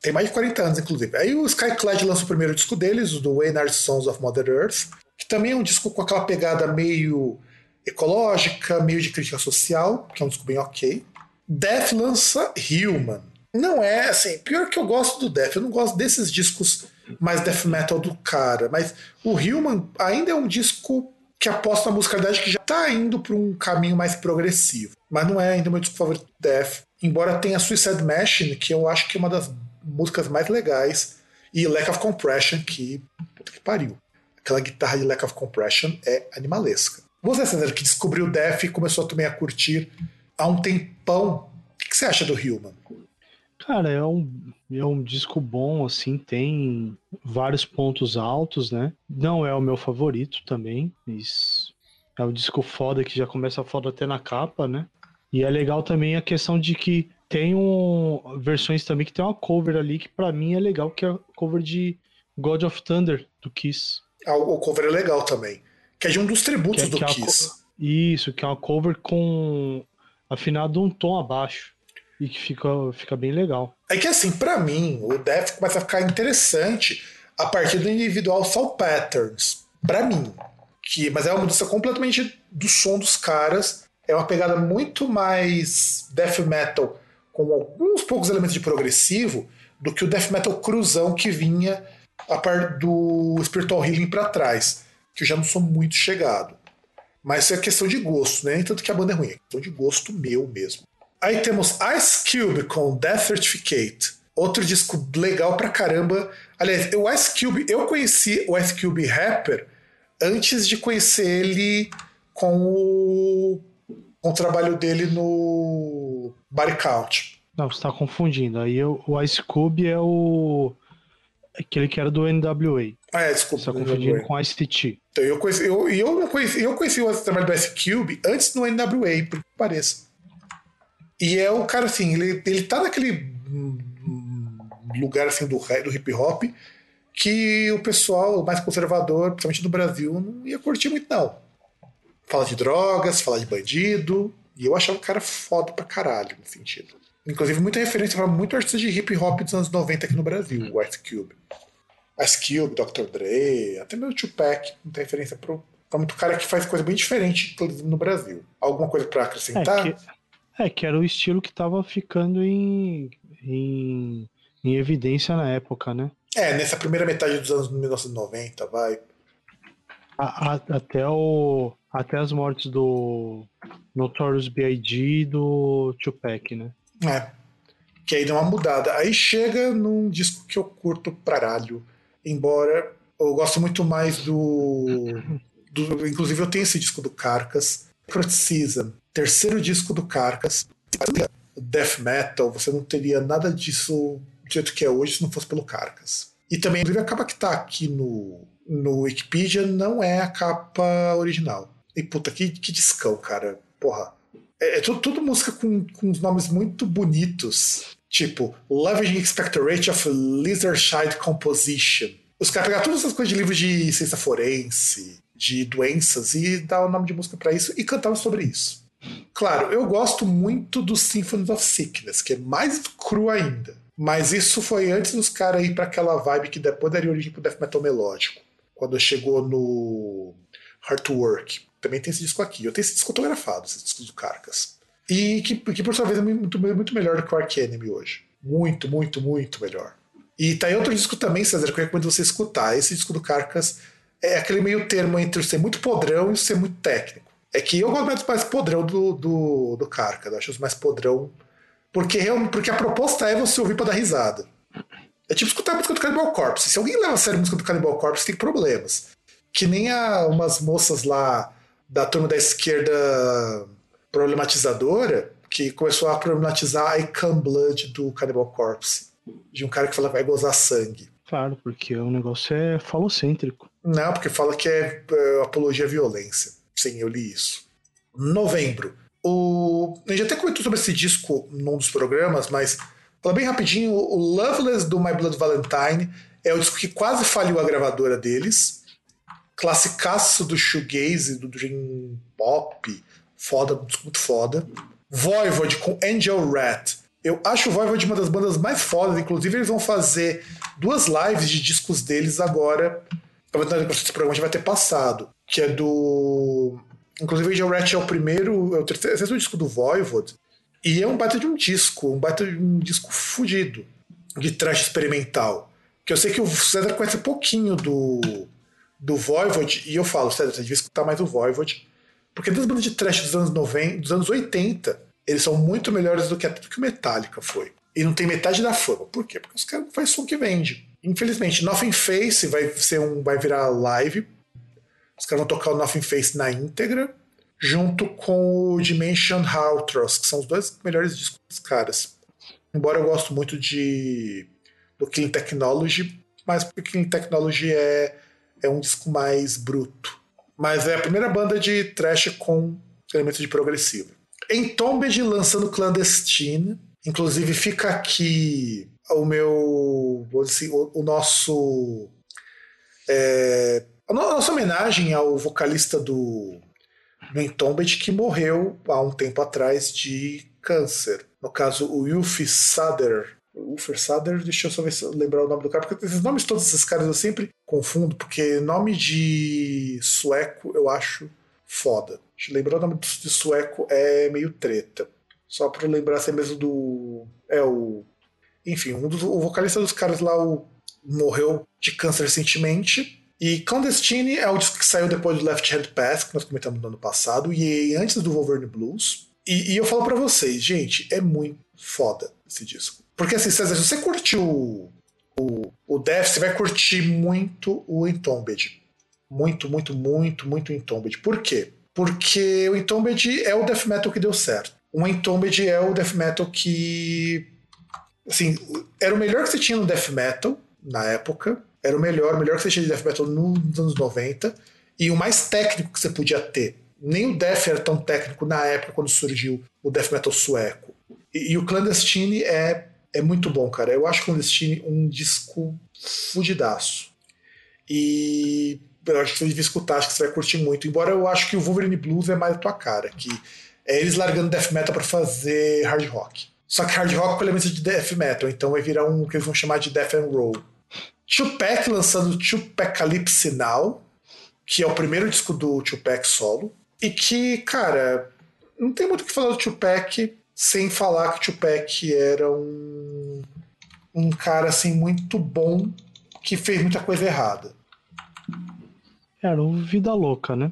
Tem mais de 40 anos, inclusive. Aí o Skyclad lança o primeiro disco deles, o do Waynard Sons of Mother Earth, que também é um disco com aquela pegada meio ecológica, meio de crítica social, que é um disco bem ok. Death lança Human. Não é assim, pior que eu gosto do Death, eu não gosto desses discos mais death metal do cara, mas o Human ainda é um disco que aposta na musicalidade que já tá indo para um caminho mais progressivo. Mas não é ainda meu disco favorito do Death. Embora tenha Suicide Machine, que eu acho que é uma das músicas mais legais, e Lack of Compression, que. Puta que pariu. Aquela guitarra de Lack of Compression é animalesca. Você, César, que descobriu o Death e começou também a curtir há um tempão, o que, que você acha do Human? Cara, é um, é um disco bom, assim, tem vários pontos altos, né? Não é o meu favorito também, mas é um disco foda que já começa foda até na capa, né? E é legal também a questão de que tem um, versões também que tem uma cover ali que para mim é legal, que é a cover de God of Thunder, do Kiss. Ah, o cover é legal também. Que é de um dos tributos é, do é Kiss. Isso, que é uma cover com afinado um tom abaixo e que fica, fica bem legal. É que assim, para mim, o Death começa a ficar interessante a partir do individual Soul Patterns. para mim. Que, mas é uma mudança completamente do som dos caras. É uma pegada muito mais death metal, com alguns poucos elementos de progressivo, do que o death metal cruzão que vinha a par do Spiritual Healing para trás. Que eu já não sou muito chegado. Mas é questão de gosto, né? Tanto que a banda é ruim, é questão de gosto meu mesmo. Aí temos Ice Cube com Death Certificate. Outro disco legal pra caramba. Aliás, o Ice Cube, eu conheci o Ice Cube rapper antes de conhecer ele com o, com o trabalho dele no Body. Não, você tá confundindo. Aí o Ice Cube é o. Aquele que era do NWA. Ah, é, desculpa. Você tá confundindo com Ice T. Então, eu conheci, eu, eu, conheci, eu conheci o trabalho do Ice Cube antes do NWA, por que pareça. E é o cara assim, ele, ele tá naquele lugar assim do, do hip hop que o pessoal mais conservador, principalmente no Brasil, não ia curtir muito, não. Fala de drogas, fala de bandido, e eu achava o cara foda pra caralho nesse sentido. Inclusive, muita referência para muito artista de hip hop dos anos 90 aqui no Brasil, o Ice Cube. Ice Cube, Dr. Dre, até meu Tupac, muita referência pro, pra muito cara que faz coisa bem diferente no Brasil. Alguma coisa para acrescentar? É que é, que era o estilo que tava ficando em, em, em evidência na época, né? É, nessa primeira metade dos anos 1990, vai. A, a, até, o, até as mortes do Notorious B.I.G. e do Tupac, né? É. Que aí deu uma mudada. Aí chega num disco que eu curto praralho. Embora eu gosto muito mais do, do. Inclusive eu tenho esse disco do Carcas. Criticism, terceiro disco do Carcass. Death metal, você não teria nada disso do jeito que é hoje se não fosse pelo Carcass. E também, inclusive, a capa que tá aqui no, no Wikipedia não é a capa original. E puta, que, que discão, cara. Porra. É, é tudo, tudo, música com, com nomes muito bonitos. Tipo, Loving Expectorate of Lizard Composition. Os caras pegaram todas essas coisas de livros de ciência forense, de doenças, e dar o nome de música para isso e cantavam sobre isso. Claro, eu gosto muito do Symphony of Sickness, que é mais cru ainda. Mas isso foi antes dos caras ir para aquela vibe que depois daria origem pro death metal melódico. Quando chegou no Heart to Work. Também tem esse disco aqui. Eu tenho esse disco autografado, esse disco do Carcas. E que, que por sua vez é muito, muito melhor do que o Ark Enemy hoje. Muito, muito, muito melhor. E tá aí outro disco também, César, que eu recomendo você escutar. Esse disco do Carcas é aquele meio termo entre ser muito podrão e ser muito técnico. É que eu gosto mais podrão do, do, do Carca, eu acho os mais podrão. Porque, porque a proposta é você ouvir pra dar risada. É tipo escutar a música do Cannibal Corpse. Se alguém leva a sério a música do Cannibal Corpse, tem problemas. Que nem a, umas moças lá da turma da esquerda problematizadora que começou a problematizar I Come Blood do Cannibal Corpse. De um cara que fala que vai gozar sangue. Claro, porque o negócio é falocêntrico. Não, porque fala que é, é apologia à violência. Sim, eu li isso. Novembro. O... A gente até comentou sobre esse disco num dos programas, mas fala bem rapidinho: o Loveless do My Blood Valentine é o disco que quase faliu a gravadora deles. Classicaço do shoegaze, do dream pop. Foda, muito foda. Voivod com Angel Rat. Eu acho o Voivod uma das bandas mais fodas. Inclusive, eles vão fazer duas lives de discos deles agora. Esse programa já vai ter passado que é do. Inclusive, Angel Rat é o primeiro, é o terceiro disco do Voivod, e é um baita de um disco, um baita de um disco fudido, de trash experimental. Que eu sei que o César conhece pouquinho do, do Voivod, e eu falo, sério, você devia escutar mais o Voivod, porque das bandas de trash dos anos 90, dos anos 80, eles são muito melhores do que até do que o Metallica foi. E não tem metade da fama. Por quê? Porque os caras não fazem som que vende. Infelizmente, Nothing Face vai ser um. vai virar live. Os caras vão tocar o Nothing Face na íntegra, junto com o Dimension Outros, que são os dois melhores discos dos caras. Embora eu gosto muito de do Killing Technology, mas porque Killing Technology é, é um disco mais bruto. Mas é a primeira banda de trash com elementos de progressivo. Entombed lançando Clandestine. Inclusive fica aqui o meu. Assim, o, o nosso. É, a nossa homenagem ao vocalista do, do Entombed que morreu há um tempo atrás de câncer. No caso, o Ulf Sader. Ulfer Sader, deixa eu só ver se eu lembrar o nome do cara, porque esses nomes todos esses caras eu sempre confundo, porque nome de sueco eu acho foda. Lembrar o nome de sueco é meio treta. Só pra lembrar assim mesmo do. É o. Enfim, um dos, o vocalista dos caras lá o, morreu de câncer recentemente. E Clandestine é o disco que saiu depois do Left Hand Path, que nós comentamos no ano passado, e antes do Wolverine Blues. E, e eu falo para vocês, gente, é muito foda esse disco. Porque assim, se você curtiu o, o, o Death, você vai curtir muito o Entombed. Muito, muito, muito, muito Entombed. Por quê? Porque o Entombed é o death metal que deu certo. O Entombed é o death metal que. Assim, era o melhor que você tinha no death metal na época. Era o melhor, o melhor que você tinha de death metal nos anos 90. E o mais técnico que você podia ter. Nem o death era tão técnico na época quando surgiu o death metal sueco. E, e o Clandestine é, é muito bom, cara. Eu acho Clandestine um disco fudidaço. E eu acho que você devia escutar, acho que você vai curtir muito. Embora eu acho que o Wolverine Blues é mais a tua cara, que é eles largando death metal para fazer hard rock. Só que hard rock com elementos de death metal, então vai virar um que eles vão chamar de death and roll. Tupac lançando Tupac Calypse Now, que é o primeiro disco do Tupac solo, e que, cara, não tem muito o que falar do Tupac sem falar que o Tupac era um, um cara assim muito bom que fez muita coisa errada. Era o Vida Louca, né?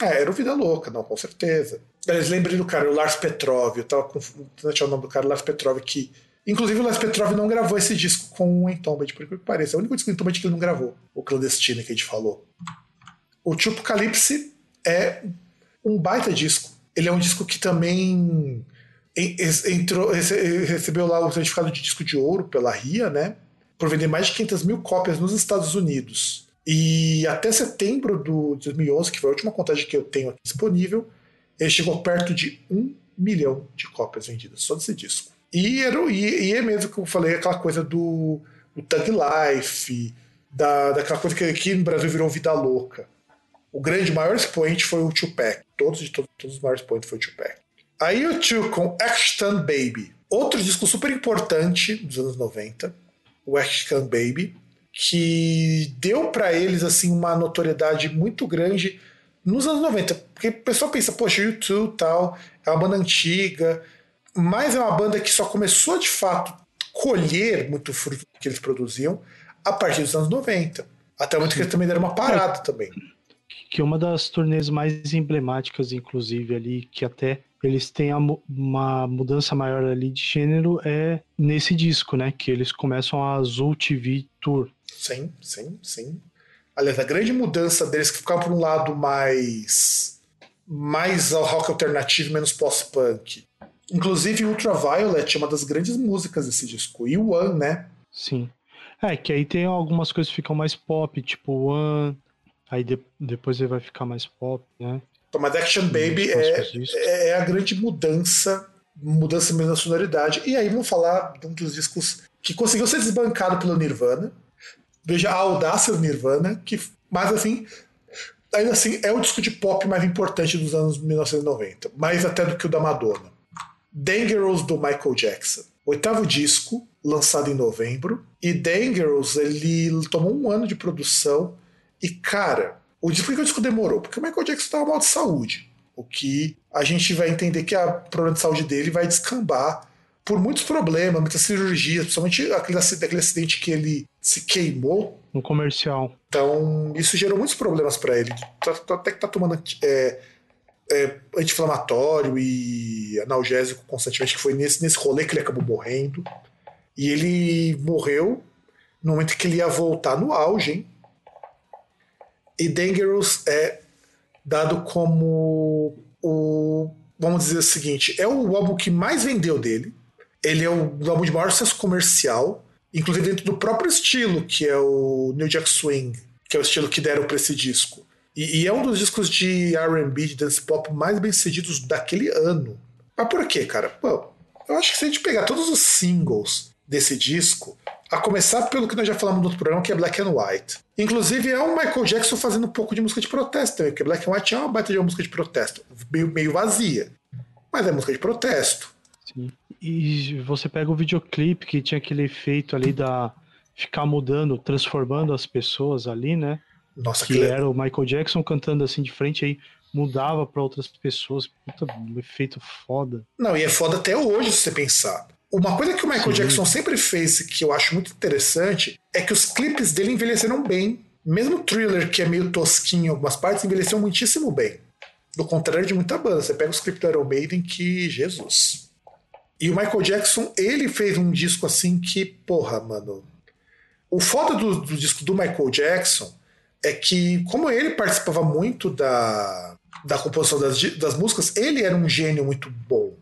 É, era o Vida Louca, não, com certeza. Eles lembrem do cara, o Lars Petrov, eu tava confundindo o nome do cara, o Lars Petrov, que. Inclusive o Lars Petrov não gravou esse disco com o Entombed, por que pareça. É o único disco do Entombed que ele não gravou, o Clandestino que a gente falou. O Calypse é um baita disco. Ele é um disco que também entrou, recebeu lá o certificado de disco de ouro pela RIA, né? Por vender mais de 500 mil cópias nos Estados Unidos. E até setembro de 2011, que foi a última contagem que eu tenho aqui disponível, ele chegou perto de um milhão de cópias vendidas só desse disco. E, era, e, e é mesmo que eu falei, aquela coisa do, do Thug Life, da, daquela coisa que aqui no Brasil virou vida louca. O grande, maior expoente foi o Tupac. Todos, todos, todos os maiores expoentes foi o Tupac. Aí o Tio com Ashton Baby. Outro disco super importante dos anos 90, o Ashton Baby que deu para eles assim uma notoriedade muito grande nos anos 90. Porque o pessoal pensa, poxa, YouTube tal, é uma banda antiga, mas é uma banda que só começou de fato colher muito fruto que eles produziam a partir dos anos 90. Até o momento que eles também deram uma parada também. Que é uma das turnês mais emblemáticas, inclusive, ali, que até eles têm uma mudança maior ali de gênero é nesse disco, né? Que eles começam a Azul TV Tour. Sim, sim, sim. Aliás, a grande mudança deles que ficaram por um lado mais mais ao rock alternativo, menos pós-punk. Inclusive Ultraviolet é uma das grandes músicas desse disco. E One, né? Sim. É, que aí tem algumas coisas que ficam mais pop, tipo One, aí de, depois ele vai ficar mais pop, né? Mas Action Baby é, é, é, a grande mudança, mudança mesmo na sonoridade. E aí vamos falar de um dos discos que conseguiu ser desbancado pelo Nirvana, Veja a audácia do Nirvana, que, mas assim, ainda assim, é o disco de pop mais importante dos anos 1990, mais até do que o da Madonna. Dangerous do Michael Jackson. Oitavo disco, lançado em novembro. E Dangerous, ele tomou um ano de produção. E, cara, o que o disco demorou? Porque o Michael Jackson estava mal de saúde. O que a gente vai entender que o problema de saúde dele vai descambar por muitos problemas, muitas cirurgias, principalmente aquele acidente, aquele acidente que ele se queimou. No comercial. Então, isso gerou muitos problemas para ele. Tá, tá, até que tá tomando é, é, anti-inflamatório e analgésico constantemente, que foi nesse, nesse rolê que ele acabou morrendo. E ele morreu no momento que ele ia voltar no auge, hein? E Dangerous é dado como o. Vamos dizer o seguinte: é o álbum que mais vendeu dele. Ele é o álbum de maior sucesso comercial, inclusive dentro do próprio estilo, que é o New Jack Swing, que é o estilo que deram para esse disco. E, e, é um dos discos de RB, de dance pop mais bem sucedidos daquele ano. Mas por quê, cara? Pô, eu acho que se a gente pegar todos os singles desse disco, a começar pelo que nós já falamos no outro programa, que é Black and White. Inclusive é o Michael Jackson fazendo um pouco de música de protesto também, porque Black and White é uma baita de uma música de protesto, meio, meio vazia. Mas é música de protesto. Sim. E você pega o videoclipe que tinha aquele efeito ali da ficar mudando, transformando as pessoas ali, né? Nossa, que, que era o Michael Jackson cantando assim de frente aí mudava para outras pessoas. Puta, um efeito foda. Não, e é foda até hoje se você pensar. Uma coisa que o Michael Sim. Jackson sempre fez que eu acho muito interessante é que os clipes dele envelheceram bem. Mesmo o thriller, que é meio tosquinho em algumas partes, envelheceu muitíssimo bem. Do contrário de muita banda. Você pega os clipes do Iron Maiden que. Jesus. E o Michael Jackson, ele fez um disco assim que, porra, mano. O foda do, do disco do Michael Jackson é que, como ele participava muito da, da composição das, das músicas, ele era um gênio muito bom.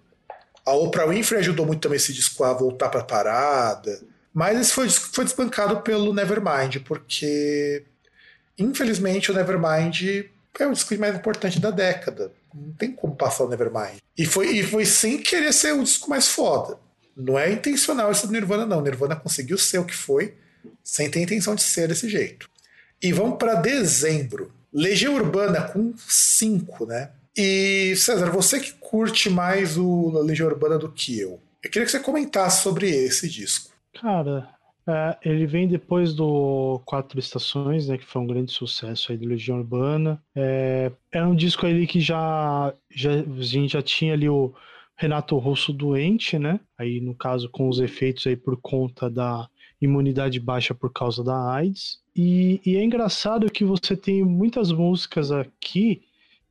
A Oprah Winfrey ajudou muito também esse disco a voltar para a parada. Mas esse foi, foi desbancado pelo Nevermind, porque infelizmente o Nevermind é o disco mais importante da década. Não tem como passar o Nevermind. E foi, e foi sem querer ser o disco mais foda. Não é intencional isso do Nirvana, não. O Nirvana conseguiu ser o que foi, sem ter intenção de ser desse jeito. E vamos para dezembro. Legião Urbana com 5, né? E, César, você que curte mais o Legião Urbana do que eu, eu queria que você comentasse sobre esse disco. Cara, é, ele vem depois do Quatro Estações, né, que foi um grande sucesso aí do Legião Urbana. É, era um disco ali que já, já a gente já tinha ali o Renato Russo doente, né? Aí no caso com os efeitos aí por conta da imunidade baixa por causa da AIDS. E, e é engraçado que você tem muitas músicas aqui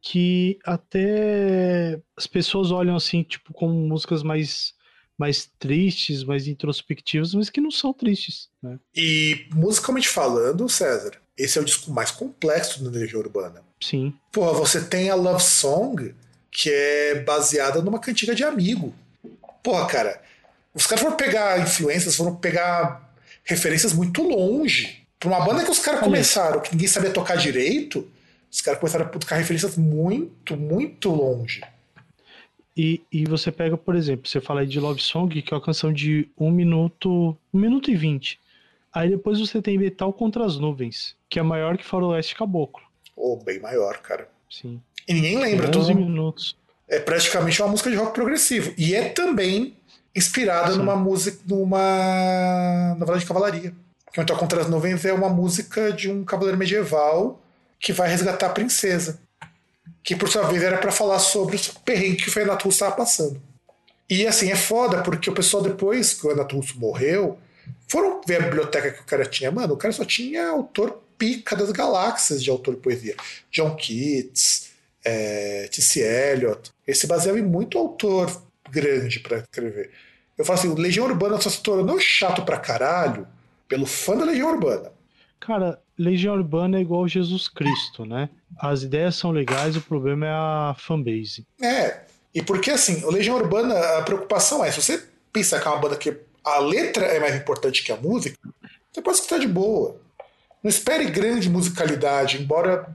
que até as pessoas olham assim, tipo, como músicas mais mais tristes, mais introspectivas, mas que não são tristes, né? E musicalmente falando, César, esse é o disco mais complexo da Legião Urbana. Sim. Porra, você tem a Love Song, que é baseada numa cantiga de amigo. Porra, cara, os caras foram pegar influências, foram pegar referências muito longe. Pra uma banda que os caras começaram, que ninguém sabia tocar direito, os caras começaram a buscar referências muito, muito longe. E, e você pega, por exemplo, você fala aí de Love Song, que é uma canção de 1 minuto, 1 minuto e 20. Aí depois você tem Metal contra as Nuvens, que é maior que Faroeste Caboclo. Ou oh, bem maior, cara. Sim. E ninguém lembra. 11 todo minutos. É praticamente uma música de rock progressivo. E é também inspirada Sim. numa música, numa novela de cavalaria. Que Metal contra as Nuvens é uma música de um cavaleiro medieval que vai resgatar a princesa. Que por sua vez era para falar sobre o perrengue que o Renato Russo estava passando. E assim, é foda, porque o pessoal, depois que o Renato Russo morreu, foram ver a biblioteca que o cara tinha. Mano, o cara só tinha autor pica das galáxias de autor de poesia. John Keats, é, T.C. Eliot. Ele se baseava em muito autor grande para escrever. Eu falo assim, Legião Urbana só se tornou chato pra caralho pelo fã da Legião Urbana. Cara, Legião Urbana é igual Jesus Cristo, né? As ideias são legais, o problema é a fanbase. É, e porque assim, o Legião Urbana, a preocupação é, se você pensar que é uma banda que a letra é mais importante que a música, você pode escutar de boa. Não espere grande musicalidade, embora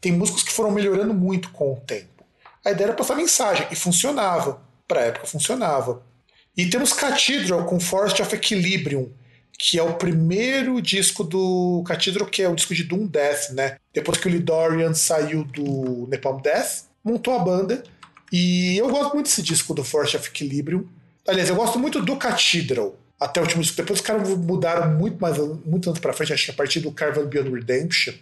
tem músicos que foram melhorando muito com o tempo. A ideia era passar mensagem, e funcionava. Pra época funcionava. E temos Cathedral com Forest of Equilibrium, que é o primeiro disco do Cathedral, que é o disco de Doom Death, né? Depois que o Lee Dorian saiu do Napalm Death, montou a banda. E eu gosto muito desse disco do Force of Equilibrium. Aliás, eu gosto muito do Cathedral. Até o último disco. Depois os caras mudaram muito mais muito anos pra frente, acho que a partir do Carvan Beyond Redemption.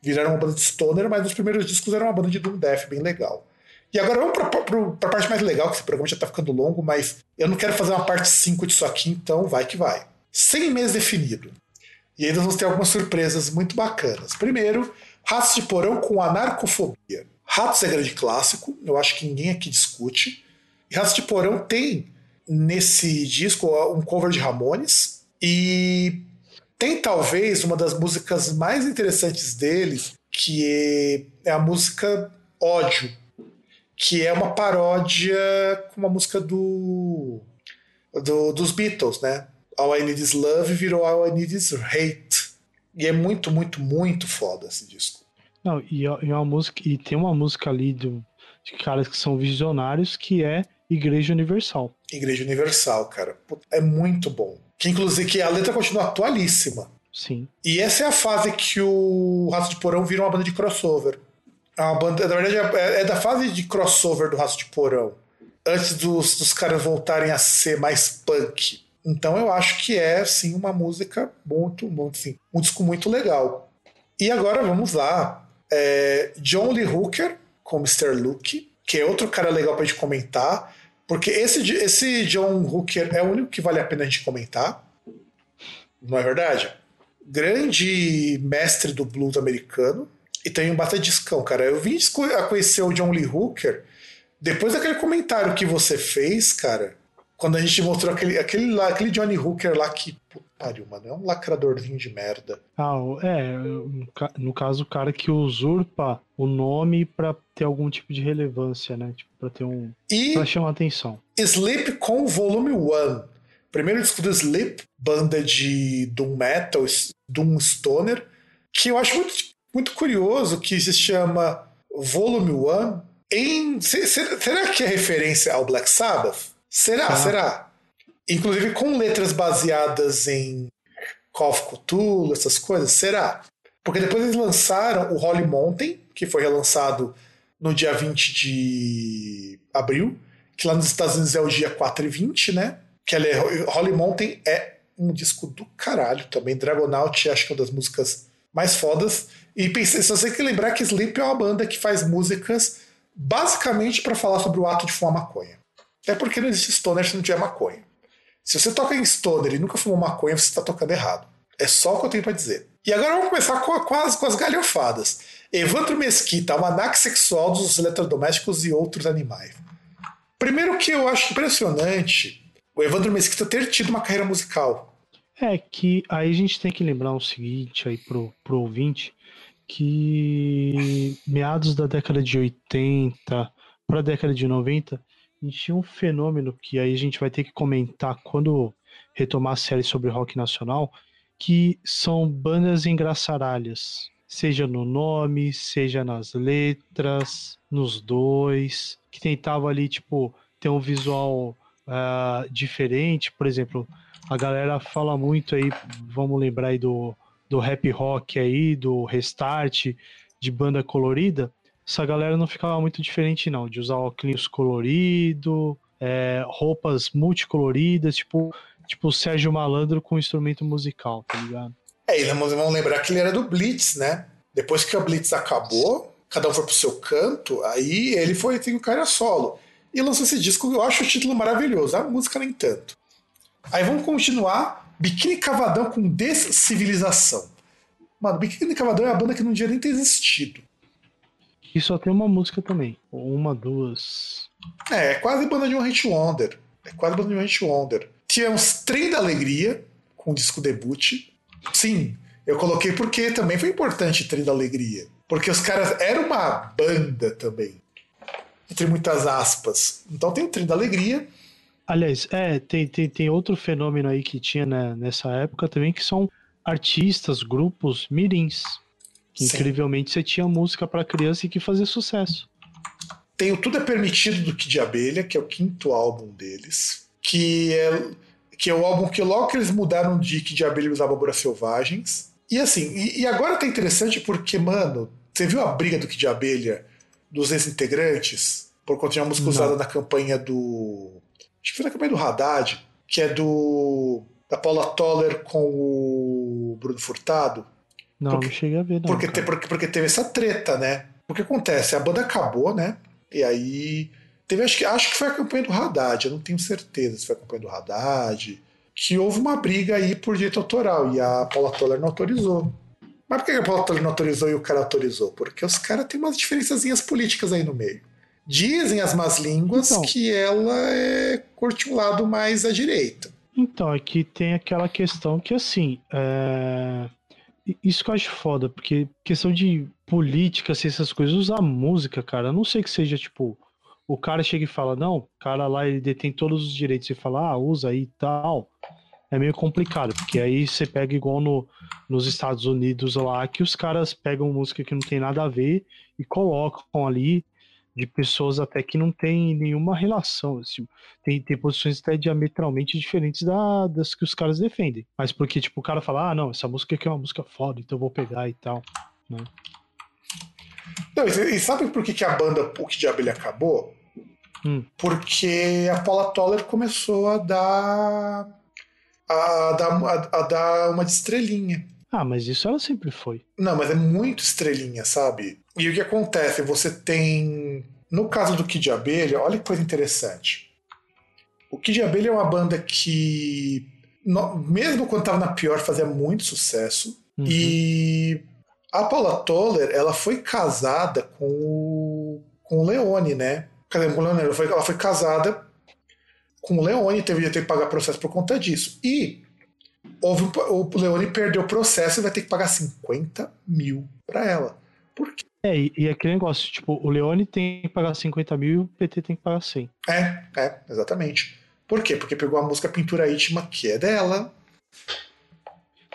Viraram uma banda de stoner, mas nos primeiros discos era uma banda de Doom Death bem legal. E agora vamos para a parte mais legal, que esse programa já está ficando longo, mas eu não quero fazer uma parte 5 disso aqui, então vai que vai. Sem mês definido. E nós vamos ter algumas surpresas muito bacanas. Primeiro, Ratos de Porão com Anarcofobia. Ratos é grande clássico, eu acho que ninguém aqui discute. E Ratos de Porão tem nesse disco um cover de Ramones e tem talvez uma das músicas mais interessantes deles, que é a música Ódio, que é uma paródia com uma música do, do dos Beatles, né? All I Need Is Love virou All I Need Is Hate. E é muito, muito, muito foda esse disco. Não, e, é, e, é uma música, e tem uma música ali do, de caras que são visionários que é Igreja Universal. Igreja Universal, cara. É muito bom. Que inclusive que a letra continua atualíssima. Sim. E essa é a fase que o Raço de Porão vira uma banda de crossover. É uma banda, na verdade, é, é da fase de crossover do Raço de Porão. Antes dos, dos caras voltarem a ser mais punk. Então eu acho que é, sim, uma música muito, muito, sim, um disco muito legal. E agora vamos lá. É John Lee Hooker com Mr. Luke, que é outro cara legal pra gente comentar. Porque esse, esse John Hooker é o único que vale a pena a gente comentar. Não é verdade? Grande mestre do blues americano e tem um bata discão, cara. Eu vim a conhecer o John Lee Hooker depois daquele comentário que você fez, cara, quando a gente mostrou aquele, aquele, lá, aquele Johnny Hooker lá que. Pariu, mano, é um lacradorzinho de merda. Ah, é, no caso, o cara que usurpa o nome para ter algum tipo de relevância, né? Tipo, pra ter um. E pra chamar atenção. Sleep com Volume 1. Primeiro disco do Sleep, banda de Doom Metal, Doom Stoner, que eu acho muito muito curioso que se chama Volume 1 em. Será que é referência ao Black Sabbath? Será? Ah. Será? Inclusive com letras baseadas em Call of Cthulhu, essas coisas? Será? Porque depois eles lançaram o Holy Mountain, que foi relançado no dia 20 de abril, que lá nos Estados Unidos é o dia 4 e 20, né? Que é, Holy Mountain é um disco do caralho também. Dragonaut acho que é uma das músicas mais fodas. E pensei, só sei que lembrar que Sleep é uma banda que faz músicas basicamente para falar sobre o ato de fumar maconha. É porque não existe stoner se não tiver maconha. Se você toca em stoner e nunca fumou maconha, você está tocando errado. É só o que eu tenho para dizer. E agora vamos começar com, quase com as galhofadas. Evandro Mesquita, almanac sexual dos eletrodomésticos e outros animais. Primeiro que eu acho impressionante o Evandro Mesquita ter tido uma carreira musical. É que aí a gente tem que lembrar o seguinte aí pro, pro ouvinte, que meados da década de 80 para a década de 90, a gente tinha um fenômeno que aí a gente vai ter que comentar quando retomar a série sobre rock nacional, que são bandas engraçaralhas, seja no nome, seja nas letras, nos dois, que tentavam ali, tipo, ter um visual uh, diferente, por exemplo, a galera fala muito aí, vamos lembrar aí do do rap rock aí, do restart, de banda colorida, essa galera não ficava muito diferente, não, de usar óculos colorido, é, roupas multicoloridas, tipo, tipo Sérgio Malandro com instrumento musical, tá ligado? É, e vamos, vamos lembrar que ele era do Blitz, né? Depois que a Blitz acabou, cada um foi pro seu canto, aí ele foi tem o cara solo. E lançou esse disco, eu acho o título maravilhoso, a música nem tanto. Aí vamos continuar Biquíni Cavadão com Descivilização. Mano, Biquíni Cavadão é a banda que não devia nem ter existido. E só tem uma música também. Ou uma, duas. É, é quase banda de um Hit Wonder. É quase banda de um Hit Wonder. Tivemos Trem da Alegria, com o disco debut. Sim, eu coloquei porque também foi importante Trem da Alegria. Porque os caras eram uma banda também. Entre muitas aspas. Então tem o Trem da Alegria, Aliás, é, tem, tem, tem outro fenômeno aí que tinha né, nessa época também, que são artistas, grupos mirins. Que incrivelmente você tinha música para criança e que fazia sucesso. Tem o Tudo é Permitido do Kid Abelha, que é o quinto álbum deles, que é, que é o álbum que logo que eles mudaram de Kid Abelha usava Abóboras Selvagens. E assim, e, e, agora tá interessante porque, mano, você viu a briga do Kid Abelha dos ex-integrantes por conta de uma música Não. usada na campanha do acho que foi na campanha do Haddad, que é do da Paula Toller com o Bruno Furtado. Não, porque, não cheguei a ver, não. Porque, te, porque, porque teve essa treta, né? O que acontece? A banda acabou, né? E aí. Teve, acho, que, acho que foi a campanha do Haddad, eu não tenho certeza se foi a campanha do Haddad. Que houve uma briga aí por direito autoral e a Paula Toller não autorizou. Mas por que a Paula Toller não autorizou e o cara autorizou? Porque os caras têm umas diferençazinhas políticas aí no meio. Dizem as más línguas então, que ela é curte um lado mais à direita. Então, aqui tem aquela questão que, assim, é... isso que eu acho foda, porque questão de política, assim, essas coisas, usar música, cara, a não sei que seja, tipo, o cara chega e fala, não, o cara lá, ele detém todos os direitos e fala, ah, usa aí e tal, é meio complicado, porque aí você pega igual no, nos Estados Unidos lá, que os caras pegam música que não tem nada a ver e colocam ali, de pessoas até que não tem nenhuma relação. Assim, tem, tem posições até diametralmente diferentes da, das que os caras defendem. Mas porque, tipo, o cara fala, ah, não, essa música aqui é uma música foda, então eu vou pegar e tal. Né? Não, e sabe por que, que a banda Que Diabo Ele acabou? Hum. Porque a Paula Toller começou a dar. A, dar, a, a dar uma de estrelinha. Ah, mas isso ela sempre foi. Não, mas é muito estrelinha, sabe? E o que acontece? Você tem. No caso do Kid Abelha, olha que coisa interessante. O Kid Abelha é uma banda que, mesmo quando estava na pior, fazia muito sucesso. Uhum. E a Paula Toller, ela foi casada com o, com o Leone, né? Cadê o Leone? Ela foi, ela foi casada com o Leone, teve, ter que pagar processo por conta disso. E houve, o Leone perdeu o processo e vai ter que pagar 50 mil para ela. Por quê? É, e, e aquele negócio, tipo, o Leone tem que pagar 50 mil e o PT tem que pagar 100. É, é, exatamente. Por quê? Porque pegou a música Pintura Íntima, que é dela.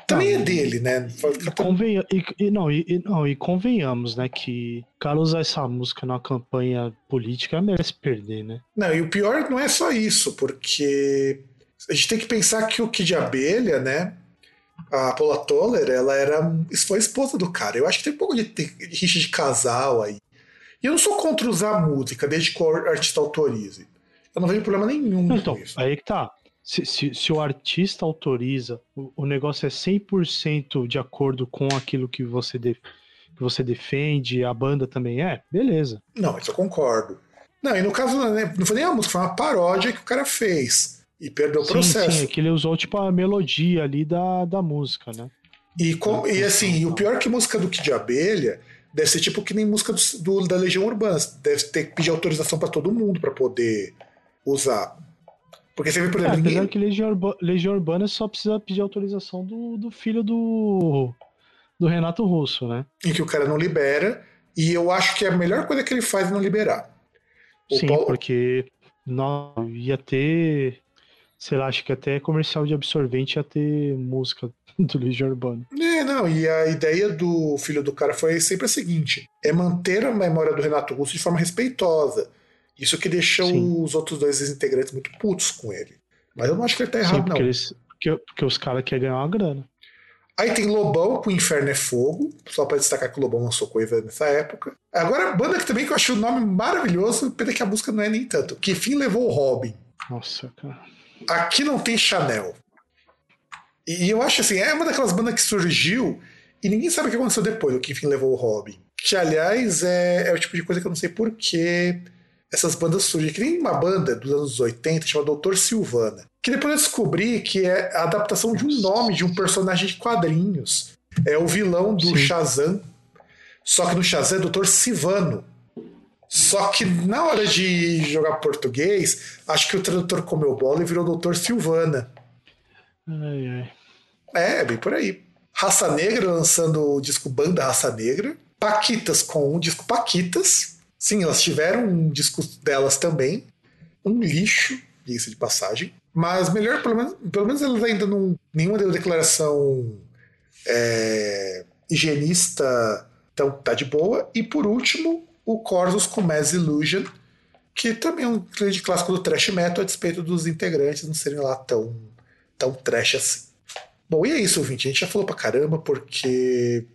Também não, é dele, né? E, convenha, e, e, não, e, não, e convenhamos, né, que o cara usar essa música numa campanha política merece perder, né? Não, e o pior não é só isso, porque a gente tem que pensar que o Kid Abelha, né, a Paula Toller, ela era foi esposa do cara. Eu acho que tem um pouco de, de rixa de casal aí. E eu não sou contra usar música, desde que o artista autorize. Eu não vejo problema nenhum então, isso. Aí que tá. Se, se, se o artista autoriza, o, o, negócio é 100% de acordo com aquilo que você, de, que você defende, a banda também é, beleza. Não, isso eu concordo. Não, e no caso, né, não foi nem a música, foi uma paródia que o cara fez. E perdeu o processo. Sim, é que ele usou tipo a melodia ali da, da música, né? E, com, e assim, o pior que música do Kid Abelha deve ser tipo que nem música do, do da Legião Urbana. Deve ter que pedir autorização para todo mundo para poder usar. Porque você vê, por exemplo. É, apesar ninguém... que Legião, Urba, Legião Urbana só precisa pedir autorização do, do filho do, do Renato Russo, né? E que o cara não libera. E eu acho que a melhor coisa que ele faz é não liberar. O Sim, Paulo... porque não, ia ter sei lá, acho que até comercial de absorvente ia ter música [laughs] do Legião Urbana. É, não, e a ideia do filho do cara foi sempre a seguinte: é manter a memória do Renato Russo de forma respeitosa. Isso que deixa Sim. os outros dois integrantes muito putos com ele. Mas eu não acho que ele tá errado, Sim, porque não. Eles, porque, porque os caras querem ganhar uma grana. Aí tem Lobão com Inferno é Fogo, só para destacar que o Lobão lançou coisa nessa época. Agora, a banda que também que eu acho o nome maravilhoso, pena que a música não é nem tanto. Que fim levou o Robin. Nossa, cara. Aqui não tem Chanel. E eu acho assim, é uma daquelas bandas que surgiu e ninguém sabe o que aconteceu depois, o que enfim levou o Robin. Que, aliás, é, é o tipo de coisa que eu não sei por que essas bandas surgem. Que nem uma banda dos anos 80 chamada Doutor Silvana. Que depois eu descobri que é a adaptação de um nome de um personagem de quadrinhos. É o vilão do Sim. Shazam. Só que no Shazam é Doutor Silvano. Só que na hora de jogar português, acho que o tradutor comeu bola e virou Doutor Silvana. Ai, ai. É, é bem por aí. Raça Negra lançando o disco Banda Raça Negra. Paquitas com o disco Paquitas. Sim, elas tiveram um disco delas também. Um lixo, diga de passagem. Mas melhor, pelo menos, pelo menos elas ainda não. Nenhuma deu declaração é, higienista, então tá de boa. E por último, o Corvus com Mass Illusion, que também é um grande clássico do thrash metal, a despeito dos integrantes não serem lá tão, tão trash assim. Bom, e é isso, ouvinte. A gente já falou pra caramba, porque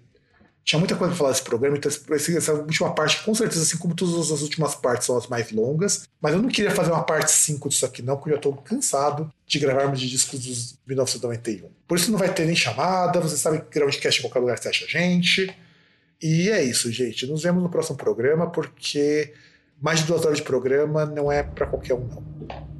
tinha muita coisa pra falar desse programa, então essa última parte, com certeza, assim como todas as últimas partes, são as mais longas. Mas eu não queria fazer uma parte 5 disso aqui, não, porque eu já tô cansado de gravarmos de discos dos 1991. Por isso não vai ter nem chamada, vocês sabem que Groundcast em qualquer lugar você acha a gente. E é isso, gente. Nos vemos no próximo programa, porque mais de duas horas de programa não é para qualquer um, não.